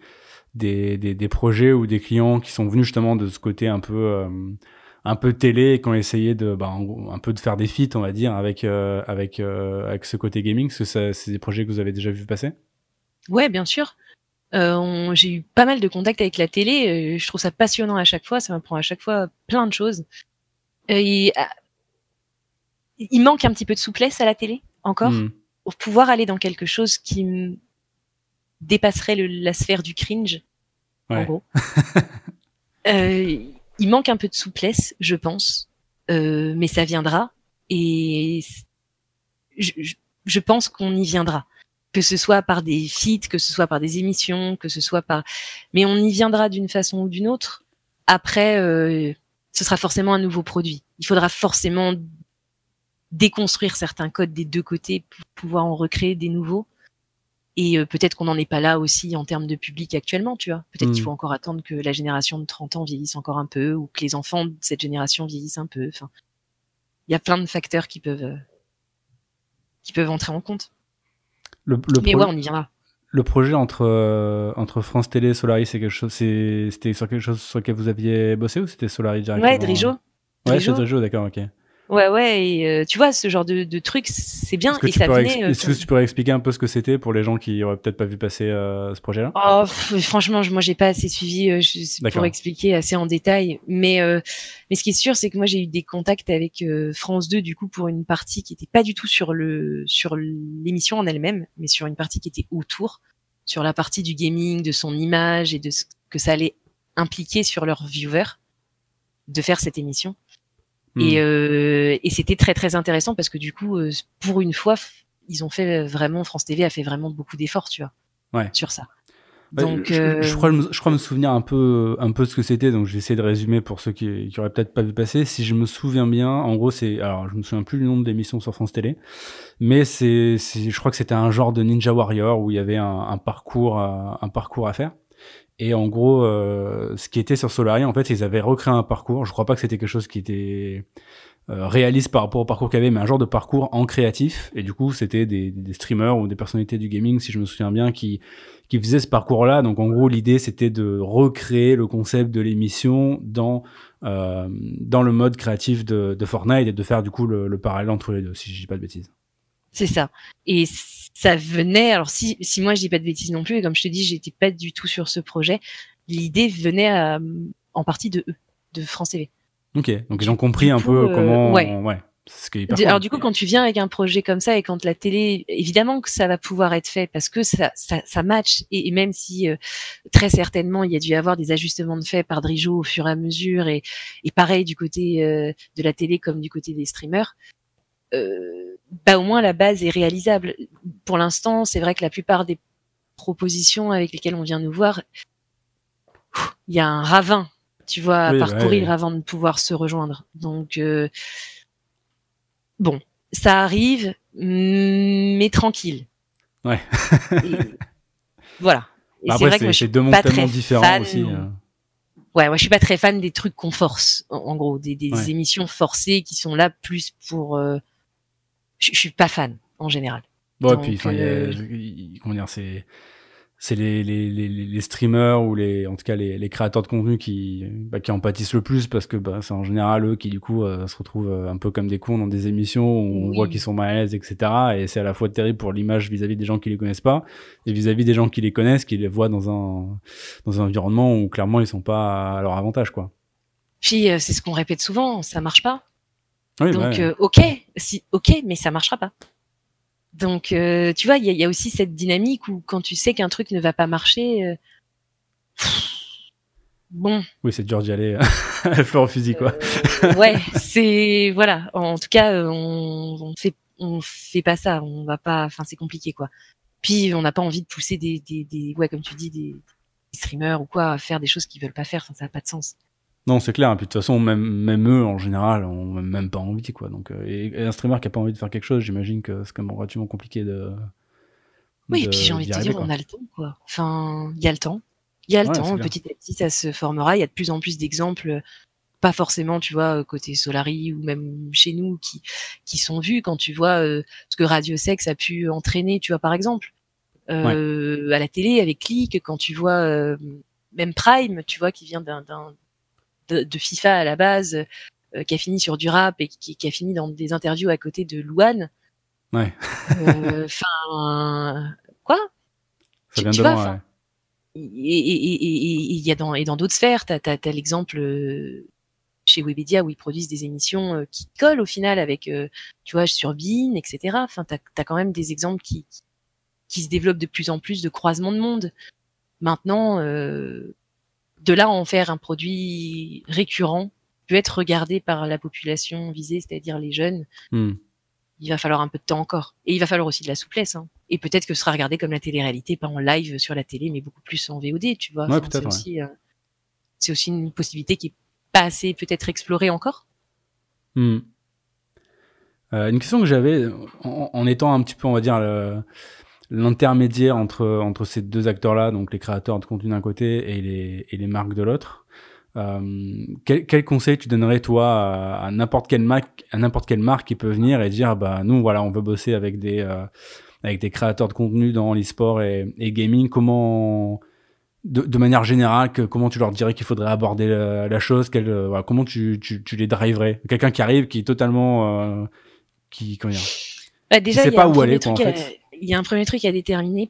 des, des, des, projets ou des clients qui sont venus justement de ce côté un peu euh, un peu télé et qui ont essayé de bah, un peu de faire des feats, on va dire, avec euh, avec euh, avec ce côté gaming Est-ce que c'est des projets que vous avez déjà vu passer? Ouais, bien sûr. Euh, j'ai eu pas mal de contacts avec la télé. je trouve ça passionnant à chaque fois. Ça m'apprend à chaque fois plein de choses. Et, il manque un petit peu de souplesse à la télé encore hmm. pour pouvoir aller dans quelque chose qui dépasserait le, la sphère du cringe. En gros. il manque un peu de souplesse, je pense, euh, mais ça viendra. Et je, je pense qu'on y viendra que ce soit par des feats, que ce soit par des émissions, que ce soit par, mais on y viendra d'une façon ou d'une autre. Après, euh, ce sera forcément un nouveau produit. Il faudra forcément déconstruire certains codes des deux côtés pour pouvoir en recréer des nouveaux. Et euh, peut-être qu'on n'en est pas là aussi en termes de public actuellement, tu vois. Peut-être qu'il hmm. faut encore attendre que la génération de 30 ans vieillisse encore un peu, ou que les enfants de cette génération vieillissent un peu. Enfin, il y a plein de facteurs qui peuvent euh, qui peuvent entrer en compte. Le, Mais ouais, on y viendra. Le projet entre euh, entre France Télé et Solaris, c'est quelque chose, c'était sur quelque chose sur lequel vous aviez bossé ou c'était Solaris directement? Ouais, Drijo. Ouais, c'est Drijo, d'accord, ok. Ouais, ouais, et euh, tu vois, ce genre de, de truc, c'est bien. Est-ce que, et ça venait, euh, est-ce que tu pourrais expliquer un peu ce que c'était pour les gens qui auraient peut-être pas vu passer euh, ce projet-là? Oh, Franchement, moi, j'ai pas assez suivi pour expliquer assez en détail. Mais, mais ce qui est sûr, c'est que moi, j'ai eu des contacts avec France 2, du coup, pour une partie qui était pas du tout sur le sur l'émission en elle-même, mais sur une partie qui était autour, sur la partie du gaming, de son image et de ce que ça allait impliquer sur leurs viewers de faire cette émission. Et, hmm. euh, et c'était très très intéressant parce que du coup, euh, pour une fois, ils ont fait vraiment France TV a fait vraiment beaucoup d'efforts, tu vois, ouais. sur ça. Bah, donc, je, euh... je, crois, je crois me souvenir un peu, un peu de ce que c'était. Donc, je vais essayer de résumer pour ceux qui, qui auraient peut-être pas vu passer. Si je me souviens bien, en gros, c'est, alors, je me souviens plus du nombre d'émissions sur France Télé, mais c'est, je crois que c'était un genre de Ninja Warrior où il y avait un, un parcours, un parcours à faire. Et en gros, euh, ce qui était sur Solari, en fait, ils avaient recréé un parcours. Je crois pas que c'était quelque chose qui était euh, réaliste par rapport au parcours qu'il y avait, mais un genre de parcours en créatif. Et du coup, c'était des, des, streamers ou des personnalités du gaming, si je me souviens bien, qui qui faisaient ce parcours-là. Donc, en gros, l'idée, c'était de recréer le concept de l'émission dans euh, dans le mode créatif de, de, Fortnite et de faire du coup le, le parallèle entre les deux, si je dis pas de bêtises. C'est ça. Et ça venait, alors si, si moi je dis pas de bêtises non plus, et comme je te dis, j'étais pas du tout sur ce projet, l'idée venait en partie de eux, de France TV. Ok, donc ils ont compris un peu euh, comment. Ouais. ouais. Ce alors du coup, quand tu viens avec un projet comme ça et quand la télé, évidemment que ça va pouvoir être fait parce que ça, ça, ça match et, même si euh, très certainement il y a dû y avoir des ajustements de fait par Drijo au fur et à mesure et, et pareil du côté euh, de la télé comme du côté des streamers, euh, bah au moins la base est réalisable. Pour l'instant, c'est vrai que la plupart des propositions avec lesquelles on vient nous voir, il y a un ravin, tu vois, à parcourir avant de pouvoir se rejoindre. Donc euh, bon, ça arrive, mais tranquille. Ouais. voilà. Bah c'est vrai que deux mondes tellement différents aussi. Euh. Ouais, moi je suis pas très fan des trucs qu'on force, en, gros, des, des émissions forcées qui sont là plus pour euh, je, suis pas fan en général. Bon, et puis, euh... comment dire, c'est c'est les, les, les, les, streamers ou les en tout cas les, les créateurs de contenu qui bah, qui en pâtissent le plus parce que bah, c'est en général eux qui du coup euh, se retrouvent euh, un peu comme des cons dans des émissions où on voit qu'ils sont mal à l'aise etc et c'est à la fois terrible pour l'image vis-à-vis des gens qui les connaissent pas et vis-à-vis des gens qui les connaissent qui les voient dans un dans un environnement où clairement ils sont pas à leur avantage quoi. Puis euh, c'est ce qu'on répète souvent ça marche pas donc, euh, ok, si, ok, mais ça marchera pas. Donc, euh, tu vois, il y a, aussi cette dynamique où quand tu sais qu'un truc ne va pas marcher, euh, bon. Oui, c'est dur d'y aller à fleur au fusil, quoi. ouais, c'est voilà. En tout cas, on, on fait, on fait pas ça. On va pas. Enfin, c'est compliqué, quoi. Puis, on n'a pas envie de pousser des, des, des, ouais, comme tu dis, des, streamers ou quoi à faire des choses qu'ils veulent pas faire. ça n'a pas de sens. Non, c'est clair. Et puis de toute façon, même, même eux, en général, ont même pas envie, quoi. Donc, euh, et, un streamer qui a pas envie de faire quelque chose, j'imagine que c'est quand même relativement compliqué de. Oui, et puis j'ai envie de te dire, on a le temps, quoi. Enfin, il y a le temps. Il y a le temps, petit à petit, ça se formera. Il y a de plus en plus d'exemples, pas forcément, tu vois, côté Solari ou même chez nous, qui qui sont vus quand tu vois ce que Radio Sex a pu entraîner, tu vois, par exemple, à la télé avec Click, quand tu vois même Prime, tu vois, qui vient d'un de, de, FIFA à la base, euh, qui a fini sur du rap et qui, qui, a fini dans des interviews à côté de Louane. Ouais. Euh, enfin, quoi? Ça vient de loin, ouais. Et il y a dans et dans d'autres sphères, t'as as, as, l'exemple euh, chez Webedia où ils produisent des émissions qui collent au final avec, tu vois, sur Bean, etc. Enfin, t'as as quand même des exemples qui, qui se développent de plus en plus de croisements de monde. Maintenant, euh, de là à en faire un produit récurrent, peut être regardé par la population visée, c'est-à-dire les jeunes, hmm. il va falloir un peu de temps encore. Et il va falloir aussi de la souplesse. Hein. Et peut-être que ce sera regardé comme la télé-réalité, pas en live sur la télé, mais beaucoup plus en VOD, tu vois. c'est aussi, euh, c'est aussi une possibilité qui est pas assez peut-être explorée encore. Hmm. Euh, une question que j'avais en, en, étant un petit peu, on va dire, le, l'intermédiaire entre, entre ces deux acteurs-là, donc les créateurs de contenu d'un côté et les, et les marques de l'autre. Euh, quel, quel, conseil tu donnerais toi à, n'importe quelle marque, à n'importe quelle marque qui peut venir et dire bah nous voilà on veut bosser avec des euh, avec des créateurs de contenu dans l'e-sport et, et, gaming. Comment de, de, manière générale que, comment tu leur dirais qu'il faudrait aborder la, chose? Quel, euh, voilà, comment tu, tu, tu les driverais? Quelqu'un qui arrive qui est totalement euh, qui comment dire? Bah déjà, sait pas où aller quoi, en fait il y a un premier truc à déterminer.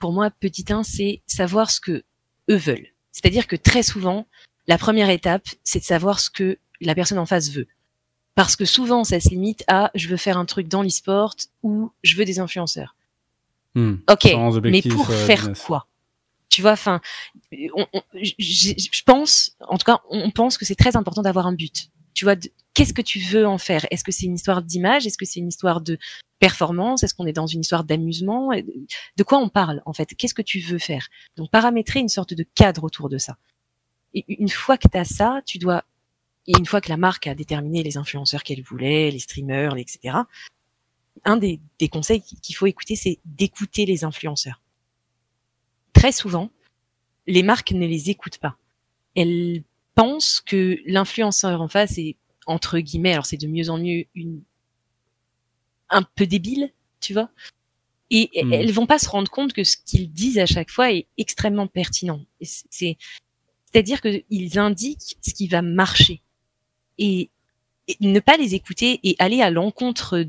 Pour moi, petit 1, c'est savoir ce que eux veulent. C'est-à-dire que très souvent, la première étape, c'est de savoir ce que la personne en face veut. Parce que souvent, ça se limite à je veux faire un truc dans l'e-sport ou je veux des influenceurs. Hmm. ok, mais pour euh, faire quoi? Tu vois, enfin, je pense, en tout cas, on pense que c'est très important d'avoir un but. Tu vois, qu'est-ce que tu veux en faire? Est-ce que c'est une histoire d'image? Est-ce que c'est une histoire de performance Est-ce qu'on est dans une histoire d'amusement De quoi on parle en fait? Qu'est-ce que tu veux faire? Donc paramétrer une sorte de cadre autour de ça. Et une fois que tu as ça, tu dois et une fois que la marque a déterminé les influenceurs qu'elle voulait, les streamers, etc. Un des, des conseils qu'il faut écouter, c'est d'écouter les influenceurs. Très souvent, les marques ne les écoutent pas. Elles pensent que l'influenceur en face est entre guillemets, alors c'est de mieux en mieux une un peu débile, tu vois. Et hmm. elles vont pas se rendre compte que ce qu'ils disent à chaque fois est extrêmement pertinent. C'est, c'est-à-dire qu'ils indiquent ce qui va marcher. Et, ne pas les écouter et aller à l'encontre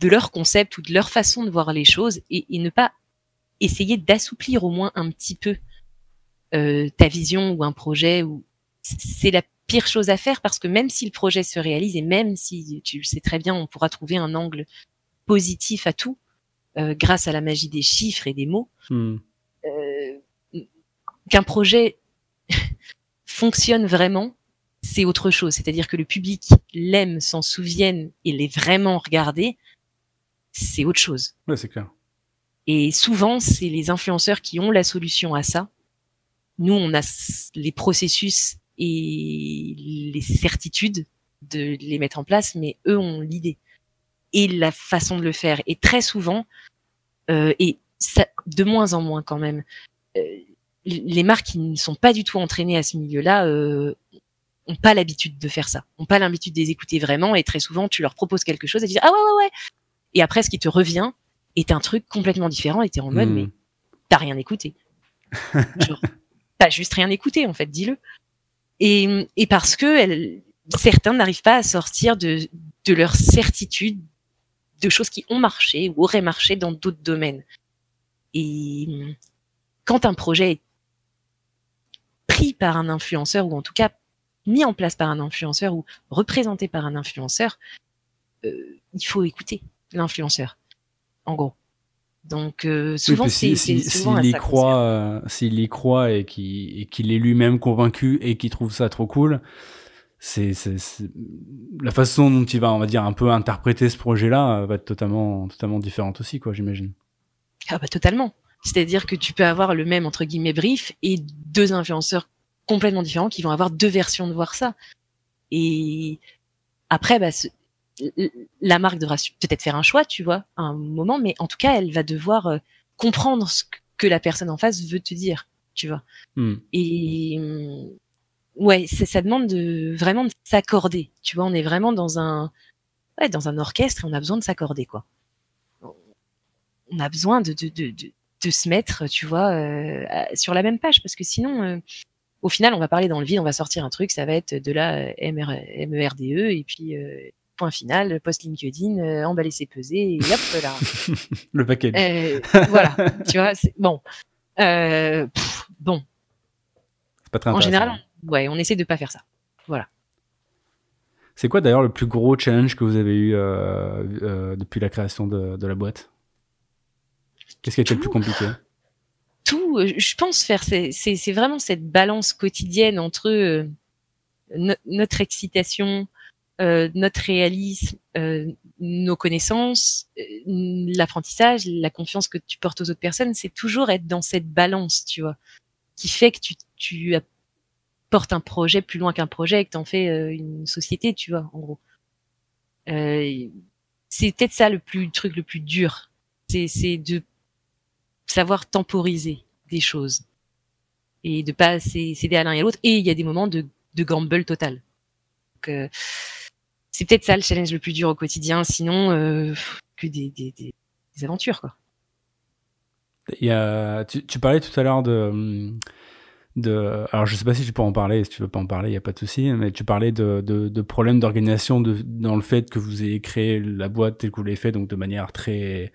de leur concept ou de leur façon de voir les choses et, ne pas essayer d'assouplir au moins un petit peu euh, ta vision ou un projet ou c'est la pire chose à faire parce que même si le projet se réalise et même si tu le sais très bien, on pourra trouver un angle positif à tout euh, grâce à la magie des chiffres et des mots, hmm. euh, qu'un projet fonctionne vraiment, c'est autre chose. C'est-à-dire que le public l'aime, s'en souvienne et l'ait vraiment regardé, c'est autre chose. Ouais, c'est clair. Et souvent, c'est les influenceurs qui ont la solution à ça. Nous, on a les processus et les certitudes de les mettre en place, mais eux ont l'idée et la façon de le faire. Et très souvent, euh, et ça, de moins en moins quand même, euh, les marques qui ne sont pas du tout entraînées à ce milieu-là euh, ont pas l'habitude de faire ça, ont pas l'habitude de les écouter vraiment. Et très souvent, tu leur proposes quelque chose et tu dis ah ouais ouais ouais. Et après, ce qui te revient est un truc complètement différent. Et t'es en mode hmm. mais t'as rien écouté. Genre, t'as juste rien écouté en fait, dis-le et, et parce que certains n'arrivent pas à sortir de, de leur certitude de choses qui ont marché ou auraient marché dans d'autres domaines. Et quand un projet est pris par un influenceur ou en tout cas mis en place par un influenceur ou représenté par un influenceur, euh, il faut écouter l'influenceur. En gros. Donc euh, souvent, c'est s'il y croit, euh, s'il y croit et qu'il est lui-même convaincu et qu'il trouve ça trop cool, c'est la façon dont il va, on va dire, un peu interpréter ce projet-là euh, va être totalement, totalement différente aussi, quoi, j'imagine. Ah bah totalement. C'est-à-dire que tu peux avoir le même entre guillemets brief et deux influenceurs complètement différents qui vont avoir deux versions de voir ça. Et après, bah, la marque devra peut-être faire un choix, tu vois, à un moment, mais en tout cas, elle va devoir euh, comprendre ce que la personne en face veut te dire tu vois. Hmm. Et ouais, ça, demande de vraiment de s'accorder. Tu vois, on est vraiment dans un ouais, dans un orchestre et on a besoin de s'accorder quoi. On a besoin de de, de, de, de se mettre, tu vois, euh, sur la même page parce que sinon euh, au final, on va parler dans le vide, on va sortir un truc, ça va être de la MR, MERDE et puis point final, post LinkedIn, euh, emballer ses pesées et hop là. Le paquet. Euh, voilà, tu vois, c'est bon. Euh, pff, bon, C'est pas très en général, on- ouais, on essaie de pas faire ça. C'est quoi d'ailleurs le plus gros challenge que vous avez eu euh, depuis la création de, de la boîte? Qu'est-ce qui a été le plus compliqué? Tout, je pense faire, c'est vraiment cette balance quotidienne entre no- notre excitation, euh, notre réalisme, euh, nos connaissances, euh, l'apprentissage, la confiance que tu portes aux autres personnes, c'est toujours être dans cette balance, tu vois, qui fait que tu, tu portes un projet plus loin qu'un projet et que t'en fais euh, une société, tu vois, en gros. Euh, c'est peut-être ça le plus le truc le plus dur, c'est de savoir temporiser des choses et de pas céder à l'un et à l'autre. Et il y a des moments de, de gamble total. Donc, c'est peut-être ça le challenge le plus dur au quotidien. Sinon, euh, que des, aventures, quoi. Tu, parlais tout à l'heure de. Alors, je sais pas si tu peux en parler, si tu veux pas en parler, il n'y a pas de souci, mais tu parlais de, problèmes d'organisation dans le fait que vous ayez créé la boîte telle que vous l'avez fait, donc de manière très,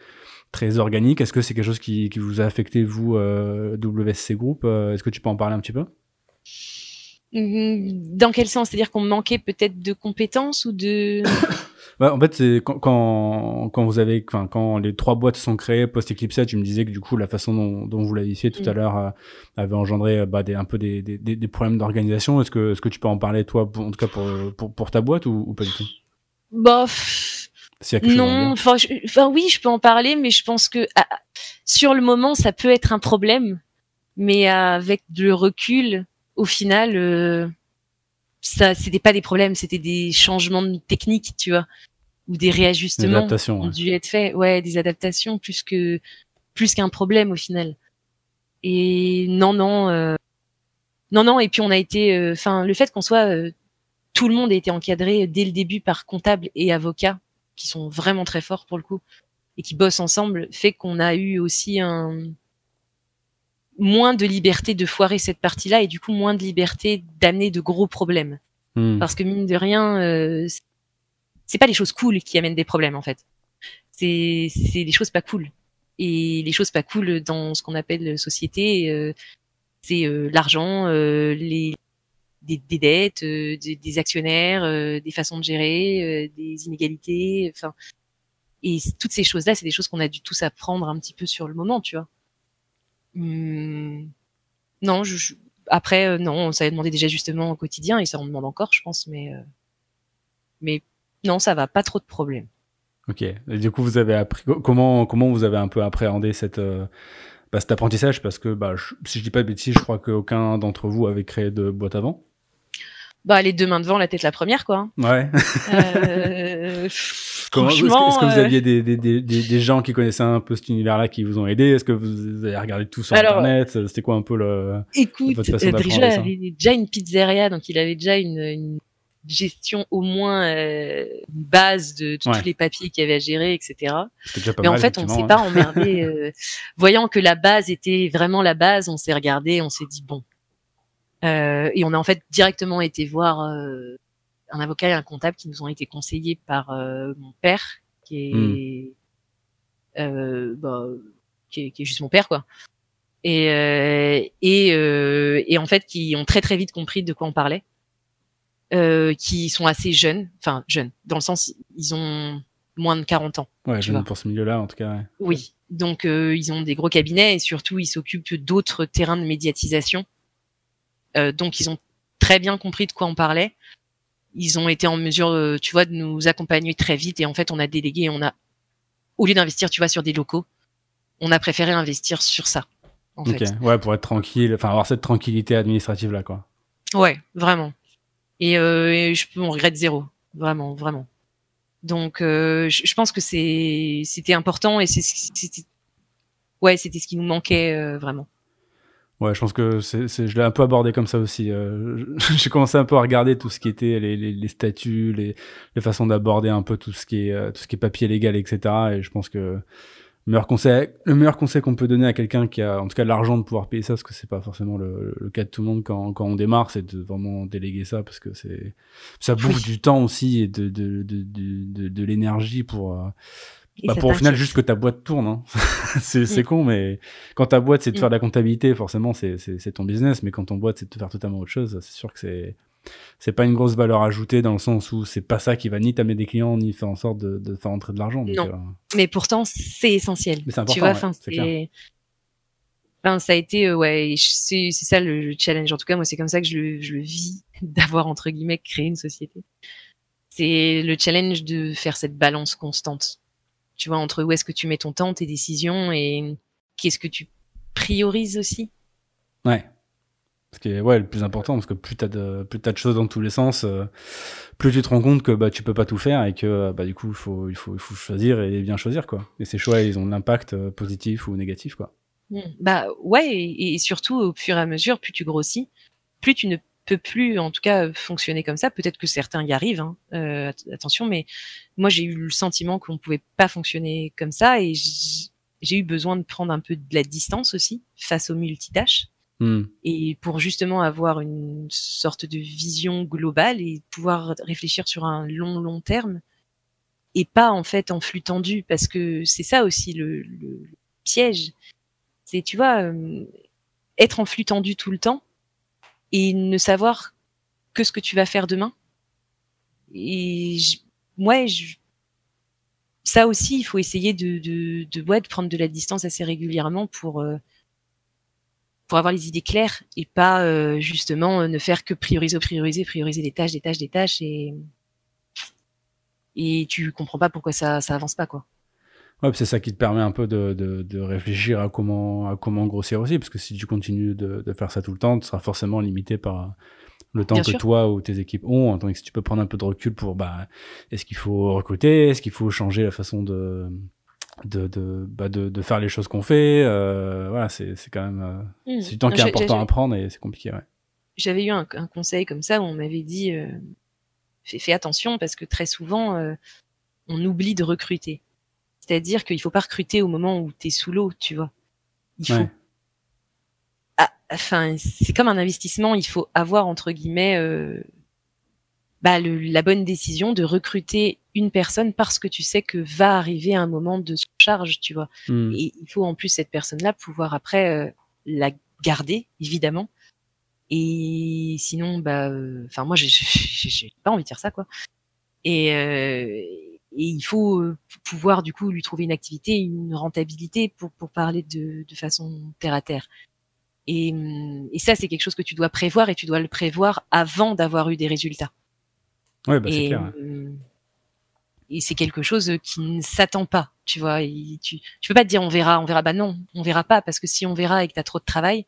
très organique. Est-ce que c'est quelque chose qui, vous a affecté, vous, euh, WSC Group Euh, Est-ce que tu peux en parler un petit peu? Dans quel sens? C'est-à-dire qu'on manquait peut-être de compétences ou de... Bah, en fait, c'est quand, quand, quand vous avez, enfin, quand les trois boîtes sont créées post Eclipse, tu me disais que du coup, la façon dont, dont vous l'aviez fait tout à l'heure euh, avait engendré euh, bah, des, un peu des, des, des problèmes d'organisation. Est-ce que, est-ce que tu peux en parler, toi, pour- en tout cas pour, pour, pour ta boîte ou, ou pas du tout? Bof. Non, enfin, oui, je peux en parler, mais je pense que ah, sur le moment, ça peut être un problème, mais avec le recul, au final, euh, ça, c'était pas des problèmes, c'était des changements de technique, tu vois, ou des Des réajustements adaptations. ont ouais. dû être faits, ouais, des adaptations plus que plus qu'un problème au final. Et non, non, euh, non, non. Et puis on a été, euh, enfin, le fait qu'on soit, euh, tout le monde a été encadré dès le début par comptables et avocats qui sont vraiment très forts pour le coup et qui bossent ensemble, fait qu'on a eu aussi un moins de liberté de foirer cette partie-là et du coup moins de liberté d'amener de gros problèmes. Hmm. Parce que mine de rien, euh, c'est- pas les choses cool qui amènent des problèmes en fait. C'est c'est les choses pas cool. Et les choses pas cool dans ce qu'on appelle société, euh, c'est euh, l'argent, euh, les des, des dettes, euh, des, des actionnaires, euh, des façons de gérer, euh, des inégalités, enfin. Et toutes ces choses-là, c'est des choses qu'on a dû tous apprendre un petit peu sur le moment, tu vois. Hum, non, je, je- après, euh, non, ça a demandé des ajustements au quotidien et ça en demande encore, je pense, mais euh, mais non, ça va, pas trop de problèmes. Ok. Et du coup, vous avez appris comment comment vous avez un peu appréhendé cette euh, bah, cet apprentissage? Parce que bah je- si je dis pas de bêtises, je crois qu'aucun d'entre vous avait créé de boîte avant. Bah, les deux mains devant, la tête la première, quoi. Ouais. Euh, Est-ce que, franchement, est-ce que vous euh, aviez des, des, des, des, gens qui connaissaient un peu cet univers-là qui vous ont aidé? Est-ce que vous avez regardé tout sur Alors, Internet? C'était quoi un peu le... Écoute, votre façon euh, avait déjà une pizzeria, donc il avait déjà une, une gestion au moins euh, une base de, de Ouais. tous les papiers qu'il y avait à gérer, etc. Déjà pas Mais en fait, on effectivement, s'est hein. pas emmerdé. euh, voyant que la base était vraiment la base, on s'est regardé, on s'est dit bon. Euh, et on a en fait directement été voir euh, un avocat et un comptable qui nous ont été conseillés par euh, mon père, qui est, euh, bah, qui est, qui est juste mon père, quoi. Et euh, et euh, et en fait, qui ont très très vite compris de quoi on parlait, euh, qui sont assez jeunes, enfin jeunes, dans le sens ils ont moins de 40 ans. Ouais, tu jeune vois. pour ce milieu-là, en tout cas. ouais. Oui. Donc euh, ils ont des gros cabinets et surtout ils s'occupent d'autres terrains de médiatisation. Euh, donc ils ont très bien compris de quoi on parlait. Ils ont été en mesure, euh, tu vois, de nous accompagner très vite et en fait on a délégué, on a au lieu d'investir, tu vois, sur des locaux, on a préféré investir sur ça. En Ok. fait. Ouais, pour être tranquille, enfin avoir cette tranquillité administrative-là, quoi. Ouais, vraiment. Et, euh, et je on regrette zéro, vraiment, vraiment. Donc, euh, je, je pense que c'est, c'était important et c'est, c'était, ouais, c'était ce qui nous manquait euh, vraiment. Ouais, je pense que c'est, je l'ai un peu abordé comme ça aussi. Euh, j'ai commencé un peu à regarder tout ce qui était les, les, les statuts, les, les façons d'aborder un peu tout ce qui est euh, tout ce qui est papier légal, etc. Et je pense que le meilleur conseil, le meilleur conseil qu'on peut donner à quelqu'un qui a en tout cas l'argent de pouvoir payer ça, parce que c'est pas forcément le, le, cas de tout le monde quand, quand on démarre, c'est de vraiment déléguer ça parce que c'est ça bouffe du temps aussi et de de de de, de, l'énergie pour euh, bah pour au final juste que ta boîte tourne. Hein. c'est mm. con, mais quand ta boîte c'est de mm. faire de la comptabilité, forcément c'est ton business. Mais quand ton boîte c'est de faire totalement autre chose, c'est sûr que c'est c'est pas une grosse valeur ajoutée dans le sens où c'est pas ça qui va ni t'amener des clients ni faire en sorte de, de faire entrer de l'argent. Non, euh, mais pourtant c'est essentiel. Mais important, tu vois, enfin c'est. Enfin, ça a été euh, ouais, c'est c'est ça le, challenge. En tout cas, moi c'est comme ça que je le, je le vis d'avoir entre guillemets créé une société. C'est le challenge de faire cette balance constante tu vois, entre où est-ce que tu mets ton temps, tes décisions et qu'est-ce que tu priorises aussi. Ouais. Ce qui est ouais, le plus important, parce que plus t'as de, plus as de choses dans tous les sens, euh, plus tu te rends compte que bah, tu peux pas tout faire et que bah, du coup, il faut, il, faut, il faut choisir et bien choisir. quoi. Et ces choix, ils ont de l'impact euh, positif ou négatif. quoi. Mmh. Bah ouais, et, et, surtout au fur et à mesure, plus tu grossis, plus tu ne peut plus, en tout cas, fonctionner comme ça. Peut-être que certains y arrivent, hein, euh, attention, mais moi j'ai eu le sentiment qu'on pouvait pas fonctionner comme ça et j'ai eu besoin de prendre un peu de la distance aussi face aux multitâches. Hmm. Et pour justement avoir une sorte de vision globale et pouvoir réfléchir sur un long long terme et pas en fait en flux tendu parce que c'est ça aussi le, le piège. C'est tu vois euh, être en flux tendu tout le temps, et ne savoir que ce que tu vas faire demain. Et moi, je, ça aussi, il faut essayer de, de, de, ouais, de prendre de la distance assez régulièrement pour euh, pour avoir les idées claires et pas euh, justement ne faire que prioriser, prioriser, prioriser des tâches, des tâches, des tâches et et tu comprends pas pourquoi ça ça avance pas quoi. Ouais, c'est ça qui te permet un peu de, de, de, réfléchir à comment, à comment grossir aussi, parce que si tu continues de, de, faire ça tout le temps, tu seras forcément limité par le temps que toi ou tes équipes ont, tandis que si tu peux prendre un peu de recul pour, bah, est-ce qu'il faut recruter, est-ce qu'il faut changer la façon de, de, de, bah de, de faire les choses qu'on fait, euh, voilà, c'est, c'est quand même, euh, mmh. c'est du temps qui est important à prendre et c'est compliqué, ouais. J'avais eu un, un, conseil comme ça où on m'avait dit, euh, fais, fais, attention parce que très souvent, euh, on oublie de recruter. C'est-à-dire qu'il faut pas recruter au moment où tu es sous l'eau, tu vois. Il faut. Ah, enfin, c'est comme un investissement. Il faut avoir entre guillemets euh, bah, le, la bonne décision de recruter une personne parce que tu sais que va arriver un moment de charge, tu vois. Hmm. Et il faut en plus cette personne-là pouvoir après euh, la garder, évidemment. Et sinon, bah, euh, enfin moi, j'ai pas envie de faire ça, quoi. Et, euh, et il faut euh, pouvoir du coup lui trouver une activité, une rentabilité pour, pour parler de, de façon terre à terre. Et, hum, et ça, c'est quelque chose que tu dois prévoir et tu dois le prévoir avant d'avoir eu des résultats. Ouais, bah, c'est clair. Hum, et c'est quelque chose qui ne s'attend pas, tu vois. tu, tu peux pas te dire on verra, on verra. Bah non, on verra pas parce que si on verra et que tu as trop de travail,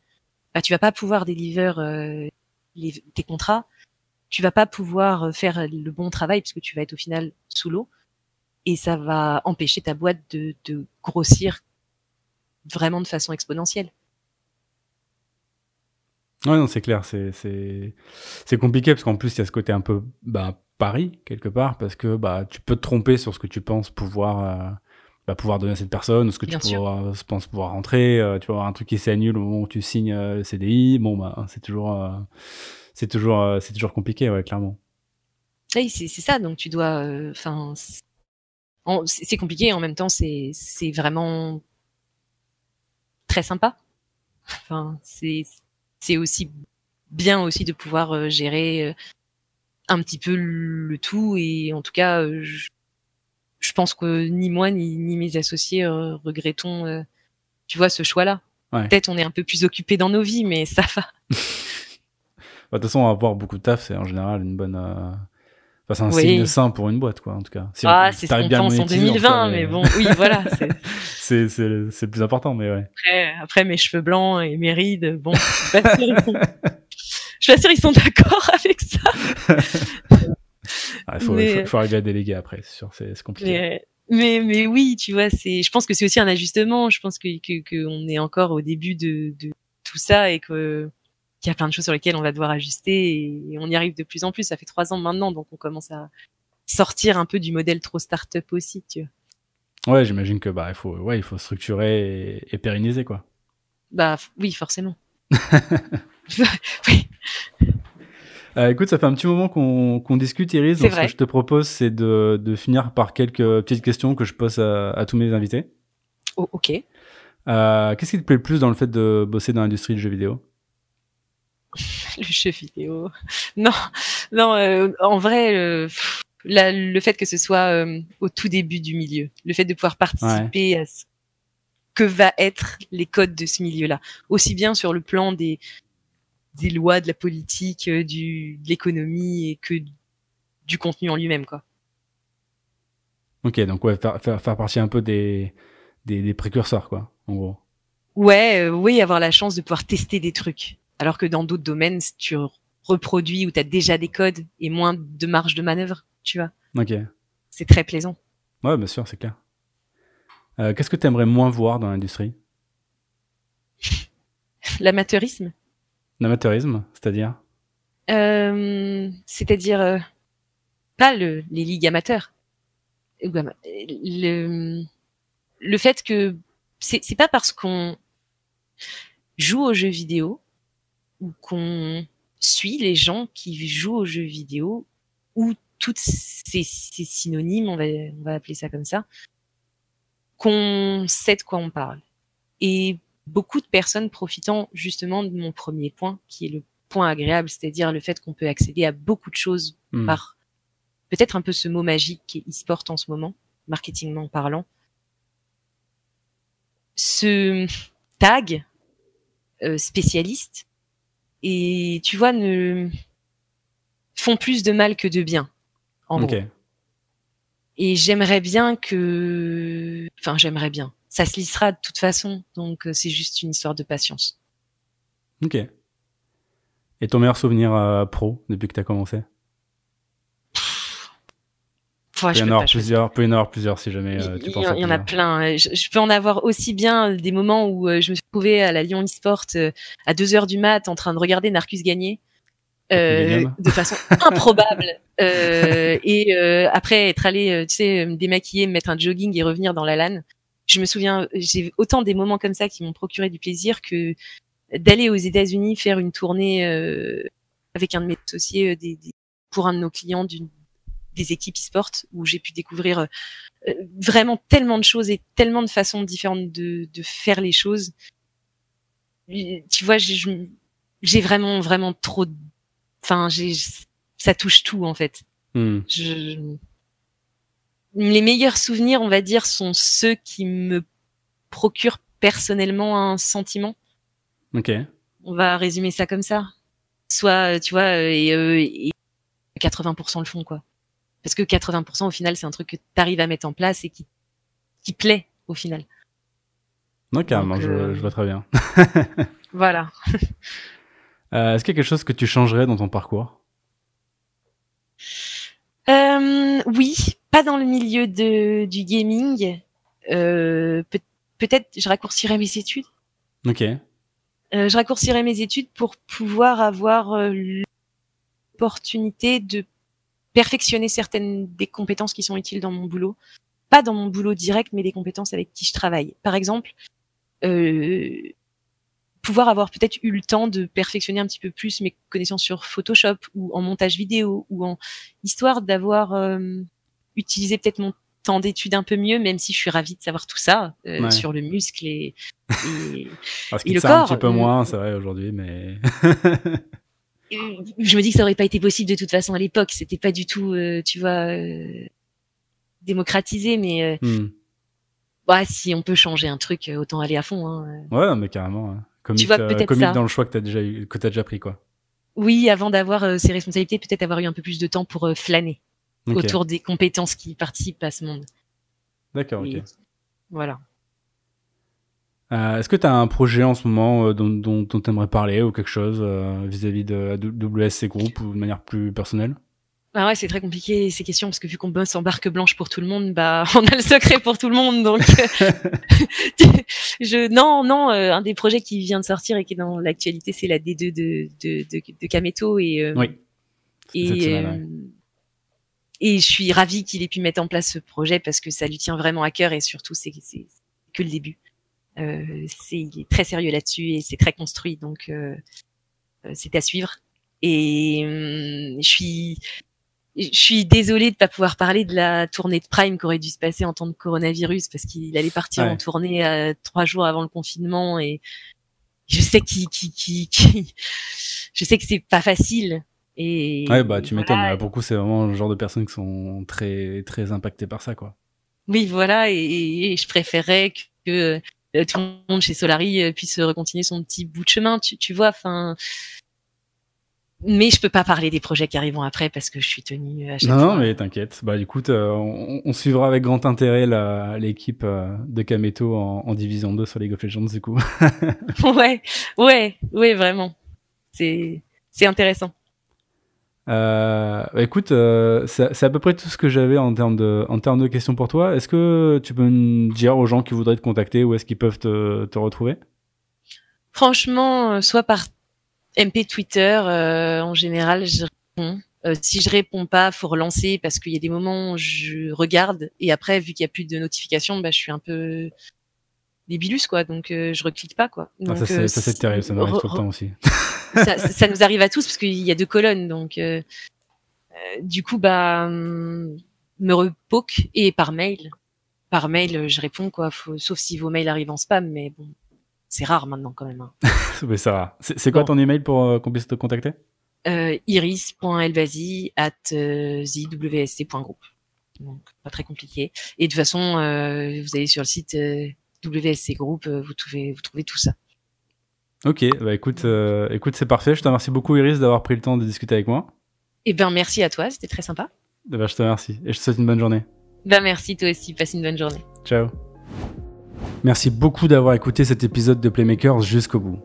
bah tu vas pas pouvoir délivrer euh, les, tes contrats, tu vas pas pouvoir euh, faire le bon travail parce que tu vas être au final sous l'eau et ça va empêcher ta boîte de, de grossir vraiment de façon exponentielle. Ouais, non, c'est clair, c'est c'est compliqué parce qu'en plus il y a ce côté un peu bah, pari quelque part parce que bah tu peux te tromper sur ce que tu penses pouvoir euh, bah, pouvoir donner à cette personne, ou ce que tu penses pouvoir rentrer, euh, tu vas avoir un truc qui s'annule au moment où tu signes euh, le CDI, bon bah c'est toujours c'est toujours c'est toujours compliqué ouais clairement. Oui, c'est ça donc tu dois enfin c'est compliqué en même temps c'est c'est vraiment très sympa. Enfin c'est c'est aussi bien aussi de pouvoir euh, gérer euh, un petit peu le tout et en tout cas euh, je, je pense que ni moi ni, ni mes associés regrettons tu vois ce choix là peut-être on est un peu plus occupé dans nos vies mais ça va. Bah, de toute façon avoir beaucoup de taf c'est en général une bonne c'est un signe sain pour une boîte, quoi, en tout cas. ah, c'est ce qu'on pense en 2020, mais bon, oui, voilà. c'est le plus important, mais ouais. Après, après, mes cheveux blancs et mes rides, bon, je suis pas sûre, ils sont, je suis ils sont d'accord avec ça. Ah, il faut, faut, faut, arriver à déléguer après, c'est sûr, c'est compliqué. Mais, mais, mais, oui, tu vois, c'est, je pense que c'est aussi un ajustement. Je pense que, que, est encore au début de, de tout ça et que qu'il y a plein de choses sur lesquelles on va devoir ajuster et, on y arrive de plus en plus. Ça fait trois ans maintenant, donc on commence à sortir un peu du modèle trop start-up aussi. Tu vois. Ouais, j'imagine que bah il faut ouais il faut structurer et, pérenniser quoi. Bah oui, forcément. oui. Euh, écoute, ça fait un petit moment qu'on discute, Iris. Donc, ce que je te propose, c'est de, de, finir par quelques petites questions que je pose à, à tous mes invités. Oh, ok. Euh, Qu'est-ce qui te plaît le plus dans le fait de bosser dans l'industrie du jeu vidéo? Le jeu vidéo. Non, non. Euh, en vrai, euh, le fait que ce soit euh, au tout début du milieu, le fait de pouvoir participer à ce que va être les codes de ce milieu-là, aussi bien sur le plan des des lois, de la politique, euh, du, de l'économie et que du contenu en lui-même, quoi. Ok, donc ouais, faire, faire, faire partie un peu des, des, des, précurseurs, quoi, en gros. Ouais, euh, oui, avoir la chance de pouvoir tester des trucs. Alors que dans d'autres domaines, tu reproduis où tu as déjà des codes et moins de marge de manœuvre, tu vois. Ok. C'est très plaisant. Ouais, bien sûr, c'est clair. Euh, Qu'est-ce que tu aimerais moins voir dans l'industrie? L'amateurisme. L'amateurisme, c'est-à-dire? Euh, C'est-à-dire euh, pas le, les ligues amateurs. Le, le fait que c'est pas parce qu'on joue aux jeux vidéo ou qu'on suit les gens qui jouent aux jeux vidéo ou toutes ces, ces synonymes, on va, on va appeler ça comme ça, qu'on sait de quoi on parle. Et beaucoup de personnes profitant justement de mon premier point, qui est le point agréable, c'est-à-dire le fait qu'on peut accéder à beaucoup de choses hmm. par peut-être un peu ce mot magique qui est e-sport en ce moment, marketingment parlant. Ce tag euh, spécialiste et tu vois ne font plus de mal que de bien en gros. Et j'aimerais bien que, enfin j'aimerais bien ça se lissera de toute façon. Donc euh, c'est juste une histoire de patience. Ok. Et ton meilleur souvenir euh, pro depuis que tu as commencé? Il, y en avoir plusieurs, peut y en avoir plusieurs si jamais euh, tu penses Il y, en a plein. Je, peux en avoir aussi bien des moments où je me suis à la Lyon eSport à 2 heures du mat en train de regarder Narcus gagner. de façon improbable et après être allé tu sais me démaquiller me mettre un jogging et revenir dans la LAN je me souviens, j'ai autant des moments comme ça qui m'ont procuré du plaisir que d'aller aux États-Unis faire une tournée euh, avec un de mes associés euh, des, pour un de nos clients d'une des équipes e-sport où j'ai pu découvrir euh, vraiment tellement de choses et tellement de façons différentes de, de faire les choses. Tu vois, j'ai vraiment vraiment trop, enfin j'ai ça touche tout en fait. Hmm. Je, les meilleurs souvenirs, on va dire, sont ceux qui me procurent personnellement un sentiment. Ok. On va résumer ça comme ça. Soit, tu vois, et, euh, et 80% le font, quoi. Parce que 80% au final, c'est un truc que tu arrives à mettre en place et qui, qui plaît au final. Non, carrément, je, euh, je, vois très bien. voilà. euh, Est-ce qu'il y a quelque chose que tu changerais dans ton parcours? Euh, Oui, pas dans le milieu de, du gaming. Euh, peut-être je raccourcirais mes études. Ok. Euh, je raccourcirais mes études pour pouvoir avoir l'opportunité de perfectionner certaines des compétences qui sont utiles dans mon boulot. Pas dans mon boulot direct, mais des compétences avec qui je travaille. Par exemple, euh, pouvoir avoir peut-être eu le temps de perfectionner un petit peu plus mes connaissances sur Photoshop ou en montage vidéo ou en histoire d'avoir euh, utiliser peut-être mon temps d'étude un peu mieux, même si je suis ravie de savoir tout ça euh, sur le muscle et, et, Parce et le corps. un petit peu euh, moins, c'est vrai aujourd'hui, mais. je me dis que ça aurait pas été possible de toute façon à l'époque. C'était pas du tout, euh, tu vois, démocratisé, mais. Hmm. Bah, si on peut changer un truc, autant aller à fond. Hein. Ouais, mais carrément. Hein. Comme tu vois, peut-être dans le choix que tu as déjà eu, que as déjà pris, quoi. Oui, avant d'avoir ces responsabilités, peut-être avoir eu un peu plus de temps pour flâner autour des compétences qui participent à ce monde. D'accord, ok. Voilà. Euh, est-ce que tu as un projet en ce moment euh, dont, tu aimerais parler ou quelque chose euh, vis-à-~vis de WSC Group ou de manière plus personnelle? Bah ouais, c'est très compliqué ces questions parce que vu qu'on bosse en barque blanche pour tout le monde, bah on a le secret pour tout le monde. Donc, je non non, euh, un des projets qui vient de sortir et qui est dans l'actualité, c'est la D2 de de de, de Kameto et euh, oui. et euh, et je suis ravie qu'il ait pu mettre en place ce projet parce que ça lui tient vraiment à cœur et surtout c'est c'est que le début. Euh, c'est il est très sérieux là-dessus et c'est très construit donc c'est à suivre. Et hum, je suis je suis désolée de pas pouvoir parler de la tournée de Prime qui aurait dû se passer en temps de coronavirus parce qu'il allait partir en tournée euh, trois jours avant le confinement et je sais qui qui qui, qui... je sais que c'est pas facile et ouais bah tu m'étonnes beaucoup c'est vraiment le genre de personnes qui sont très très impactées par ça quoi. Oui voilà et, je préférais que euh, tout le monde chez Solari euh, puisse recontinuer son petit bout de chemin tu, tu vois enfin mais je peux pas parler des projets qui arriveront après parce que je suis tenue à chaque non, fois. Non, mais t'inquiète. Bah écoute, euh, on, suivra avec grand intérêt l'équipe euh, de Kameto en, en, Division 2 sur League of Legends du coup. ouais, ouais, ouais, vraiment. C'est c'est intéressant. Euh, bah écoute, euh, c'est à peu près tout ce que j'avais en termes de en termes de questions pour toi. Est-ce que tu peux me dire aux gens qui voudraient te contacter où est-ce qu'ils peuvent te, te retrouver? Franchement, soit par MP Twitter, euh, en général, je réponds. Euh, si je réponds pas, faut relancer parce qu'il y a des moments où je regarde et après, vu qu'il y a plus de notifications, bah, je suis un peu débilus quoi, donc euh, je reclique pas quoi. Ah, ça c'est terrible, ça m'arrive tout le temps aussi. ça, ça, nous arrive à tous parce qu'il y a deux colonnes, donc du coup bah hum, me repoke et par mail. Par mail, je réponds quoi, sauf si vos mails arrivent en spam, mais bon, c'est rare maintenant quand même. Hein. Mais ça va. C'est quoi ton email pour euh, qu'on puisse te contacter? Euh, iris.elvasi at euh, zwsc.group. Donc pas très compliqué. Et de toute façon, euh, vous allez sur le site euh, WSC Group, vous trouvez vous trouvez tout ça. Ok, bah écoute, écoute c'est parfait. Je te remercie beaucoup Iris d'avoir pris le temps de discuter avec moi. Eh ben merci à toi, c'était très sympa. Eh ben, je te remercie et je te souhaite une bonne journée. Ben merci toi aussi, passe une bonne journée. Ciao. Merci beaucoup d'avoir écouté cet épisode de Playmakers jusqu'au bout.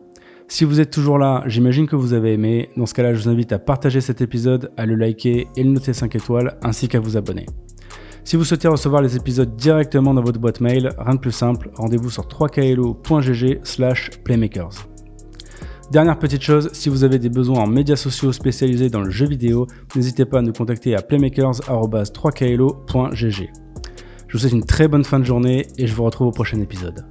Si vous êtes toujours là, j'imagine que vous avez aimé. Dans ce cas-là, je vous invite à partager cet épisode, à le liker et le noter 5 étoiles, ainsi qu'à vous abonner. Si vous souhaitez recevoir les épisodes directement dans votre boîte mail, rien de plus simple, rendez-vous sur 3klo.gg slash playmakers. Dernière petite chose, si vous avez des besoins en médias sociaux spécialisés dans le jeu vidéo, n'hésitez pas à nous contacter à playmakers.3klo.gg. Je vous souhaite une très bonne fin de journée et je vous retrouve au prochain épisode.